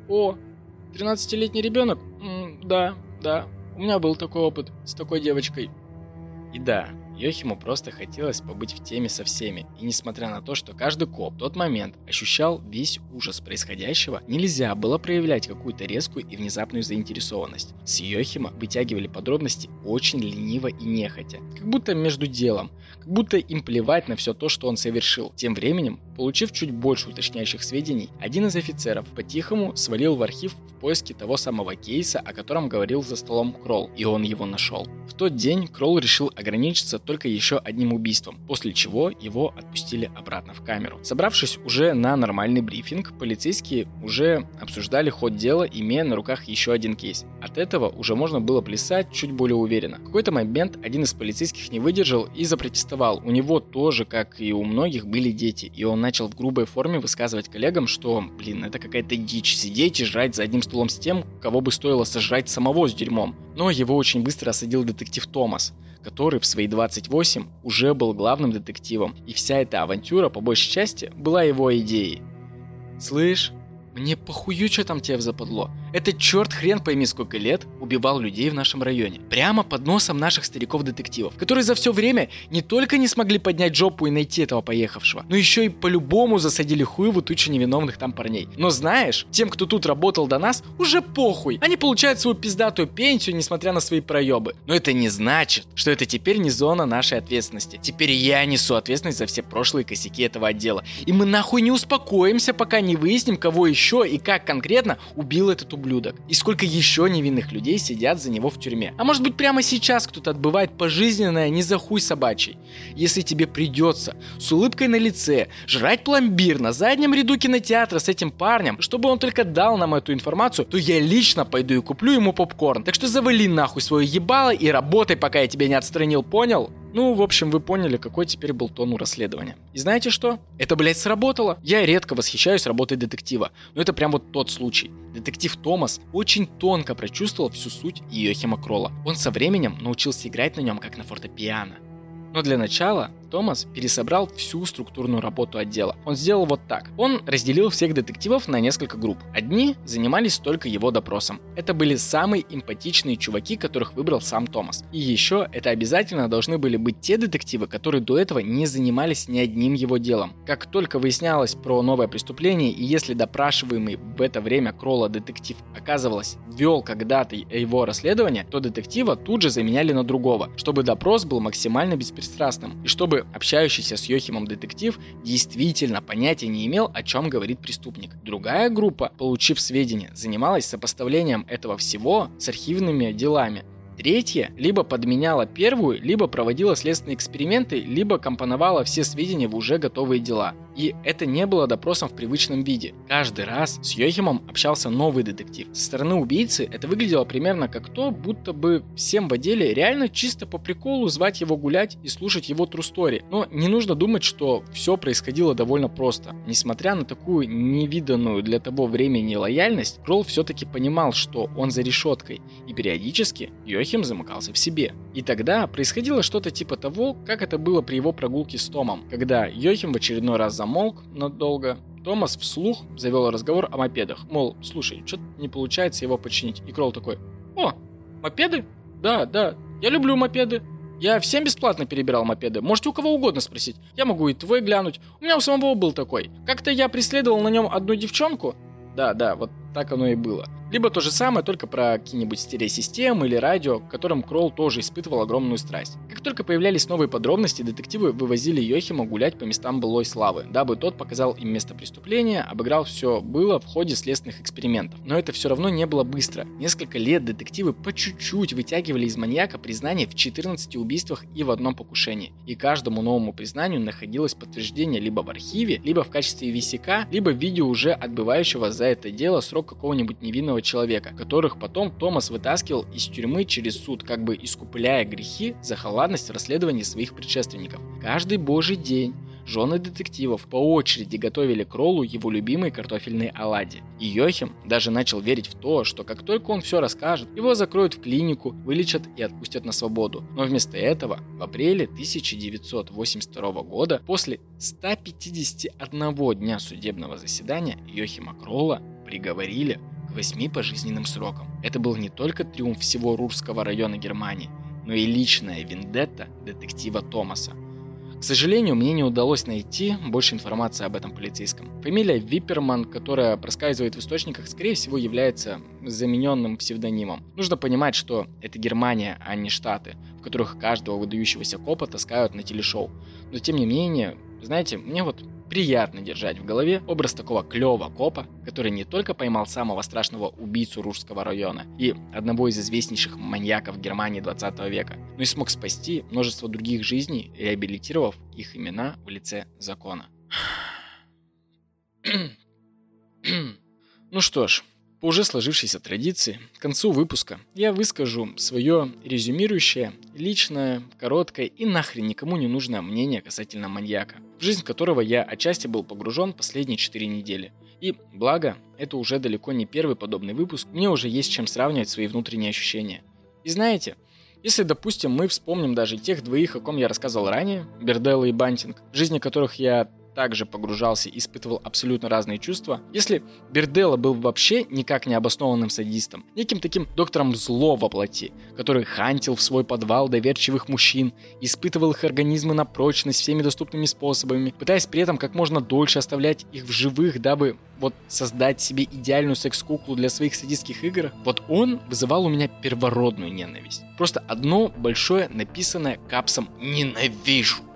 Speaker 1: «О, 13-летний ребенок? М да, да, у меня был такой опыт с такой девочкой. И да, Йохиму просто хотелось побыть в теме со всеми, и несмотря на то, что каждый коп в тот момент ощущал весь ужас происходящего, нельзя было проявлять какую-то резкую и внезапную заинтересованность. С Йохима вытягивали подробности очень лениво и нехотя, как будто между делом, как будто им плевать на все то, что он совершил. Тем временем, получив чуть больше уточняющих сведений, один из офицеров по-тихому свалил в архив в поиске того самого кейса, о котором говорил за столом Кролл, и он его нашел. В тот день Кролл решил ограничиться только еще одним убийством, после чего его отпустили обратно в камеру. Собравшись уже на нормальный брифинг, полицейские уже обсуждали ход дела, имея на руках еще один кейс. От этого уже можно было плясать чуть более уверенно. В какой-то момент один из полицейских не выдержал и запротестовал. У него тоже, как и у многих, были дети, и он начал в грубой форме высказывать коллегам, что, блин, это какая-то дичь, сидеть и жрать за одним столом с тем, кого бы стоило сожрать самого с дерьмом. Но его очень быстро осадил детектив Томас который в свои 28 уже был главным детективом, и вся эта авантюра, по большей части, была его идеей. «Слышь, мне похую, что там тебе западло. Этот черт хрен пойми сколько лет убивал людей в нашем районе. Прямо под носом наших стариков-детективов, которые за все время не только не смогли поднять жопу и найти этого поехавшего, но еще и по-любому засадили хуеву тучу невиновных там парней. Но знаешь, тем, кто тут работал до нас, уже похуй. Они получают свою пиздатую пенсию, несмотря на свои проебы. Но это не значит, что это теперь не зона нашей ответственности. Теперь я несу ответственность за все прошлые косяки этого отдела. И мы нахуй не успокоимся, пока не выясним, кого еще и как конкретно убил этот ублюдок. И сколько еще невинных людей сидят за него в тюрьме. А может быть прямо сейчас кто-то отбывает пожизненное не за хуй собачий. Если тебе придется с улыбкой на лице жрать пломбир на заднем ряду кинотеатра с этим парнем, чтобы он только дал нам эту информацию, то я лично пойду и куплю ему попкорн. Так что завали нахуй свое ебало и работай, пока я тебя не отстранил, понял? Ну, в общем, вы поняли, какой теперь был тон у расследования. И знаете что? Это, блядь, сработало. Я редко восхищаюсь работой детектива, но это прям вот тот случай. Детектив Томас очень тонко прочувствовал всю суть Йохима Кролла. Он со временем научился играть на нем как на фортепиано. Но для начала Томас пересобрал всю структурную работу отдела. Он сделал вот так. Он разделил всех детективов на несколько групп. Одни занимались только его допросом. Это были самые эмпатичные чуваки, которых выбрал сам Томас. И еще это обязательно должны были быть те детективы, которые до этого не занимались ни одним его делом. Как только выяснялось про новое преступление, и если допрашиваемый в это время Кролла детектив оказывалось вел когда-то его расследование, то детектива тут же заменяли на другого, чтобы допрос был максимально беспристрастным, и чтобы общающийся с Йохимом детектив действительно понятия не имел, о чем говорит преступник. Другая группа, получив сведения, занималась сопоставлением этого всего с архивными делами. Третья либо подменяла первую, либо проводила следственные эксперименты, либо компоновала все сведения в уже готовые дела. И это не было допросом в привычном виде. Каждый раз с Йохимом общался новый детектив. Со стороны убийцы это выглядело примерно как то, будто бы всем в отделе реально чисто по приколу звать его гулять и слушать его story. Но не нужно думать, что все происходило довольно просто. Несмотря на такую невиданную для того времени лояльность, Кролл все-таки понимал, что он за решеткой, и периодически Йохим замыкался в себе. И тогда происходило что-то типа того, как это было при его прогулке с Томом, когда Йохим в очередной раз замолк надолго, Томас вслух завел разговор о мопедах. Мол, слушай, что-то не получается его починить. И Кролл такой, о, мопеды? Да, да, я люблю мопеды. Я всем бесплатно перебирал мопеды. Можете у кого угодно спросить. Я могу и твой глянуть. У меня у самого был такой. Как-то я преследовал на нем одну девчонку. Да, да, вот так оно и было. Либо то же самое, только про какие-нибудь стереосистемы или радио, к которым Кролл тоже испытывал огромную страсть. Как только появлялись новые подробности, детективы вывозили Йохима гулять по местам былой славы, дабы тот показал им место преступления, обыграл все было в ходе следственных экспериментов. Но это все равно не было быстро. Несколько лет детективы по чуть-чуть вытягивали из маньяка признание в 14 убийствах и в одном покушении. И каждому новому признанию находилось подтверждение либо в архиве, либо в качестве висяка, либо в виде уже отбывающего за это дело срок какого-нибудь невинного невинного человека, которых потом Томас вытаскивал из тюрьмы через суд, как бы искупляя грехи за халатность в расследовании своих предшественников. Каждый божий день жены детективов по очереди готовили Кроллу его любимые картофельные оладьи. И Йохим даже начал верить в то, что как только он все расскажет, его закроют в клинику, вылечат и отпустят на свободу. Но вместо этого в апреле 1982 года, после 151 дня судебного заседания, Йохима Кролла приговорили к восьми пожизненным срокам. Это был не только триумф всего Рурского района Германии, но и личная вендетта детектива Томаса. К сожалению, мне не удалось найти больше информации об этом полицейском. Фамилия Випперман, которая проскальзывает в источниках, скорее всего является замененным псевдонимом. Нужно понимать, что это Германия, а не Штаты, в которых каждого выдающегося копа таскают на телешоу. Но тем не менее, знаете, мне вот приятно держать в голове образ такого клёва копа, который не только поймал самого страшного убийцу Ружского района и одного из известнейших маньяков Германии 20 века, но и смог спасти множество других жизней, реабилитировав их имена в лице закона. Ну что ж, по уже сложившейся традиции, к концу выпуска я выскажу свое резюмирующее, личное, короткое и нахрен никому не нужное мнение касательно маньяка, в жизнь которого я отчасти был погружен последние 4 недели. И, благо, это уже далеко не первый подобный выпуск, мне уже есть чем сравнивать свои внутренние ощущения. И знаете, если, допустим, мы вспомним даже тех двоих, о ком я рассказывал ранее, Берделла и Бантинг, жизни которых я также погружался и испытывал абсолютно разные чувства, если Берделла был вообще никак не обоснованным садистом, неким таким доктором зло во плоти, который хантил в свой подвал доверчивых мужчин, испытывал их организмы на прочность всеми доступными способами, пытаясь при этом как можно дольше оставлять их в живых, дабы вот создать себе идеальную секс-куклу для своих садистских игр, вот он вызывал у меня первородную ненависть. Просто одно большое написанное капсом «ненавижу».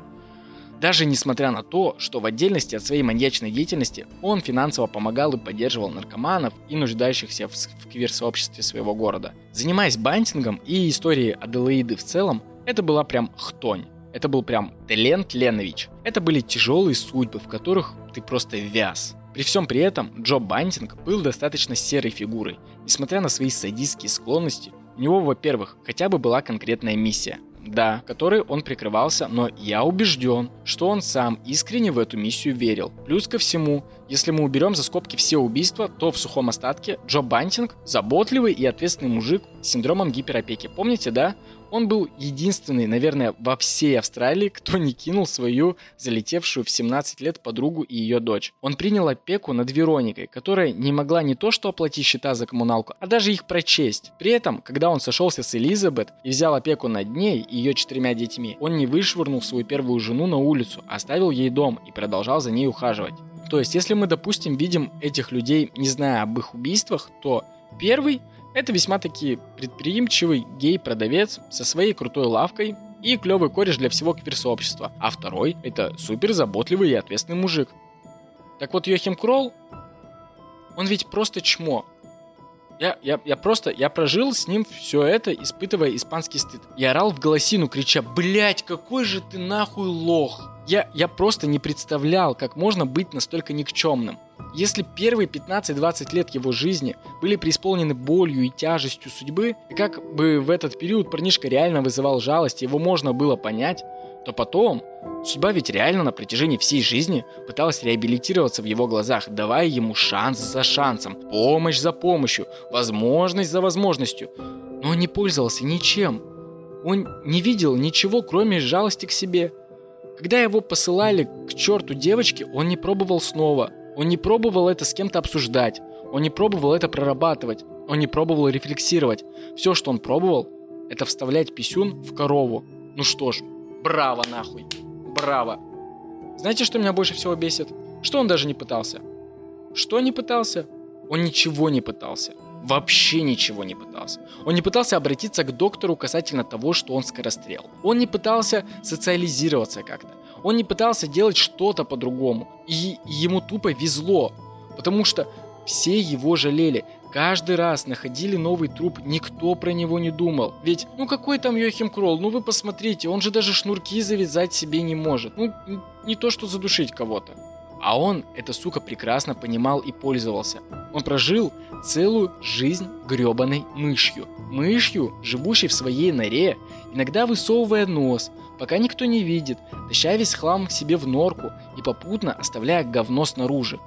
Speaker 1: Даже несмотря на то, что в отдельности от своей маньячной деятельности он финансово помогал и поддерживал наркоманов и нуждающихся в, в квир-сообществе своего города. Занимаясь бантингом и историей Аделаиды в целом, это была прям хтонь. Это был прям Телент Ленович. Это были тяжелые судьбы, в которых ты просто вяз. При всем при этом Джо Бантинг был достаточно серой фигурой. Несмотря на свои садистские склонности, у него, во-первых, хотя бы была конкретная миссия – да, которой он прикрывался, но я убежден, что он сам искренне в эту миссию верил. Плюс ко всему, если мы уберем за скобки все убийства, то в сухом остатке Джо Бантинг – заботливый и ответственный мужик с синдромом гиперопеки. Помните, да? Он был единственный, наверное, во всей Австралии, кто не кинул свою залетевшую в 17 лет подругу и ее дочь. Он принял опеку над Вероникой, которая не могла не то что оплатить счета за коммуналку, а даже их прочесть. При этом, когда он сошелся с Элизабет и взял опеку над ней и ее четырьмя детьми, он не вышвырнул свою первую жену на улицу, а оставил ей дом и продолжал за ней ухаживать. То есть, если мы, допустим, видим этих людей, не зная об их убийствах, то первый это весьма таки предприимчивый гей-продавец со своей крутой лавкой и клевый кореш для всего квир-сообщества. А второй – это супер заботливый и ответственный мужик. Так вот, Йохим Кролл, он ведь просто чмо. Я, я, я просто, я прожил с ним все это, испытывая испанский стыд. Я орал в голосину, крича, блять, какой же ты нахуй лох. Я, я просто не представлял, как можно быть настолько никчемным. Если первые 15-20 лет его жизни были преисполнены болью и тяжестью судьбы, и как бы в этот период парнишка реально вызывал жалость, его можно было понять, то потом судьба ведь реально на протяжении всей жизни пыталась реабилитироваться в его глазах, давая ему шанс за шансом, помощь за помощью, возможность за возможностью. Но он не пользовался ничем. Он не видел ничего, кроме жалости к себе. Когда его посылали к черту девочки, он не пробовал снова – он не пробовал это с кем-то обсуждать. Он не пробовал это прорабатывать. Он не пробовал рефлексировать. Все, что он пробовал, это вставлять писюн в корову. Ну что ж, браво нахуй. Браво. Знаете, что меня больше всего бесит? Что он даже не пытался. Что не пытался? Он ничего не пытался. Вообще ничего не пытался. Он не пытался обратиться к доктору касательно того, что он скорострел. Он не пытался социализироваться как-то. Он не пытался делать что-то по-другому. И ему тупо везло. Потому что все его жалели. Каждый раз находили новый труп, никто про него не думал. Ведь, ну какой там Йохим Кролл, ну вы посмотрите, он же даже шнурки завязать себе не может. Ну, не то что задушить кого-то. А он, эта сука, прекрасно понимал и пользовался. Он прожил целую жизнь гребаной мышью. Мышью, живущей в своей норе, иногда высовывая нос, пока никто не видит, таща весь хлам к себе в норку и попутно оставляя говно снаружи.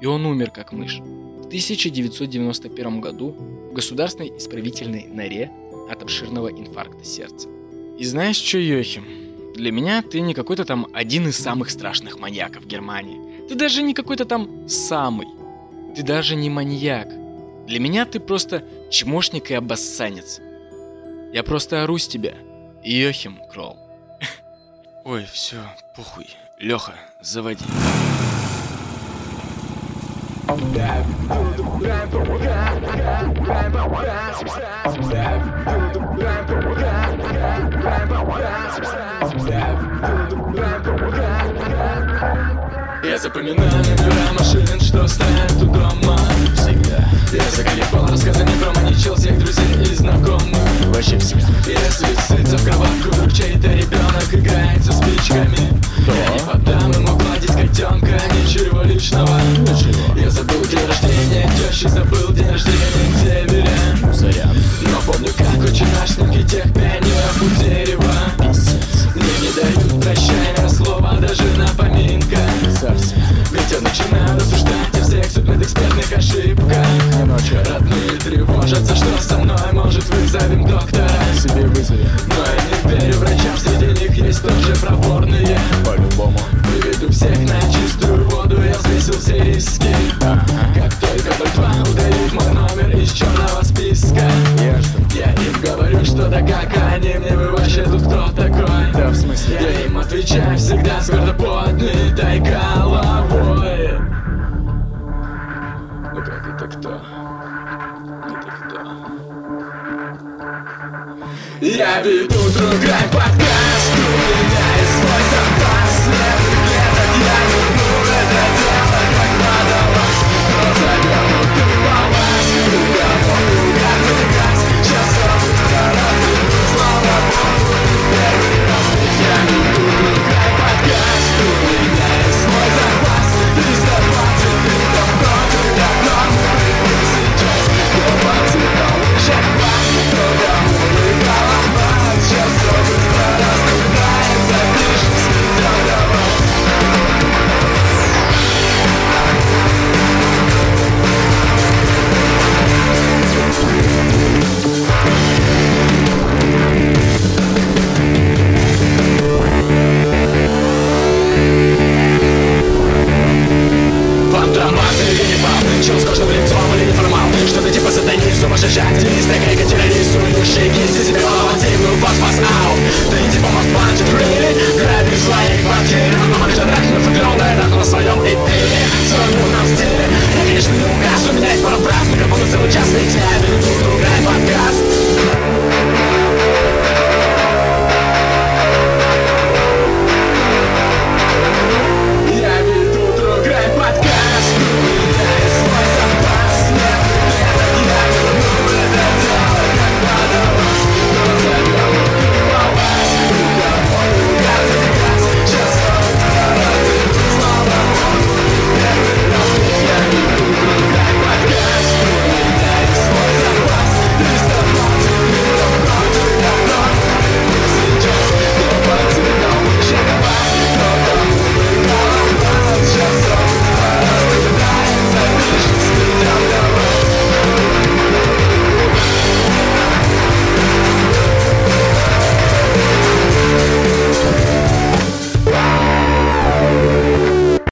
Speaker 1: И он умер как мышь. В 1991 году в государственной исправительной норе от обширного инфаркта сердца. И знаешь что, Йохим? Для меня ты не какой-то там один из самых страшных маньяков Германии. Ты даже не какой-то там самый. Ты даже не маньяк. Для меня ты просто чмошник и обоссанец. Я просто ору с тебя. Йохим Кролл. Ой, все, похуй. Леха, заводи. Я запоминаю номера машин, что стоят у дома. Всегда. Я заколебал рассказами про маничел всех друзей и знакомых. Вообще всегда Если сыться в кроватку, вдруг чей-то ребенок играет со спичками. Я не подам ему гладить котенка, ничего личного. Ничего Я забыл день рождения, тещи забыл день рождения Северя Сорян Но помню, как очень наш снимки тех пионеров у дерева. Писец Мне не дают прощания слова даже на поминка Совсем. Ведь я начинаю рассуждать всех судмедэкспертных ошибках. Родные тревожатся, что со мной может вызовем доктора. Себе вызови. Но я не верю врачам, среди них есть тоже проворные. По-любому. Выведу всех на чистую воду, я взвесил все риски. Как только 02 удалит мой номер из черного списка. Я им говорю, что да как они мне вы вообще тут кто такой? Да в смысле? Я им отвечаю всегда с гордо поднятой головой Я веду другой подкаст. Причем с каждым лицом или неформал Что-то типа сатанист, сумасшедший активист Такая Катерина рисует. Себе голова себя мотивную вас вас аут Ты типа вас плачет, really? Грабит свои квартиры Но ну, мы же так нафиглённая Так на своем и ты. Своем умном стиле Я, конечно, не угас. У меня есть пара прав Только буду целый час лететь. Веду друг подкаст.